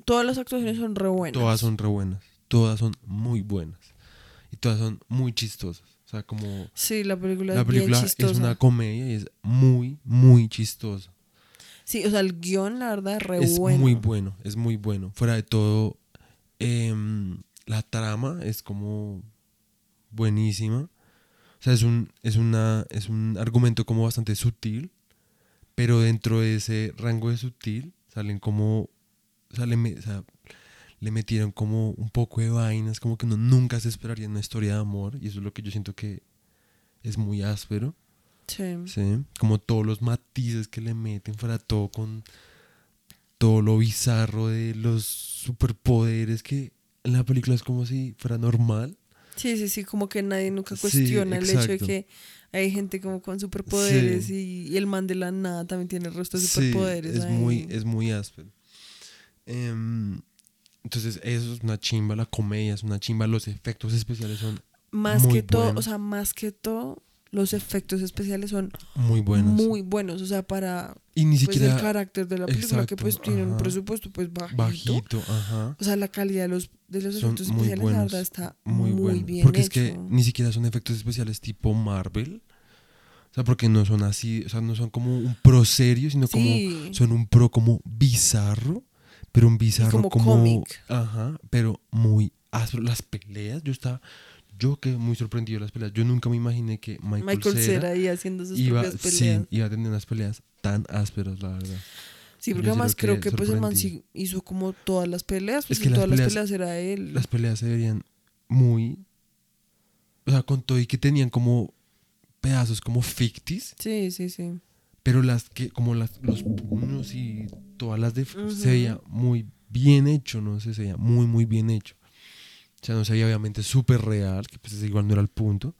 Todas las actuaciones son re buenas. todas son re buenas. Todas son muy buenas. Y todas son muy chistosas. O sea, como Sí, la película, la es bien película chistosa. es una comedia y es muy, muy chistosa. Sí, o sea, el guion, la verdad, es re es bueno. muy bueno, es muy bueno. Fuera de todo, em, la trama es como buenísima. O sea, es un, es una, es un argumento como bastante sutil, pero dentro de ese rango de sutil salen como, o sea, le, me- o sea, le metieron como un poco de vainas, como que uno nunca se esperaría en una historia de amor, y eso es lo que yo siento que es muy áspero. Sí. Sí, como todos los matices que le meten fuera todo con todo lo bizarro de los superpoderes que en la película es como si fuera normal. Sí, sí, sí, como que nadie nunca Sí, cuestiona el hecho de que hay gente como con superpoderes y, y el man de la nada también tiene el resto de superpoderes. es ahí. muy es muy áspero. Em, entonces eso es una chimba, la comedia es una chimba, los efectos especiales son más muy que todo, o buenos. sea, más que todo, los efectos especiales son muy buenos. muy buenos, o sea, para y ni pues, siquiera el carácter de la película que pues tiene un presupuesto pues bajito. bajito, ajá. O sea, la calidad de los, de los Son efectos especiales, la buenos, verdad, está muy, muy, bueno. bien Porque hecho. es que ni siquiera son efectos especiales tipo Marvel. O sea, porque no son así, o sea, no son como un pro serio, sino Sí. como son un pro como bizarro, pero un bizarro como como, cómic. ajá, pero muy áspero. Las peleas, yo estaba yo quedé muy sorprendido de las peleas. Yo nunca me imaginé que Michael, Michael Cera, ahí haciendo sus iba, propias sí, peleas. iba a tener unas peleas tan ásperas, la verdad. Sí, porque sí además creo que que pues el man sí hizo como todas las peleas, pues que en las todas las peleas- peleas era él. Las peleas se verían muy o sea, con todo y que tenían como pedazos como fictis, Sí, sí, sí. Pero las que como las los puños y todas las de Ujú. se veía muy bien hecho, no sé, se veía muy muy bien hecho. O sea, no se veía obviamente súper real, que pues igual no era el punto,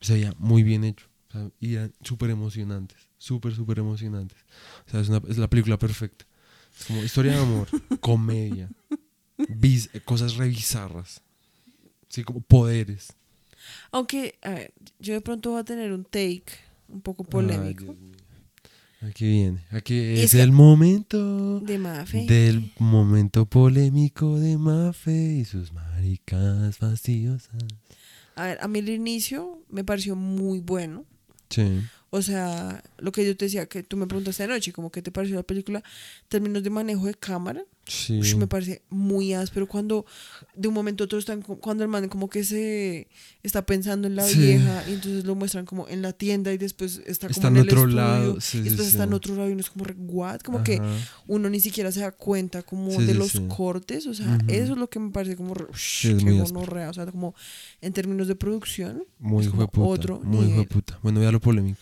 se veía muy bien hecho. O sea, y eran súper emocionantes, súper, súper emocionantes. O sea, es, una- es la película perfecta. Es como historia de amor, comedia, bis- cosas re bizarras. Sí, como poderes. Aunque, a ver, yo de pronto voy a tener un take un poco polémico. Aquí viene. Aquí es, el momento De Mafe. del momento polémico de Mafe y sus maricas fastidiosas. A ver, a mí el inicio me pareció muy bueno. Sí. O sea, lo que yo te decía, que tú me preguntaste anoche, como que te pareció la película, términos de manejo de cámara, Sí. ush, me parece muy áspero cuando de un momento a otro están, cuando el man como que se está pensando en la Sí. vieja y entonces lo muestran como en la tienda y después está como Está en en el otro estudio, lado, sí, y después está en otro lado y uno es como, what? Como que uno ni siquiera se da cuenta como de los cortes, o sea, eso es lo que me parece como, ush, es muy gonorrea, o sea, como en términos de producción, Muy es hijo como de puta. otro muy hijo de nivel. puta. Bueno, vea lo polémico.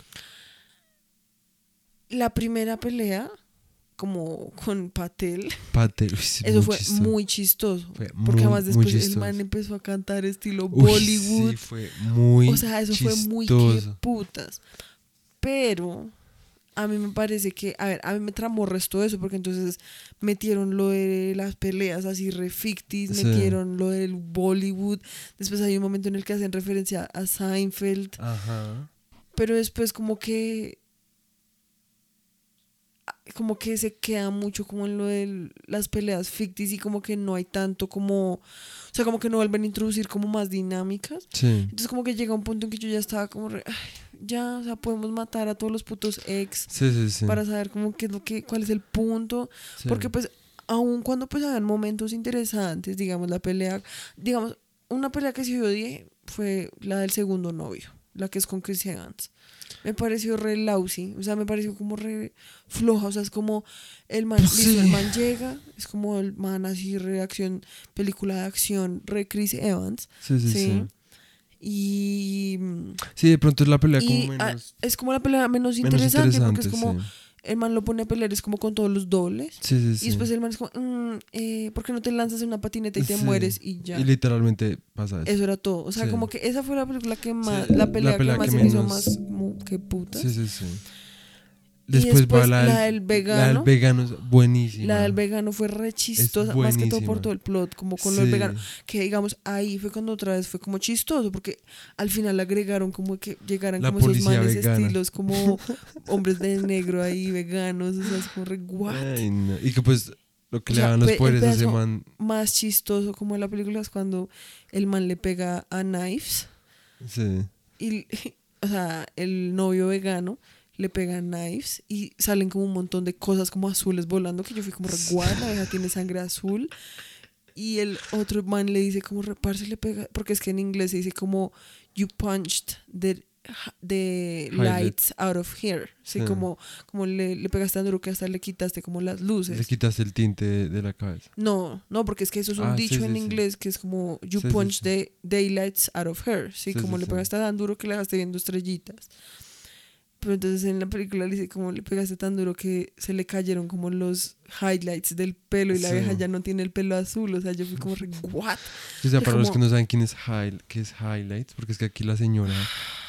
La primera pelea, como con Patel, Pate. uy, sí, eso fue chistoso. muy chistoso. Fue porque además después el man empezó a cantar estilo Uy, Bollywood. Sí, fue muy o sea, eso fue muy que putas. Pero a mí me parece que, a ver, a mí me tramó resto de eso, porque entonces metieron lo de las peleas así re fictis, Sí. metieron lo del Bollywood. Después hay un momento en el que hacen referencia a Seinfeld. Ajá. pero después como que como que se queda mucho como en lo de las peleas fictis y como que no hay tanto como o sea como que no vuelven a introducir como más dinámicas Sí. entonces como que llega un punto en que yo ya estaba como re, "Ay, ya o sea podemos matar a todos los putos ex Sí, sí, sí. para saber como qué es lo que cuál es el punto porque pues aun cuando pues hagan momentos interesantes digamos la pelea digamos una pelea que sí yo odié fue la del segundo novio la que es con Chris Evans me pareció re lousy o sea me pareció como re floja o sea es como el man, Pues listo, el sí. man llega es como el man así reacción película de acción re Chris Evans Sí, sí, sí, sí. y Sí, de pronto es la pelea como menos, es como la pelea menos menos interesante, porque es interesante, como sí. El man lo pone a pelear es como con todos los dobles Sí, sí, sí. y después el man es como, mm, eh, ¿por qué no te lanzas en una patineta y te mueres y ya? Y literalmente pasa eso. Eso era todo. O sea, como que esa fue la película que más, la la pelea, que más que se me hizo más como que puta. Sí, sí, sí. Después, después va la, la del, del La vegano. del vegano es buenísima. La del vegano fue re chistosa, más que todo por todo el plot, como con lo Sí. del vegano. Que digamos, ahí fue cuando otra vez fue como chistoso, porque al final agregaron como que llegaran La como esos manes vegana. estilos como hombres de negro ahí, veganos, o sea, es como re what? Ay, no. Y que pues lo que O le daban los poderes a ese man. Más chistoso como en la película es cuando el man le pega a Knives. Sí. y o sea, el novio vegano le pega knives y salen como un montón de cosas como azules volando que yo fui como reguar, la vieja tiene sangre azul y el otro man le dice como reparse le pega porque es que en inglés se dice como you punched the the lights out of here sí, como como le, le pegaste tan duro que hasta le quitaste como las luces Le quitaste el tinte de, la cabeza. no, no, porque es que eso es un Ah, dicho sí, en sí. inglés que es como you Sí, sí, punch sí. the daylights out of her, ¿sí? Como le pegaste tan duro que le dejaste viendo estrellitas. Pero entonces en la película le dice como le pegaste tan duro que se le cayeron como los highlights del pelo y la Sí. vieja ya no tiene el pelo azul, o sea, yo fui como, re, ¿what? O sea, para los que no saben quién es high, qué es highlights, porque es que aquí la señora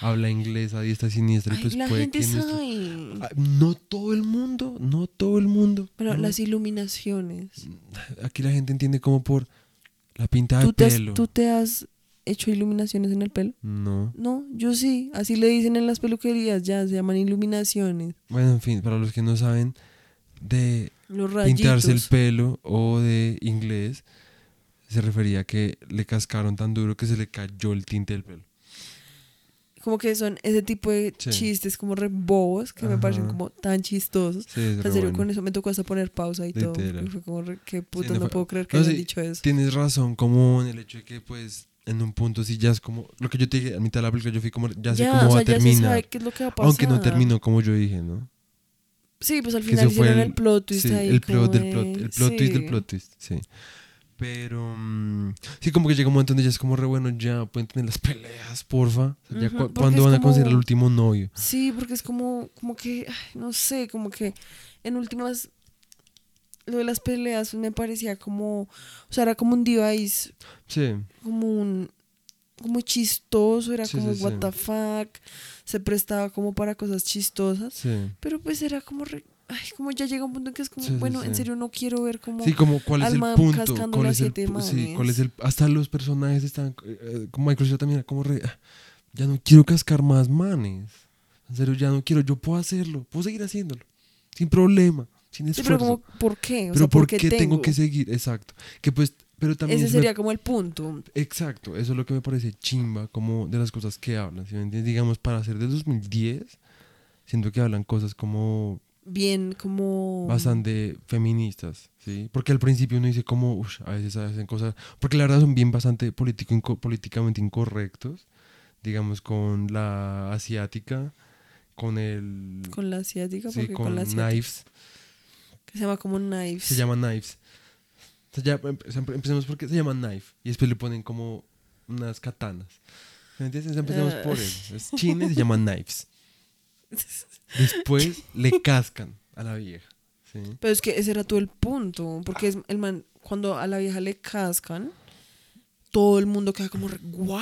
habla inglés a diestra siniestra y pues la puede gente que nuestro- sabe. Ah, no todo el mundo, no todo el mundo. No. las iluminaciones. Aquí la gente entiende como por la pinta de ¿Tú te, has, pelo. ¿Tú te has hecho iluminaciones en el pelo? No. No, yo sí. Así le dicen en las peluquerías, ya se llaman iluminaciones. Bueno, en fin, para los que no saben de Los pintarse el pelo o de inglés, se refería a que le cascaron tan duro que se le cayó el tinte del pelo. como que son ese tipo de Sí. chistes como re bobos que me parecen como tan chistosos. Sí, En serio, bueno. con eso me tocó hasta poner pausa y todo. Literal. porque Fue como, re, qué puto, no no, fue- puedo creer que no, hayan dicho eso. Tienes razón, como en el hecho de que, pues, en un punto sí ya es como. Lo que yo te dije a mitad de la película, yo fui como. Ya sé Ya, cómo o va sea, a terminar. va a pasar. Aunque no terminó como yo dije, ¿no? Sí, pues al final fue hicieron el- el, plot twist sí, ahí. el plot del de- plot. El plot twist del sí. plot twist, sí. Pero mm, sí, como que llega un momento donde ya es como re bueno, ya pueden tener las peleas, porfa. O sea, ya Ujú, cu- porque ¿Cuándo es van a como- considerar el último novio? Sí, porque es como, como que, ay, no sé, como que en últimas, lo de las peleas me parecía como, o sea, era como un device Sí, como un como chistoso, era Sí, como sí, sí. what the fuck, se prestaba como para cosas chistosas, sí. pero pues era como re- ay, como ya llega un punto en que es como, bueno, en serio no quiero ver como Sí, como cuál es el punto, cuál es el, sí, cuál es el hasta los personajes están eh, eh, como Michael Cera también era como re, ah, ya no quiero cascar más manes. En serio, ya no quiero, yo puedo hacerlo, puedo seguir haciéndolo. sin problema, sin Sí, pero como, ¿por qué? O pero sea, ¿por qué tengo? tengo? que seguir? Exacto. Que pues, pero también Ese me- sería como el punto. Exacto, eso es lo que me parece chimba, como de las cosas que hablan, ¿sí? Digamos, para ser de 2010, siento que hablan cosas como Bien, como... bastante feministas, ¿sí? Porque al principio uno dice como, uff, a veces hacen cosas, porque la verdad son bien bastante político, inco- políticamente incorrectos, digamos, con la asiática, con el... Con la asiática, sí, porque con, con la asiática. knives, se llama como knives. se llama knives. Empe- empecemos porque se llama knife, y después le ponen como unas katanas. ¿Me entiendes? Empecemos Ah. por eso. Es china y se llama knives. Después le cascan a la vieja, ¿sí? Pero es que ese era todo el punto. Porque es el man, cuando a la vieja le cascan, todo el mundo queda como, re, ¿what?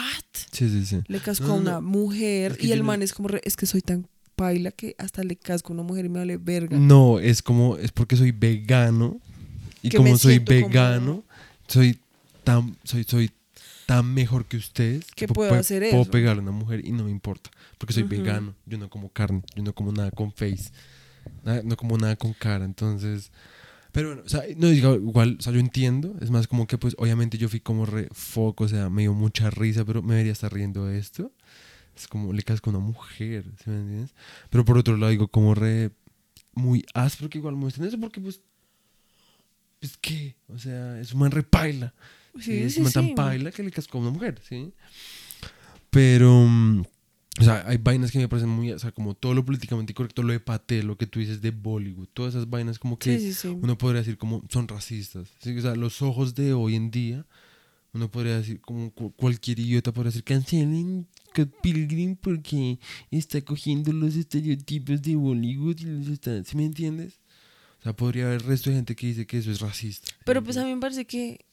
Sí, sí, sí. Le cascó No, a una no. mujer Es que y el man es como, re, es que soy tan paila que hasta le casco a una mujer y me vale verga. No, es como, es porque soy vegano. Y Que como soy como- vegano, soy tan, soy, soy tan mejor que ustedes Que pu- puedo pu- hacer puedo eso. pegarle a una mujer y no me importa. Porque soy vegano, yo no como carne, yo no como nada con face, nada- no como nada con cara. Entonces, pero bueno, o sea, no digo, igual, o sea, yo entiendo. Es más como que, pues, obviamente yo fui como re foco, o sea, me dio mucha risa, pero me debería estar riendo de esto. Es como le casco a una mujer, ¿sí me entiendes? Pero por otro lado digo como re muy áspero que igual muestran eso porque pues pues qué, o sea, es un man re paila. Sí, Sí, es sí, un man tan sí. paila que le cascó a una mujer, ¿sí? Pero mm, o sea, hay vainas que me parecen muy, o sea, como todo lo políticamente incorrecto, lo de Paté, lo que tú dices de Bollywood, todas esas vainas como que Sí, sí, sí. uno podría decir como son racistas. ¿sí? O sea, los ojos de hoy en día, uno podría decir, como cu- cualquier idiota podría decir, cancelen Scott Pilgrim porque está cogiendo los estereotipos de Bollywood y los está... ¿Sí me entiendes? O sea, podría haber resto de gente que dice que eso es racista. ¿sí Pero pues a mí me parece que,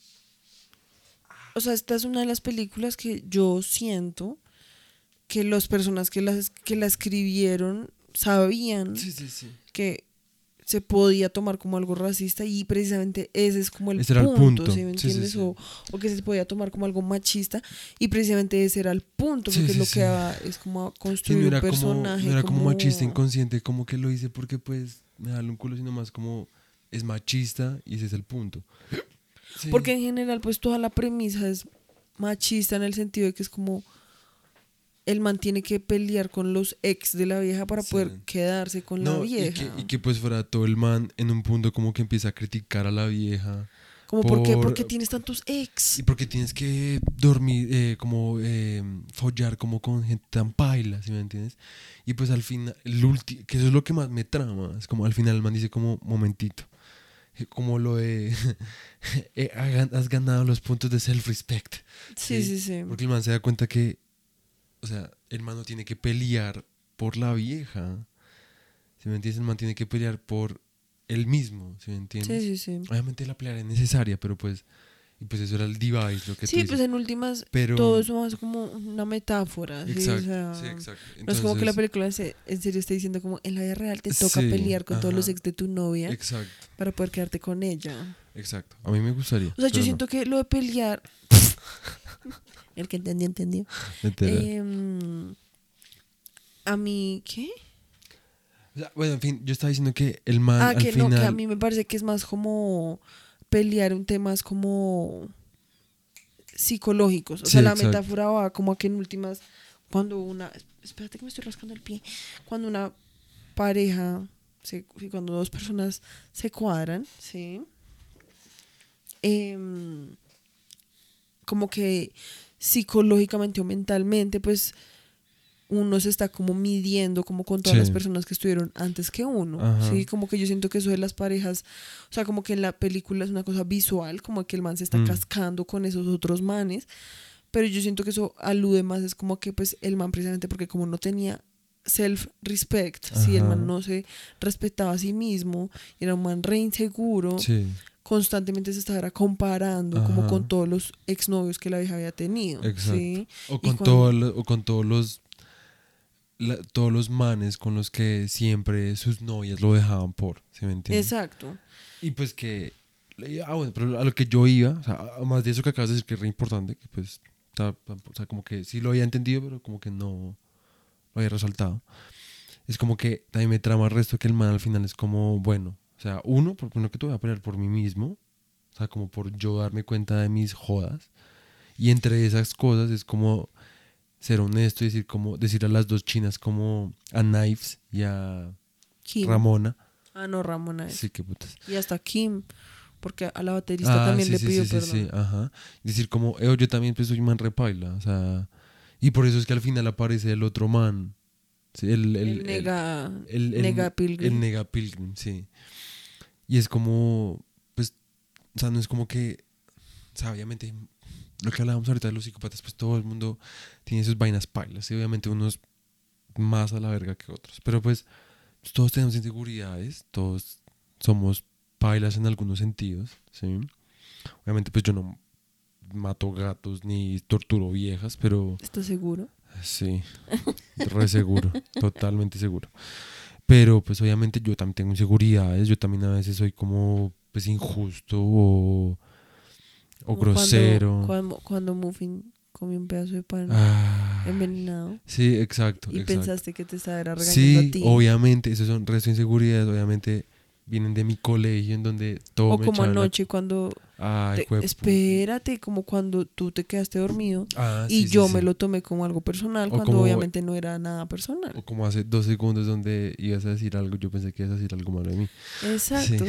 o sea, esta es una de las películas que yo siento que las personas que las que la escribieron sabían Sí, sí, sí. que se podía tomar como algo racista y precisamente ese es como el Ese era el punto, punto. ¿sí me sí, entiendes? sí. O, o que se podía tomar como algo machista y precisamente ese era el punto, porque sí, lo que va es como Sí, construir no era, un como, personaje. no era como machista inconsciente, como que lo hice porque pues me da un culo, sino más como es machista y ese es el punto. Porque en general, pues toda la premisa es machista en el sentido de que es como el man tiene que pelear con los ex de la vieja para Sí. poder quedarse con la No, y vieja. que, y que pues fuera todo el man en un punto como que empieza a criticar a la vieja. como, ¿por qué? por- ¿por qué tienes tantos ex? Y porque tienes que dormir, eh, como eh, follar como con gente tan paila, ¿sí me entiendes? Y pues al final, el ulti- que eso es lo que más me trama, es como al final el man dice como, momentito, eh, como lo de, eh, has ganado los puntos de self-respect. Sí, sí, sí, sí. Porque el man se da cuenta que, o sea, el man no tiene que pelear por la vieja, ¿sí me entiendes? El man tiene que pelear por él mismo, ¿sí me entiendes? Sí, sí, sí. Obviamente la pelea es necesaria, pero pues, y pues eso era el device, lo que tú Sí, dices. pues en últimas Pero- todo eso es como una metáfora. ¿sí? O Exacto, sea, sí, exacto. No es como que la película en se- en serio esté diciendo como en la vida real te toca Sí, pelear con todos los ajá. ex de tu novia Exacto, para poder quedarte con ella. exacto. A mí me gustaría. O sea, yo no, siento que lo de pelear... el que entendió, entendió. literal. Em, a mí, ¿qué? Bueno, en fin, yo estaba diciendo que el man Ah, al que final... no, que a mí me parece que es más como pelear un tema es como psicológicos. O Sí, sea, la exacto. metáfora va como a que en últimas, cuando una, espérate que me estoy rascando el pie, cuando una pareja, se- cuando dos personas se cuadran, ¿sí? Em, como que psicológicamente o mentalmente, pues uno se está como midiendo como con todas Sí. las personas que estuvieron antes que uno, Ajá. ¿sí? Como que yo siento que eso de las parejas, o sea, como que en la película es una cosa visual, como que el man se está Mm. cascando con esos otros manes, pero yo siento que eso alude más, es como que pues el man precisamente porque como no tenía self-respect, si el man no se respetaba a sí mismo, era un man re inseguro, Sí, constantemente se estaba comparando como Ajá. con todos los exnovios que la vieja había tenido, Exacto. ¿sí? o con, cuando- todos los- o con todos los... la- todos los manes con los que siempre sus novias lo dejaban por, ¿sí me entiendes? Exacto. Y pues que... Ah, bueno, pero a lo que yo iba, o sea, además de eso que acabas de decir que es re importante, que pues, o sea, como que sí lo había entendido, pero como que no lo había resaltado, es como que también me trama el resto que el man al final es como, bueno, o sea, uno, por uno que te voy a pelear por mí mismo, o sea, como por yo darme cuenta de mis jodas. Y entre esas cosas es como ser honesto y decir, como, decir a las dos chinas como a Knives y a Kim. Ramona. Ah, no, Ramona es. Sí, qué putas. Y hasta Kim, porque a la baterista también Ah, sí, le sí, pidió sí, sí, perdón. sí, ajá. Decir como, "Eh, yo también pues soy man repaila, o sea, y por eso es que al final aparece el otro man. Sí, el, el, El, nega, el- el- nega pilgrim. El nega pilgrim, sí. Y es como, pues, o sea, no es como que, o sea, obviamente, lo que hablábamos ahorita de los psicópatas, pues todo el mundo tiene sus vainas pailas, y obviamente unos más a la verga que otros. Pero pues, todos tenemos inseguridades, todos somos pailas en algunos sentidos, ¿sí? Obviamente, pues yo no mato gatos ni torturo viejas, pero... ¿Estás seguro? Sí, re seguro, totalmente seguro. Pero pues obviamente yo también tengo inseguridades, yo también a veces soy como pues injusto o, o cuando- grosero. Cuando, cuando Muffin comió un pedazo de pan Ah, envenenado sí, exacto. y exacto. pensaste que te estaba regañando Sí, a ti. obviamente, esas son resto de inseguridades, obviamente vienen de mi colegio en donde todo O me como echaban la- anoche cuando... Ay, te- espérate, como cuando tú te quedaste dormido Ah, y sí, sí, yo sí. me lo tomé como algo personal O cuando como- obviamente no era nada personal. O como hace dos segundos donde ibas a decir algo, yo pensé que ibas a decir algo malo de mí. Exacto.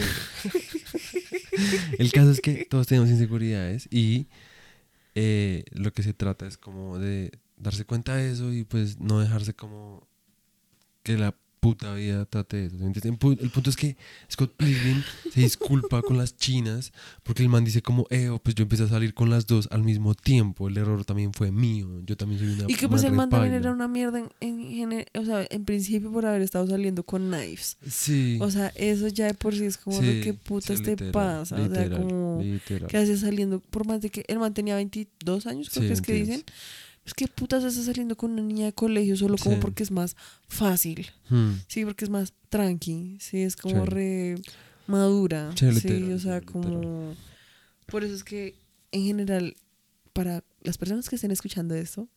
El caso es que todos tenemos inseguridades y eh, lo que se trata es como de darse cuenta de eso y pues no dejarse como que la puta vida trate de eso. El pu- El punto es que Scott Pilgrim se disculpa con las chinas porque el man dice como, eh, pues yo empecé a salir con las dos al mismo tiempo, el error también fue mío, yo también soy una Y que pues el man también repaila". era una mierda en, en, o sea, en principio por haber estado saliendo con knives. Sí. O sea, eso ya de por sí es como sí, qué putas sí, te literal, pasa. o sea, como literal. que hace saliendo, por más de que el man tenía 22 años, creo Sí, que es que 22. dicen. Es que putas está saliendo con una niña de colegio solo como Sí. porque es más fácil. Hmm. Sí, porque es más tranqui. Sí, es como re madura. Sí, Sí, literal, o sea, literal. como. Por eso es que, en general, para las personas que estén escuchando esto,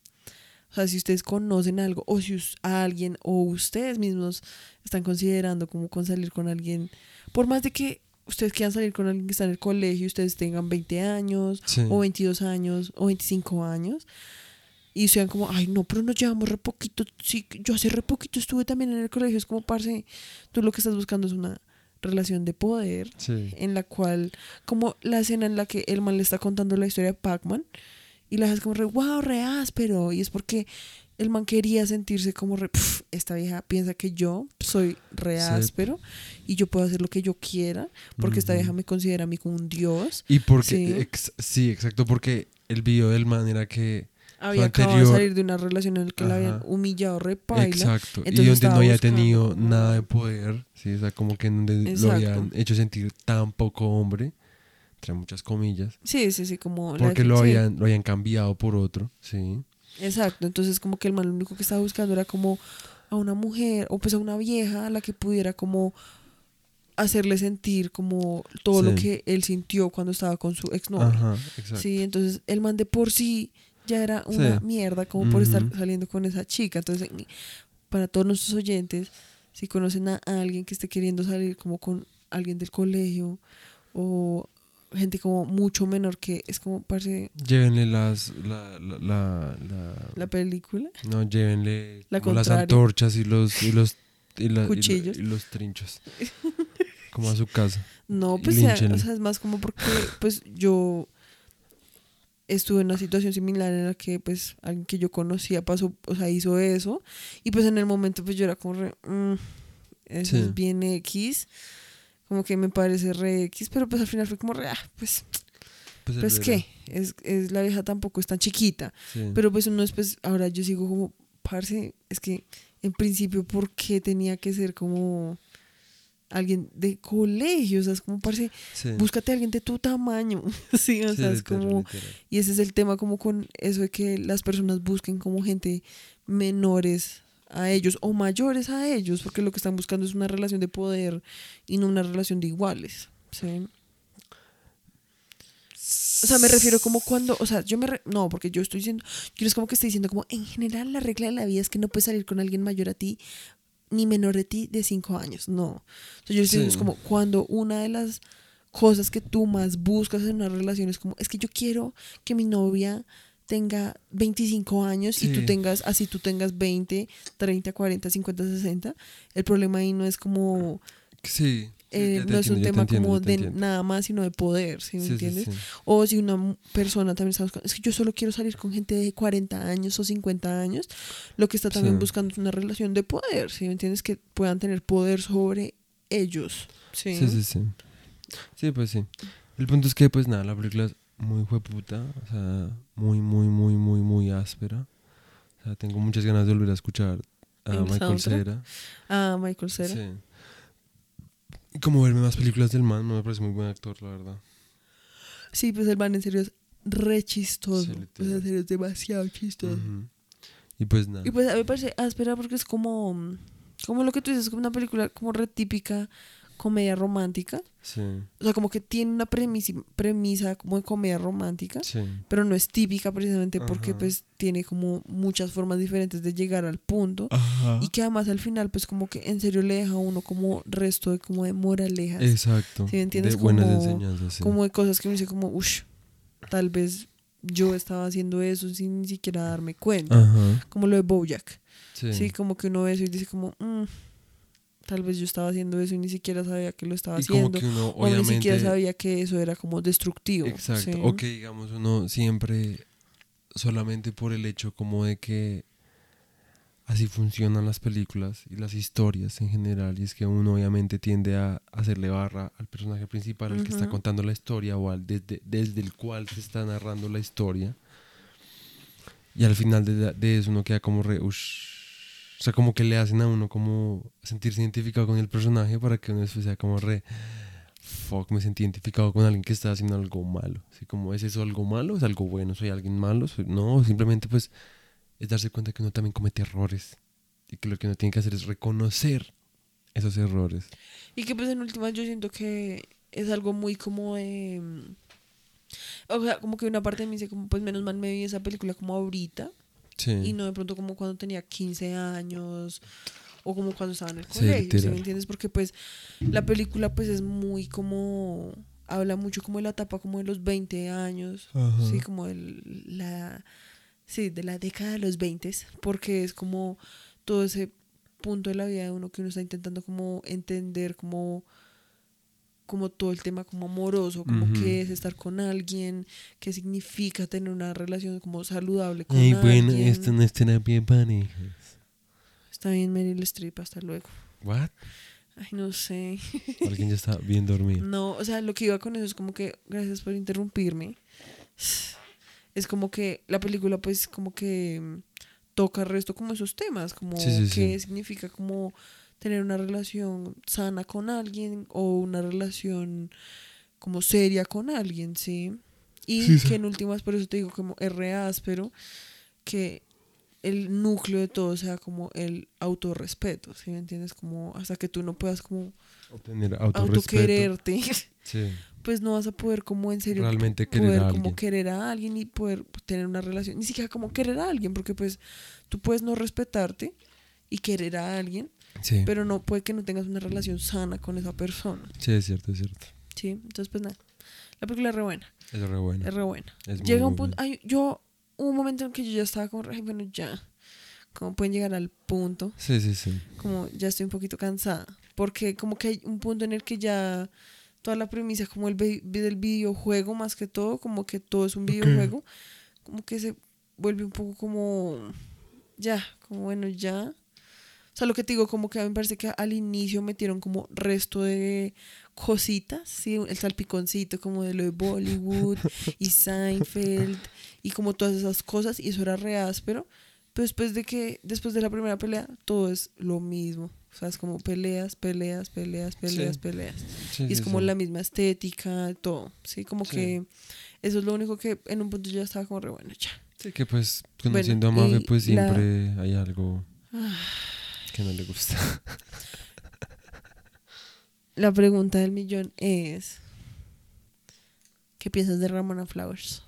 o sea, si ustedes conocen algo, o si a alguien, o ustedes mismos están considerando como con salir con alguien, por más de que ustedes quieran salir con alguien que está en el colegio, ustedes tengan 20 años, Sí. o 22 años, o 25 años, y sean como, ay, no, pero nos llevamos re poquito. Sí, yo hace re poquito estuve también en el colegio. Es como, parce, tú lo que estás buscando es una relación de poder Sí. en la cual, como la escena en la que el man le está contando la historia de Pac-Man y la es como re, wow, re áspero. Y es porque el man quería sentirse como re, "Pf, esta vieja piensa que yo soy re Sí. áspero y yo puedo hacer lo que yo quiera porque esta vieja me considera a mí como un dios. Y porque, Sí. ex- sí, exacto, porque el video del man era que, Había acabado de salir de una relación en la que la habían humillado re paila. exacto, y donde no había buscando tenido nada de poder, sí, o sea, como que lo habían hecho sentir tan poco hombre, entre muchas comillas, Sí, sí, sí, como... la- porque lo sí, habían, lo habían cambiado por otro, sí. Exacto, entonces como que el man lo único que estaba buscando era como a una mujer o pues a una vieja a la que pudiera como hacerle sentir como todo lo que él sintió cuando estaba con su exnovia. Ajá, exacto. Sí, entonces el man de por sí ya era una Sí. mierda como por estar saliendo con esa chica. Entonces, para todos nuestros oyentes, si conocen a alguien que esté queriendo salir como con alguien del colegio o gente como mucho menor que es como parece Llévenle las, la, la, la, la- la película. no, llévenle La como las antorchas y los, y los, y y Cuchillos. y los trinchos, como a su casa. No, pues sea, o sea, es más como porque pues yo estuve en una situación similar en la que pues alguien que yo conocía pasó, o sea, hizo eso y pues en el momento pues yo era como re, "Mm, eso Sí. es bien X, como que me parece re X, pero pues al final fue como re, ah, pues, Pues, pues qué, es, es la vieja tampoco es tan chiquita, sí. pero pues uno después, ahora yo sigo como, parce, es que en principio, ¿por qué tenía que ser como alguien de colegio? O sea, es como, parce, Sí. búscate a alguien de tu tamaño. sí, o Sí, sea, es literal, como... literal. Y ese es el tema como con eso de que las personas busquen como gente menores a ellos o mayores a ellos, porque lo que están buscando es una relación de poder y no una relación de iguales. ¿sí? O sea, me refiero como cuando, o sea, yo me... re- no, porque yo estoy diciendo, yo es como que estoy diciendo como, en general la regla de la vida es que no puedes salir con alguien mayor a ti ni menor de ti de 5 años, no. Entonces yo diciendo, Sí. es como cuando una de las cosas que tú más buscas en una relación es como, es que yo quiero que mi novia tenga 25 años y tú Sí. tengas, así tú tengas 20, 30, 40, 50, 60. El problema ahí no es como, Sí. Eh, no es un entiendo, tema entiendo, como de nada más, sino de poder, ¿sí me Sí, entiendes? sí. O si una persona también está buscando, es que yo solo quiero salir con gente de 40 años o 50 años, lo que está también buscando es una relación de poder, ¿sí me entiendes? Que puedan tener poder sobre ellos. Sí, Sí, sí, sí. Sí, pues sí. El punto es que, pues nada, la película es muy jueputa, o sea, muy, muy, muy, muy, muy áspera. O sea, tengo muchas ganas de volver a escuchar a ¿El Michael? Cera. Ah, Michael Cera. Sí. Como verme más películas del man, no me parece muy buen actor, la verdad. Sí, pues el man en serio es re chistoso. Sí, pues en serio es demasiado chistoso. Y pues nada. Y pues a mí me parece áspera porque es como, como lo que tú dices, como una película como re típica comedia romántica. Sí, O sea, como que tiene una premisa, premisa como de comedia romántica, sí. pero no es típica precisamente porque pues tiene como muchas formas diferentes de llegar al punto. Ajá. Y que además al final pues como que en serio le deja a uno como resto de como de moralejas. Exacto. ¿Sí me entiendes? De buenas Como- enseñanzas, sí. Como de cosas que uno dice como, uff, tal vez yo estaba haciendo eso sin ni siquiera darme cuenta. Ajá. Como lo de Bojack. Sí. Sí, como que uno ve eso y dice como, "Mm, tal vez yo estaba haciendo eso y ni siquiera sabía que lo estaba y como haciendo. que uno, o ni siquiera sabía que eso era como destructivo. Exacto. ¿sí? O que digamos uno siempre, solamente por el hecho como de que así funcionan las películas y las historias en general, y es que uno obviamente tiende a hacerle barra al personaje principal, al que está contando la historia o al desde, desde el cual se está narrando la historia. Y al final de, de eso uno queda como re... ush. O sea, como que le hacen a uno como sentirse identificado con el personaje para que uno después sea como re... Fuck, me sentí identificado con alguien que está haciendo algo malo. Así como, ¿es eso algo malo? ¿Es algo bueno? ¿Soy alguien malo? No, simplemente pues es darse cuenta que uno también comete errores. Y que lo que uno tiene que hacer es reconocer esos errores. Y que pues en últimas yo siento que es algo muy como mm, O sea, como que una parte de mí dice como, pues menos mal me vi esa película como ahorita Sí. y no de pronto como cuando tenía 15 años o como cuando estaba en el colegio, ¿sí me entiendes? Porque pues la película pues es muy como... Habla mucho como de la etapa como de los 20 años, Ajá. sí, como el, la... Sí, de la década de los 20, porque es como todo ese punto de la vida de uno que uno está intentando como entender como como todo el tema como amoroso, como Ujú. qué es estar con alguien, qué significa tener una relación como saludable con Ay, bueno, alguien. esto no es terapia parejas. Está bien Meryl Streep, hasta luego. ¿What? Ay, no sé. Alguien ya está bien dormido. No, o sea, lo que iba con eso es como que, gracias por interrumpirme, es como que la película pues como que toca el resto como esos temas, como Sí, sí, sí. qué significa como tener una relación sana con alguien o una relación como seria con alguien, ¿sí? Y Sí, sí. que en últimas, por eso te digo como re áspero, que el núcleo de todo sea como el autorrespeto, ¿sí me entiendes? Como hasta que tú no puedas como Obtener autoquererte, Sí. pues no vas a poder como en serio Realmente querer poder a como querer a alguien y poder tener una relación, ni siquiera como querer a alguien, porque pues tú puedes no respetarte y querer a alguien, Sí. pero no puede que no tengas una relación sana con esa persona, Sí, es cierto, es cierto. ¿sí? Entonces pues nada, la película es re buena, Es re bueno. es re buena. Es muy, Llega un punto, ay, yo, un momento en que yo ya estaba como, ay, bueno, ya, como pueden llegar al punto, Sí, sí, sí. como ya estoy un poquito cansada, porque como que hay un punto en el que ya toda la premisa como el del videojuego más que todo, como que todo es un videojuego, como que se vuelve un poco como ya, como bueno, ya. O sea, lo que te digo, como que a mí me parece que al inicio metieron como resto de cositas, ¿sí? El salpiconcito como de lo de Bollywood y Seinfeld y como todas esas cosas y eso era re áspero. Pero después de que, después de la primera pelea, todo es lo mismo. O sea, es como peleas, peleas, peleas, peleas, Sí. peleas. Sí, Y es sí, como la misma estética, todo. Sí, como que eso es lo único que en un punto ya estaba como re bueno, ya. Sí, que pues Bueno, conociendo a Mafe, y pues la- siempre hay algo Ah. Que no le gusta. La pregunta del millón es: ¿Qué piensas de Ramona Flowers?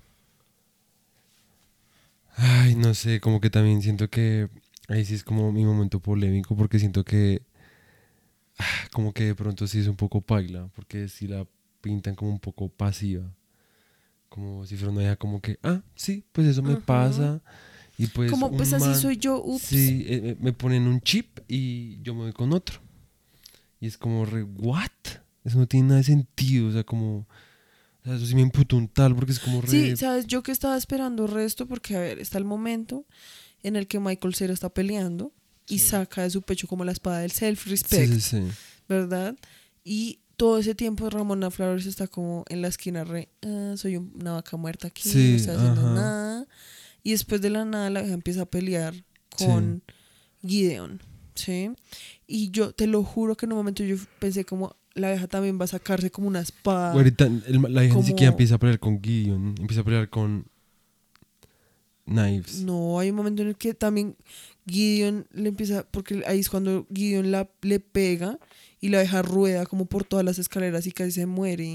Ay, no sé, como que también siento que ahí sí es como mi momento polémico porque siento que ah, como que de pronto sí es un poco paila, porque si la pintan como un poco pasiva, como si fuera una vieja como que, ah, sí, pues eso me Ajá. pasa. Y pues como, pues así soy yo, ups. Sí, eh, eh, me ponen un chip y yo me voy con otro. Y es como, re, ¿what? Eso no tiene nada de sentido, o sea, como... O sea, eso sí me imputó un tal porque es como re... Sí, sabes, yo que estaba esperando resto, porque a ver, está el momento en el que Michael Cera está peleando y Sí. saca de su pecho como la espada del self-respect, sí, sí. ¿verdad? Y todo ese tiempo Ramona Flowers está como en la esquina re, "Ah, soy un- una vaca muerta aquí, Sí, no estoy haciendo ajá. nada. Y después de la nada la vieja empieza a pelear con Gideon, ¿sí? Y yo te lo juro que en un momento yo pensé como la vieja también va a sacarse como una espada. Ahorita el- la hija ni siquiera empieza a pelear con Gideon, empieza a pelear con Knives. No, hay un momento en el que también Gideon le empieza, porque ahí es cuando Gideon la, le pega y la deja rueda como por todas las escaleras y casi se muere.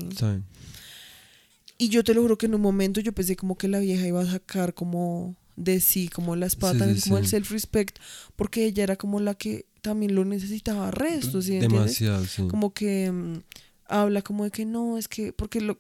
Y yo te lo juro que en un momento yo pensé como que la vieja iba a sacar como de sí, como la espada, Sí, también sí, como sí. el self-respect, porque ella era como la que también lo necesitaba resto, ¿sí entiendes? Demasiado, sí. Como que mm, habla como de que no, es que, porque lo,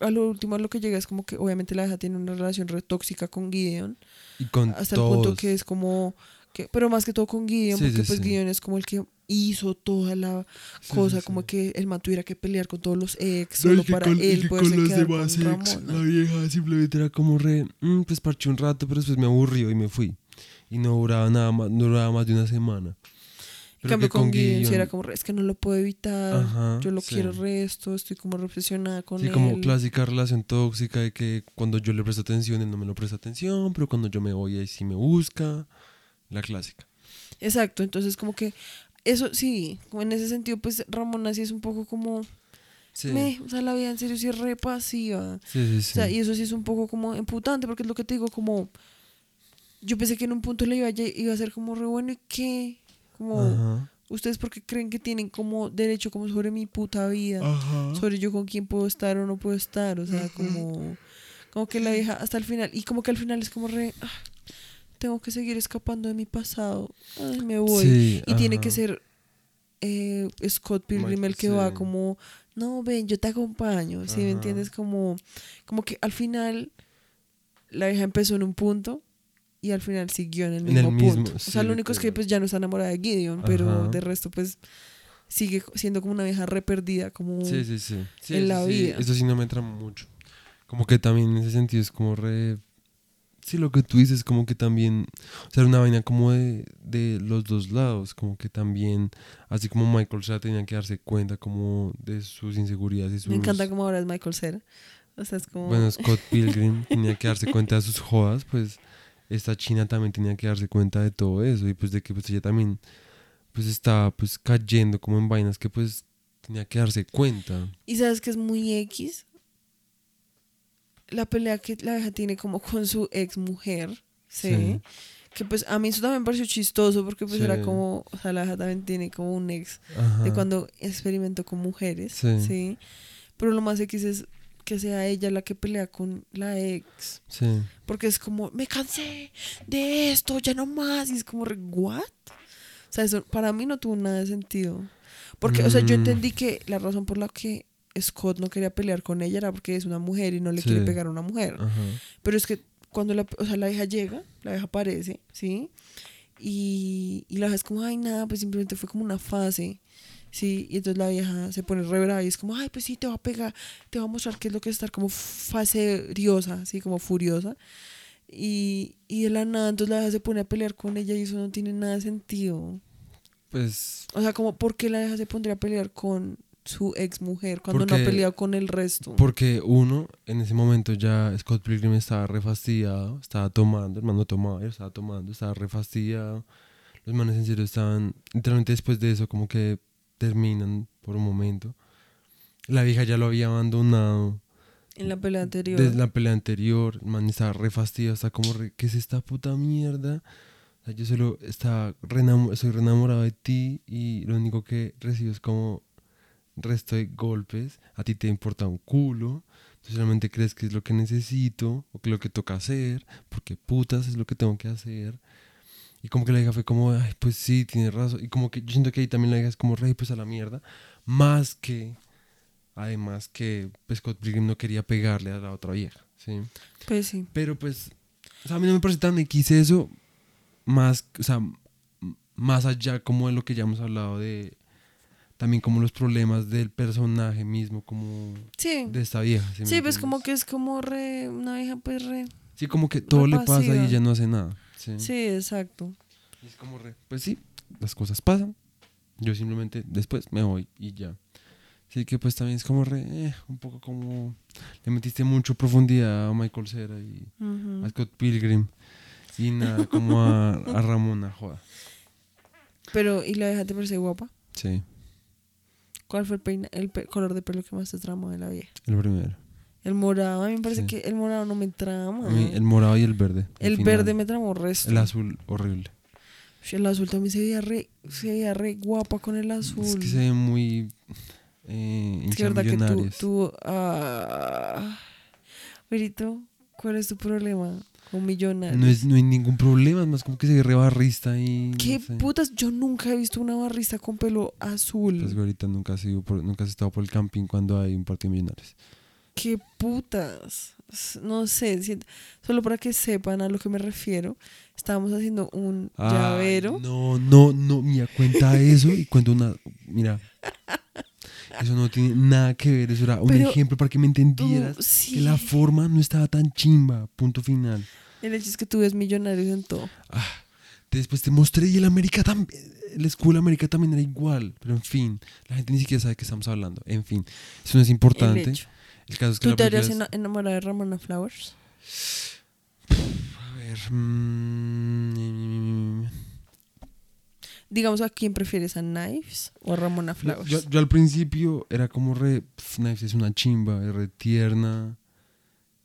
a lo último a lo que llega es como que obviamente la vieja tiene una relación re tóxica con Gideon Y con hasta el punto que es como que pero más que todo con Gideon porque pues. Gideon es como el que hizo toda la Sí, cosa sí, como sí. que el man tuviera que pelear con todos los ex No, solo que para con- él que poderse con los quedar con demás ex, La vieja simplemente era como re, "Mm, pues parché un rato, pero después me aburrió y me fui. Y no duraba nada más, no duraba más de una semana. en cambio con sí Gideon- era como re, es que no lo puedo evitar Ajá, yo lo sí. quiero resto estoy como obsesionada con Sí, él como clásica relación tóxica de que cuando yo le presto atención, él no me lo presta atención, pero cuando yo me voy, ahí sí me busca. La clásica. exacto entonces como que eso sí como en ese sentido pues Ramona sí es un poco como Sí, me, o sea la vida en serio sí es re pasiva sí, sí. O sí. sea, y eso sí es un poco como emputante, porque es lo que te digo, como yo pensé que en un punto le iba a, iba a ser como re bueno y qué, como Ajá, ustedes porque creen que tienen como derecho como sobre mi puta vida, ajá. sobre yo con quién puedo estar o no puedo estar, o sea, como como que la deja hasta el final y como que al final es como re ah, tengo que seguir escapando de mi pasado, ay, me voy. Sí, y tiene que ser eh, Scott Pilgrim el que va como no ven yo te acompaño si me entiendes como como que al final la vieja empezó en un punto y al final siguió en el En mismo el mismo, punto. O sea lo único es que pues ya no está enamorada de Gideon pero de resto pues sigue siendo como una vieja re perdida como Sí, sí, sí. Sí, en la vida. Eso sí no me trama mucho. Como que también en ese sentido es como re... Sí, lo que tú dices, como que también... O sea, era una vaina como de, de los dos lados. Como que también... Así como Michael ya tenía que darse cuenta como de sus inseguridades y sus... me encanta como ahora es Michael Cera o sea es como Bueno, Scott Pilgrim tenía que darse cuenta de sus jodas, pues esta china también tenía que darse cuenta de todo eso y pues de que pues ella también pues estaba pues cayendo como en vainas que pues tenía que darse cuenta. Y sabes que es muy X. La pelea que la vieja tiene como con su ex mujer. ¿sí? Sí. Que pues a mí eso también me pareció chistoso porque pues Sí. era como, o sea, la vieja también tiene como un ex Ajá. de cuando experimentó con mujeres. Sí. Sí. Pero lo más X es que sea ella la que pelea con la ex. Sí. Porque es como, me cansé de esto, ya no más. Y es como, ¿what? O sea, eso para mí no tuvo nada de sentido. Porque, o sea, yo Mm. entendí que la razón por la que Scott no quería pelear con ella era porque es una mujer y no le Sí. quiere pegar a una mujer. Ajá. Pero es que cuando la, o sea, la hija llega, la hija aparece, ¿sí? Y, y la vieja es como, ay, nada, pues simplemente fue como una fase, ¿sí? Y entonces la vieja se pone re brava y es como, ay, pues sí, te va a pegar, te va a mostrar qué es lo que es estar como faseriosa, así como furiosa. Y, y de la nada, entonces la vieja se pone a pelear con ella y eso no tiene nada de sentido. Pues O sea, como, ¿por qué la vieja se pondría a pelear con su ex mujer cuando no ha Porque- peleado con el resto? porque uno, en ese momento ya Scott Pilgrim estaba re fastidiado, estaba tomando, el man no tomaba, él estaba tomando, estaba re fastidiado. Los manes en serio estaban, literalmente después de eso como que terminan por un momento. La vieja ya lo había abandonado En la pelea anterior. desde la pelea anterior, el man estaba re fastidiado, está como re, ¿qué es esta puta mierda? O sea, yo solo estaba re soy re enamorado de ti y lo único que recibo es como resto de golpes, a ti te importa un culo, tú solamente crees que es lo que necesito o que es lo que toca hacer, porque putas es lo que tengo que hacer. Y como que la hija fue como, ay, pues sí, tiene razón. Y como que yo siento que ahí también la hija es como, rey, pues a la mierda. Más que, además que, pues Scott Pilgrim no quería pegarle a la otra vieja, ¿sí? Pues sí. Pero pues, o sea, a mí no me parece tan X eso, más, o sea, más allá como de lo que ya hemos hablado de, también como los problemas del personaje mismo, como Sí. de esta vieja. ¿sí pues como que es como re, una vieja pues re. Sí, como que todo le pasa y ella no hace nada. Sí. Sí, exacto. Y es como re, pues sí, las cosas pasan. Yo simplemente después me voy y ya. Así que pues también es como re, eh, un poco como le metiste mucho profundidad a Michael Cera y a Scott Pilgrim y nada como a, a Ramona, joda. Pero, ¿y la vieja te parece guapa? Sí, ¿Cuál fue el, peina- el pe- color de pelo que más te tramó de la vieja? el primero. El morado, a mí me parece Sí. que el morado no me trama. Mí el morado y el verde. el final. verde me tramó resto. El azul, horrible. El azul también se veía re, se veía re guapa con el azul. Es que se ve muy eh, Es que verdad que tú, tú Verito, ¿cuál es tu problema millonarios? No, es, no hay ningún problema, es más como que se re barrista y... no ¿Qué sé. putas? Yo nunca he visto una barrista con pelo azul. Pues ahorita nunca has, ido por- nunca has estado por el camping cuando hay un partido de millonarios. ¿Qué putas? No sé, si- solo para que sepan a lo que me refiero, estábamos haciendo un llavero. No, no, no, mira, cuenta eso y cuenta una... Mira, eso no tiene nada que ver, eso era un Pero ejemplo para que me entendieras sí. que la forma no estaba tan chimba, punto final. El hecho es que tú ves millonarios en todo. Después te mostré y el América también, el School América también era igual, pero en fin, la gente ni siquiera sabe de qué estamos hablando. En fin, eso no es El importante. hecho. El caso es que ¿Tú te harías es- de Ramona Flowers? A ver, mm, Digamos, ¿a quién prefieres? ¿A Knives o a Ramona Flowers? yo- yo al principio era como re. Knives es una chimba, es re tierna,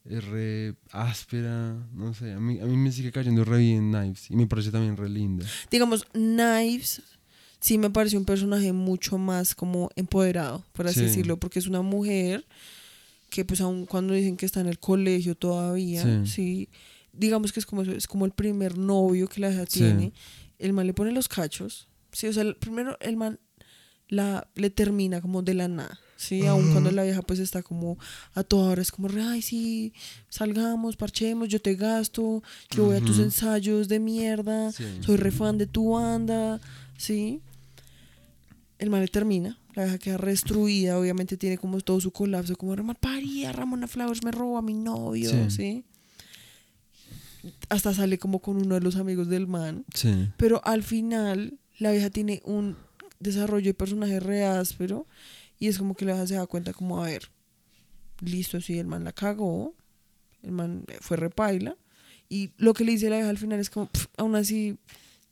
es re áspera. No sé, a mí, a mí me sigue cayendo re bien Knives y me parece también re linda. Digamos, Knives sí me parece un personaje mucho más como empoderado, por así Sí. decirlo, porque es una mujer que pues aun cuando dicen que está en el colegio todavía, Sí. sí, digamos que es como es como el primer novio que la hija Sí. tiene, el man le pone los cachos, sí, o sea, el- primero el man la, le termina como de la nada, sí, aun cuando la vieja pues está como a toda hora, es como, ay, sí, salgamos, parchemos, yo te gasto, yo voy a tus ensayos de mierda, Sí. soy re fan de tu banda, ¿sí? El mal le termina, la deja queda restruida, obviamente tiene como todo su colapso, como re malparida, Ramona Flowers me roba a mi novio, Sí. ¿sí? Hasta sale como con uno de los amigos del man, Sí. pero al final la vieja tiene un desarrollo de personaje re áspero y es como que la vieja se da cuenta como, a ver, listo, sí, el man la cagó, el man fue repaila y lo que le dice la vieja al final es como, "Pf, aún así,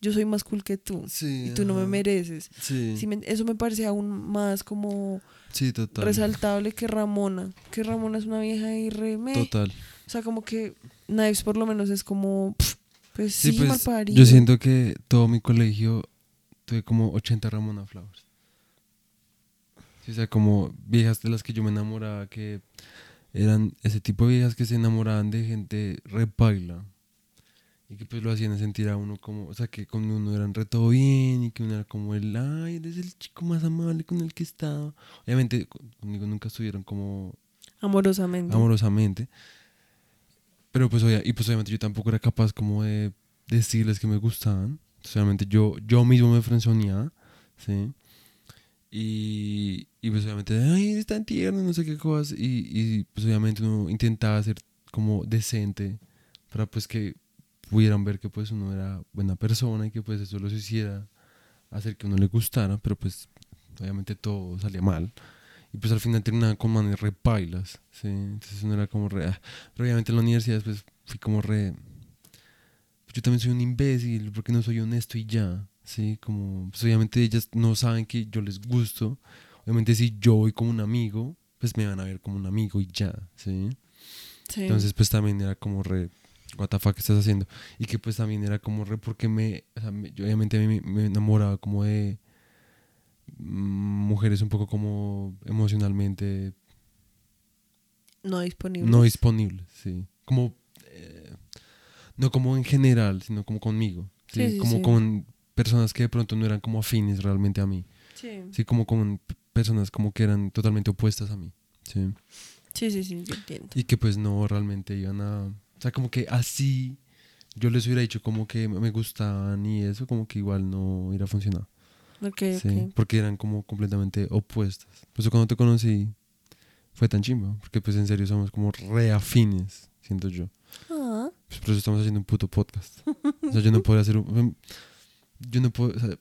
yo soy más cool que tú Sí, y tú no me ajá. mereces. Sí, Sí, me- eso me parece aún más como sí, total. resaltable que Ramona, que Ramona es una vieja y re meh. Total. O sea, como que Knives por lo menos es como, pf, pues sí, pues malparido. yo siento que todo mi colegio tuve como 80 Ramona Flowers. Sí, o sea, como viejas de las que yo me enamoraba, que eran ese tipo de viejas que se enamoraban de gente repaila. Y que pues lo hacían sentir a uno como, o sea, que con uno eran re todo bien y que uno era como el, ay, eres el chico más amable con el que estaba. Obviamente con- conmigo nunca estuvieron como Amorosamente. amorosamente. Pero pues, y pues obviamente yo tampoco era capaz como de decirles que me gustaban. Solamente yo, yo mismo me frenzoneaba, ¿sí? Y, y pues obviamente, ay, es tan tierno, no sé qué cosas. Y, y pues obviamente uno intentaba ser como decente para pues que pudieran ver que pues uno era buena persona y que pues eso los hiciera hacer que uno le gustara, pero pues obviamente todo salía mal. Y pues al final terminaba con manes re pailas, ¿sí? Entonces uno era como re... ah. Pero obviamente en la universidad después fui como re... pues yo también soy un imbécil porque no soy honesto y ya, ¿sí? Como... Pues obviamente ellas no saben que yo les gusto. Obviamente si yo voy como un amigo, pues me van a ver como un amigo y ya, ¿sí? Sí. Entonces pues también era como re... What the fuck ¿qué estás haciendo? Y que pues también era como re porque me... O sea, me- yo obviamente a mí me, me enamoraba como de mm, mujeres un poco como emocionalmente no disponible. no disponibles, sí. Como, no como en general, sino como conmigo, ¿sí? Sí, sí, como con personas que de pronto no eran como afines realmente a mí. Sí. Sí, como con personas como que eran totalmente opuestas a mí. Sí. Sí, sí, sí, yo entiendo. Y que pues no realmente iban a... O sea, como que así yo les hubiera dicho como que me gustaban y eso, como que igual no hubiera funcionado. Ok, Sí, porque eran como completamente opuestas. Por eso cuando te conocí fue tan chimba, porque pues en serio somos como reafines, siento yo. Ah, Pues por eso estamos haciendo un puto podcast. O sea, yo no podría hacer un... Yo no puedo... o sea,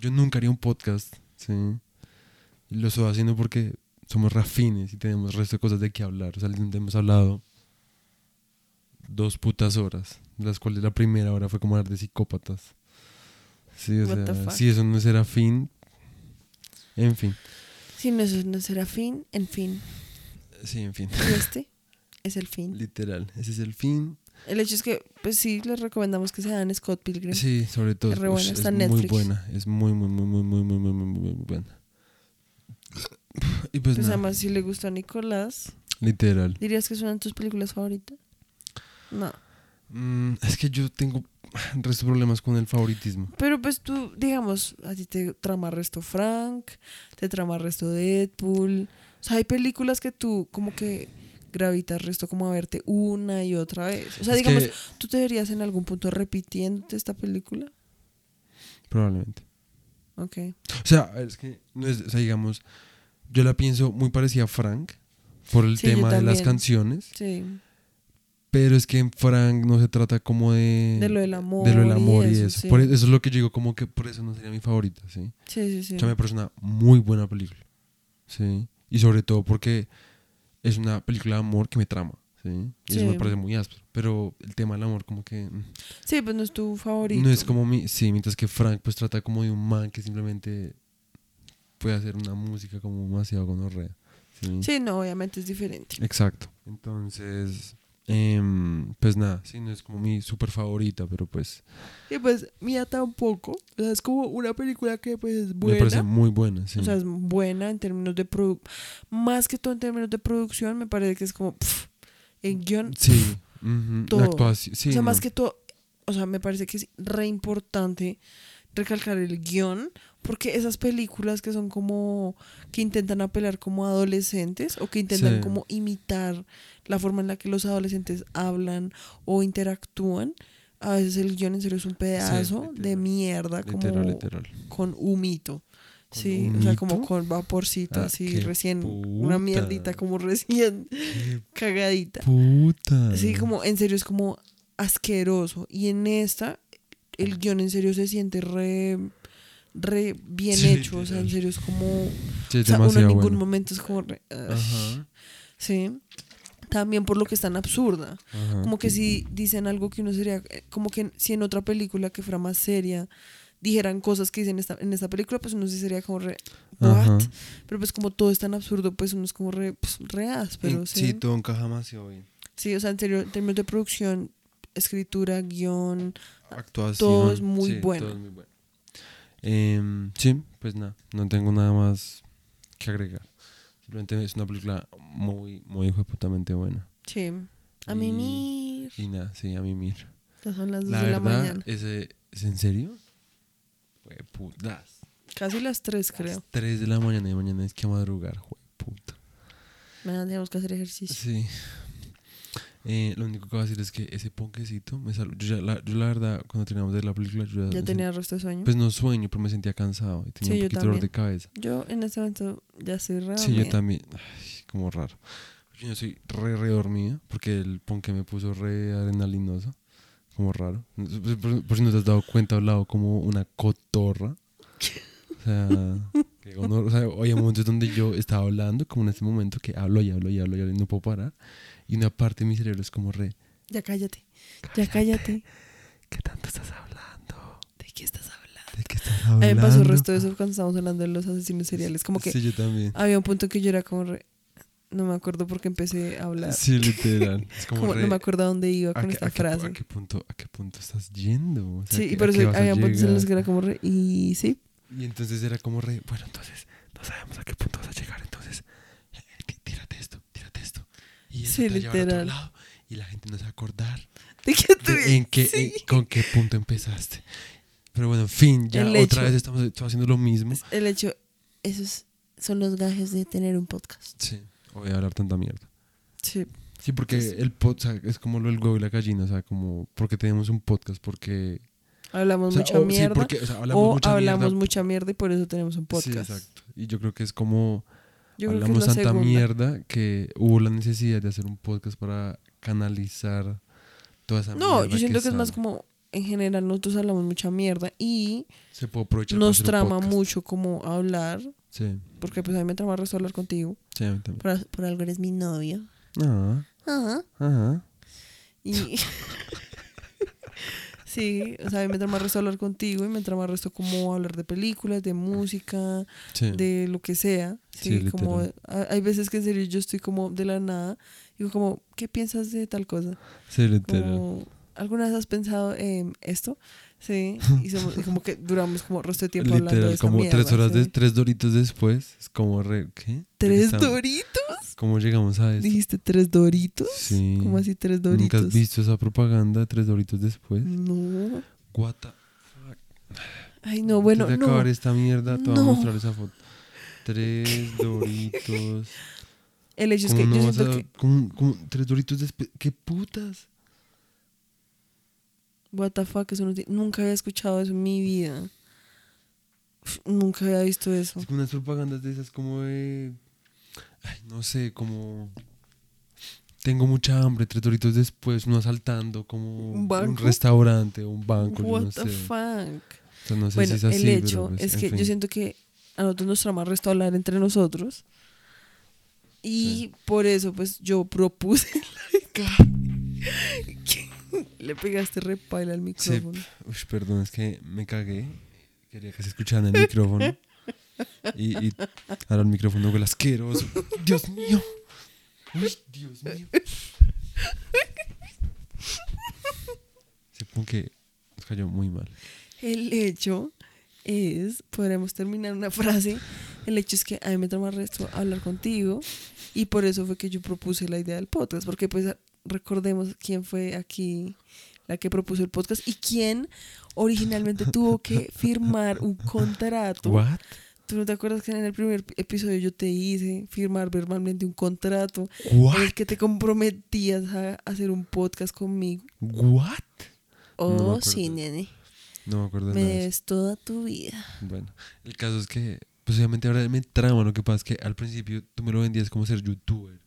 yo nunca haría un podcast, ¿sí? Lo estoy haciendo porque somos reafines y tenemos resto de cosas de qué hablar. O sea, hemos hablado dos putas horas, de las cuales la primera hora fue como hablar de psicópatas. Sí, o sea, si eso no es serafín, en fin. si no, eso no será fin, en fin. Sí, en fin. Y este es el fin. Literal, ese es el fin. El hecho es que, pues sí, les recomendamos que se vean Scott Pilgrim. Sí, sobre todo. Es re buena, está es muy buena. Es muy, muy, muy, muy, muy, muy, muy, muy, muy, muy buena. Y pues, Pues nada, además, si le gustó a Nicolás, literal. ¿dirías que es una de tus películas favoritas? No. Mm, es que yo tengo resto problemas con el favoritismo. Pero pues tú, digamos, a ti te trama resto Frank, te trama resto Deadpool. O sea, hay películas que tú como que gravitas resto como a verte una y otra vez. O sea, Es digamos, que- ¿tú te verías en algún punto repitiéndote esta película? probablemente. Ok. O sea, es que, no es, o sea, digamos, yo la pienso muy parecida a Frank por el Sí, tema de las canciones, Sí. pero es que en Frank no se trata como de... De lo del amor. de lo del amor y, eso. sí. Por e- eso es lo que yo digo, como que por eso no sería mi favorita, ¿sí? Sí, sí, sí. O sea, me parece una muy buena película. ¿Sí? Y sobre todo porque es una película de amor que me trama. ¿Sí? Y eso me parece muy áspero. Pero el tema del amor, como que. mm, Sí, pues no es tu favorito. No es como mi. Sí, mientras que Frank, pues trata como de un man que simplemente puede hacer una música como demasiado gonorrea. ¿sí? Sí, no, obviamente es diferente. Exacto. Entonces. Em, pues nada, sí, no es como mi super favorita, pero pues Y pues, mía tampoco. O sea, es como una película que pues es me parece buena. muy buena. Sí. O sea, es buena en términos de produ Más que todo en términos de producción, me parece que es como... pf, en guion... sí. ujú, todo. La actuación. Sí, o sea, no. más que todo... O sea, me parece que es re importante recalcar el guion. Porque esas películas que son como... Que intentan apelar como adolescentes. O que intentan Sí. como imitar la forma en la que los adolescentes hablan o interactúan. A veces el guion en serio es un pedazo de literal. mierda. Literal, como literal. con humito. ¿Con Sí, o sea, como con vaporcito, Ah, así recién, puta. una mierdita como recién cagadita. puta. Sí, como en serio es como asqueroso. Y en esta, el guion en serio se siente re, re bien Sí, hecho. O sea, en literal. serio es como. Sí, O es sea, uno en ningún bueno. momento es como. re, Sí. También por lo que es tan absurda. ajá. Como que si dicen algo que uno sería, eh, como que si en otra película que fuera más seria dijeran cosas que dicen esta, en esta película, pues uno sí sería como re, what? Pero pues como todo es tan absurdo, pues uno es como re, pues, re áspero, En- ¿sí? sí, todo encaja demasiado bien. Sí, o sea, en serio, en términos de producción, escritura, guion, Actuación. Todo es muy sí, bueno. todo es muy bueno. Em, sí, pues nada, no tengo nada más que agregar. Simplemente es una película muy, muy putamente buena. sí. A Y- mimir. Y nada, sí, a mí mira. Estas son las 2 La de la mañana. ese, ¿es en serio? Fue putas. Casi las 3, creo. Las 3 de la mañana y mañana es que madrugar, jue puta. Mañana tenemos que hacer ejercicio. Sí. Eh, lo único que voy a decir es que ese ponquecito me salvó. Yo, ya la, yo la verdad, cuando terminamos de la película, yo ya, Ya tenía resto de sueño. Pues no sueño, pero me sentía cansado y tenía Sí, un poquito dolor de cabeza. yo en este momento ya estoy re Sí, yo también. Ay, como raro. Yo soy re, re dormida porque el ponque me puso re adrenalinoso. Como raro. Por, por si no te has dado cuenta, he hablado como una cotorra. O sea, que honor- o sea, hay momentos donde yo estaba hablando, como en este momento que hablo y hablo y hablo y hablo y no puedo parar. Y una parte de mi cerebro es como re, Ya cállate. Ya cállate. ¿qué tanto estás hablando? ¿De qué estás hablando? ¿De qué estás A mí hablando? me pasó el resto de eso cuando estábamos hablando de los asesinos seriales. Como que Sí, yo también. había un punto que yo era como re... No me acuerdo porque empecé a hablar. Sí, literal. Es como, Como re, no me acuerdo a dónde iba ¿a con qué- esta a qué- frase. ¿a qué, punto, ¿A qué punto estás yendo? O sea, Sí, ¿a y qué- por a qué eso a había puntos en los que era como re... Y sí, Y entonces era como re, bueno, entonces no sabemos a qué punto vas a llegar, entonces eh, tí- tírate esto, tírate esto. Y eso Sí, te a otro literal. lado y la gente no se va a acordar. De que tú- de en qué, sí. en- con qué punto empezaste. Pero bueno, en fin, ya El otra hecho- vez estamos, estamos haciendo lo mismo. El hecho, esos son los gajes de tener un podcast. Sí, o a hablar tanta mierda. Sí. Sí, porque Sí. el podcast es como lo del huevo y la gallina, o sea, como porque tenemos un podcast, porque... Hablamos o sea, mucha o- sí, mierda. porque, o sea, hablamos o mucha hablamos mierda. mucha mierda y por eso tenemos un podcast. Sí, exacto. Y yo creo que es como Yo creo que hablamos es la tanta segunda. mierda que hubo la necesidad de hacer un podcast para canalizar toda esa No, yo siento que es más como, en general, nosotros hablamos mucha mierda y Se puede aprovechar para nos hacer un trama podcast. mucho como hablar, Sí, porque pues a mí me trama resto hablar contigo. sí, a mí también. Por, por algo eres mi novio. Ah, Ajá. ajá. Y. sí, o sea, a mí me trama resto hablar contigo y me trama resto como hablar de películas, de música, Sí. de lo que sea. Sí, Sí, como hay veces que en serio yo estoy como de la nada. Digo como, ¿qué piensas de tal cosa? Sí, literal. ¿Alguna vez has pensado en esto? Sí, y, somos- y como que duramos como resto de tiempo hablando de Literal, esa como mierda, tres horas, de, ¿sí? tres doritos después, es como re... ¿Qué? ¿De ¿Tres doritos? ¿Cómo llegamos a eso? ¿Dijiste tres doritos? Sí. ¿Cómo así tres ¿Nunca doritos? has visto esa propaganda de tres doritos después? No. What the Ay, no, bueno, Antes de no. acabar esta mierda, te voy a No. mostrar esa foto. Tres doritos. El hecho es ¿Cómo que no yo siento a- que. cómo- cómo- tres doritos después? ¿Qué putas? What the fuck, eso no tiene- nunca había escuchado eso en mi vida. Uf, Nunca había visto eso. Es como unas propagandas de esas como de... Ay, no sé, como... Tengo mucha hambre, tres doritos después, uno asaltando como ¿Un restaurante o un banco, What no the sé. fuck. No sé Bueno, si es así, el hecho pues, es que fin. yo siento que a nosotros nos trama resto hablar entre nosotros. Y por eso, pues yo propuse. que Le pegaste repaila al micrófono. Uy, perdón, es que me cagué. Quería que se escucharan el micrófono. Y, y ahora el micrófono huele asqueroso. Dios mío. Uy, Dios mío. Supongo que nos cayó muy mal. El hecho es, podremos terminar una frase, el hecho es que a mí me el resto hablar contigo y por eso fue que yo propuse la idea del podcast, porque pues recordemos quién fue aquí la que propuso el podcast y quién originalmente tuvo que firmar un contrato. ¿What? ¿Tú no te acuerdas que en el primer episodio yo te hice firmar verbalmente un contrato ¿What? en el que te comprometías a hacer un podcast conmigo? ¿What? Oh, acuerdo. sí, nene. No me acuerdo Me debes toda tu vida. Bueno, el caso es que, pues obviamente ahora me trama. Lo que pasa es que al principio tú me lo vendías como ser youtuber.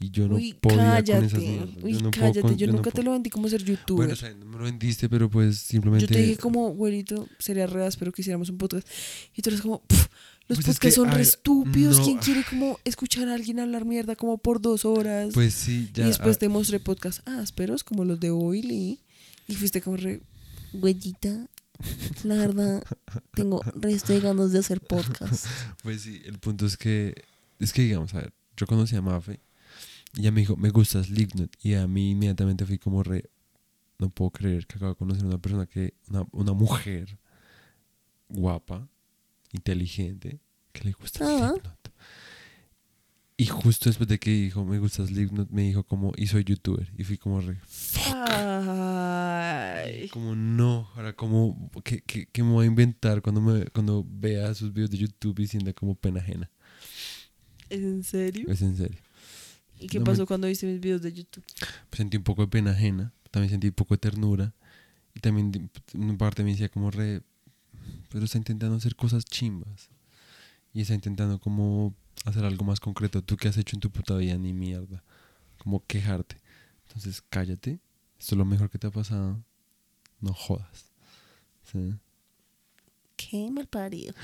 Y yo no Uy, podía cállate. con esas mierdas. Uy, yo no puedo cállate. con- yo nunca te puedo. lo vendí como ser youtuber. Bueno, o sea, no me lo vendiste, pero pues simplemente. yo te dije como, güerito, sería re áspero que hiciéramos un podcast. Y tú eres como, "Pf, los Pues es podcasts que, son a re ver, estúpidos. no. ¿Quién quiere como escuchar a alguien hablar mierda como por dos horas? Pues sí, ya. y después ah, te mostré podcasts ásperos como los de Oily. Y fuiste como re, güeyita, la verdad, tengo resto de ganas de hacer podcast. Pues sí, el punto es que. Es que, digamos, a ver, yo conocí a Mafe. Y ella me dijo, me gusta Slipknot. Y a mí inmediatamente fui como re. No puedo creer que acabo de conocer a una persona que. Una, una mujer guapa, inteligente, que le gusta. Slipknot. Y justo después de que dijo, me gusta Slipknot, me dijo como, y soy youtuber. Y fui como re. Ay. Como no, ahora como, ¿qué, qué, qué me voy a inventar cuando, me, cuando vea sus videos de YouTube y sienta como pena ajena? ¿Es en serio? Es en serio. ¿Y qué no me- pasó cuando viste mis videos de YouTube? Sentí un poco de pena ajena, también sentí un poco de ternura. Y también una parte me decía como re, pero está intentando hacer cosas chimbas. Y está intentando como hacer algo más concreto. Tú que has hecho en tu puta vida, ni mierda. Como quejarte. Entonces cállate. Esto es lo mejor que te ha pasado. No jodas. ¿Sí? Qué mal parido.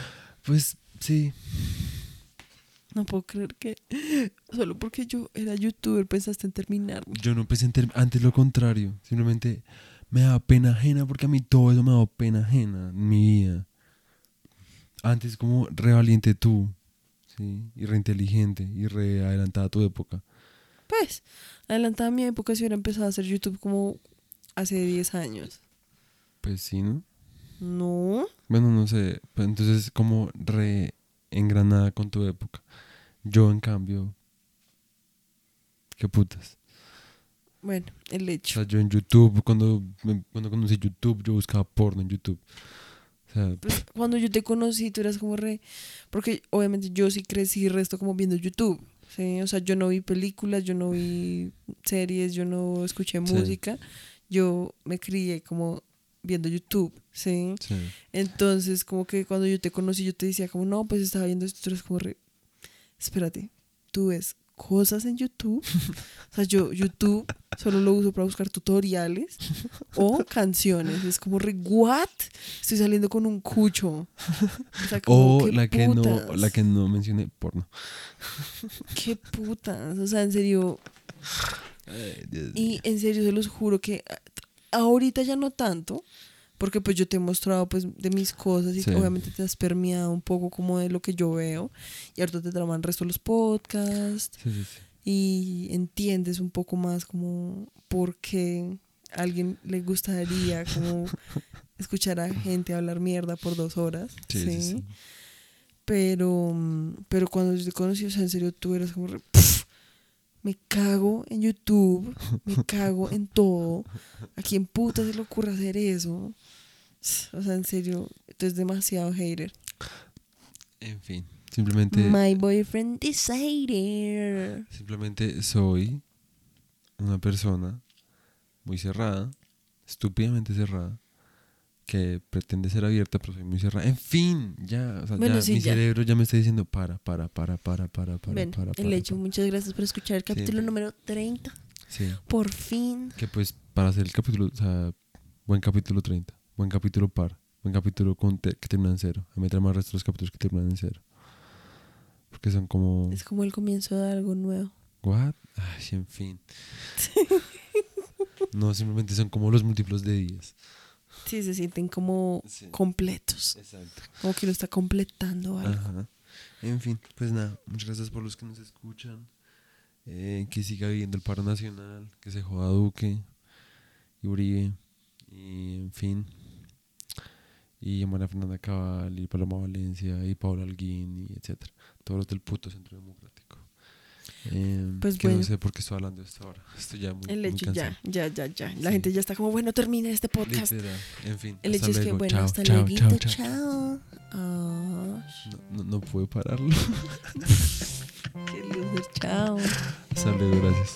Pues sí, No puedo creer que solo porque yo era youtuber pensaste en terminarme. Yo no pensé en ter- antes lo contrario. Simplemente me daba pena ajena porque a mí todo eso me daba pena ajena en mi vida. Antes como re valiente tú, ¿sí? Y re inteligente y re adelantada a tu época. Pues, adelantada a mi época si hubiera empezado a hacer YouTube como hace 10 años. Pues sí, ¿no? No. Bueno, no sé. Pues entonces como re engranada con tu época. Yo en cambio... ¿Qué putas? Bueno, el O hecho. sea, yo en YouTube, cuando, cuando conocí YouTube, yo buscaba porno en YouTube. O sea, Pues, cuando yo te conocí, tú eras como re. Porque obviamente yo sí crecí resto como viendo YouTube. ¿sí? O sea, yo no vi películas, yo no vi series, yo no escuché Sí. música. Yo me crié como viendo YouTube. ¿sí? sí. Entonces, como que cuando yo te conocí, yo te decía, como, no, pues estaba viendo esto, tú eres como re. Espérate, tú ves cosas en YouTube. O sea, yo YouTube solo lo uso para buscar tutoriales o canciones. Es como re, ¿what? Estoy saliendo con un cucho. O sea, como, O ¿qué la que, no, la que no mencioné, porno. Qué putas. O sea, en serio. Ay, Dios. Y en serio, se los juro que ahorita ya no tanto, porque pues yo te he mostrado pues de mis cosas y Sí. obviamente te has permeado un poco como de lo que yo veo y ahorita te traman el resto de los podcasts Sí, y entiendes un poco más como por qué a alguien le gustaría como escuchar a gente hablar mierda por dos horas. Sí. Pero, mm, pero cuando yo te conocí, o sea, en serio, tú eras como, re, "Pff, me cago en YouTube, me cago en todo. ¿A quién puta se le ocurre hacer eso? O sea, en serio, tú eres demasiado hater. En fin, simplemente, My boyfriend is hater. simplemente soy una persona muy cerrada, estúpidamente cerrada, que pretende ser abierta, pero soy muy cerrada. En fin, ya, o sea, Bueno, ya sí, mi ya. cerebro ya me está diciendo para, para, para, para, para, para, Bueno, para, para. el hecho, para. muchas gracias por escuchar el capítulo Sí. número 30. Sí, Por fin. que pues para hacer el capítulo, o sea, buen capítulo 30, buen capítulo par, buen capítulo con te- que termina en cero. A mí me trae más resto los capítulos que terminan en cero. Porque son como... Es como el comienzo de algo nuevo. ¿What? Ay, en fin. No, simplemente son como los múltiplos de 10. Sí, se sienten como Sí. completos. Exacto. Como que lo está completando algo. Ajá. En fin, pues nada, muchas gracias por los que nos escuchan. Eh, que siga viviendo el paro nacional, que se joda Duque y Uribe. Y en fin. Y María Fernanda Cabal, y Paloma Valencia, y Paula Alguín, y etcétera. Todos los del puto centro democrático. Eh, Pues que bueno. no sé por qué estoy hablando de esto ahora. Estoy ya muy, El muy hecho, cansado. ya, ya, ya, ya. La Sí. gente ya está como, bueno, termina este podcast. Literal. En fin. El hecho es que, bueno, Chao, hasta chao, luego. chao, Chao, chao. Ah, No, no, no puedo pararlo. qué loser, chao. Hasta luego, gracias.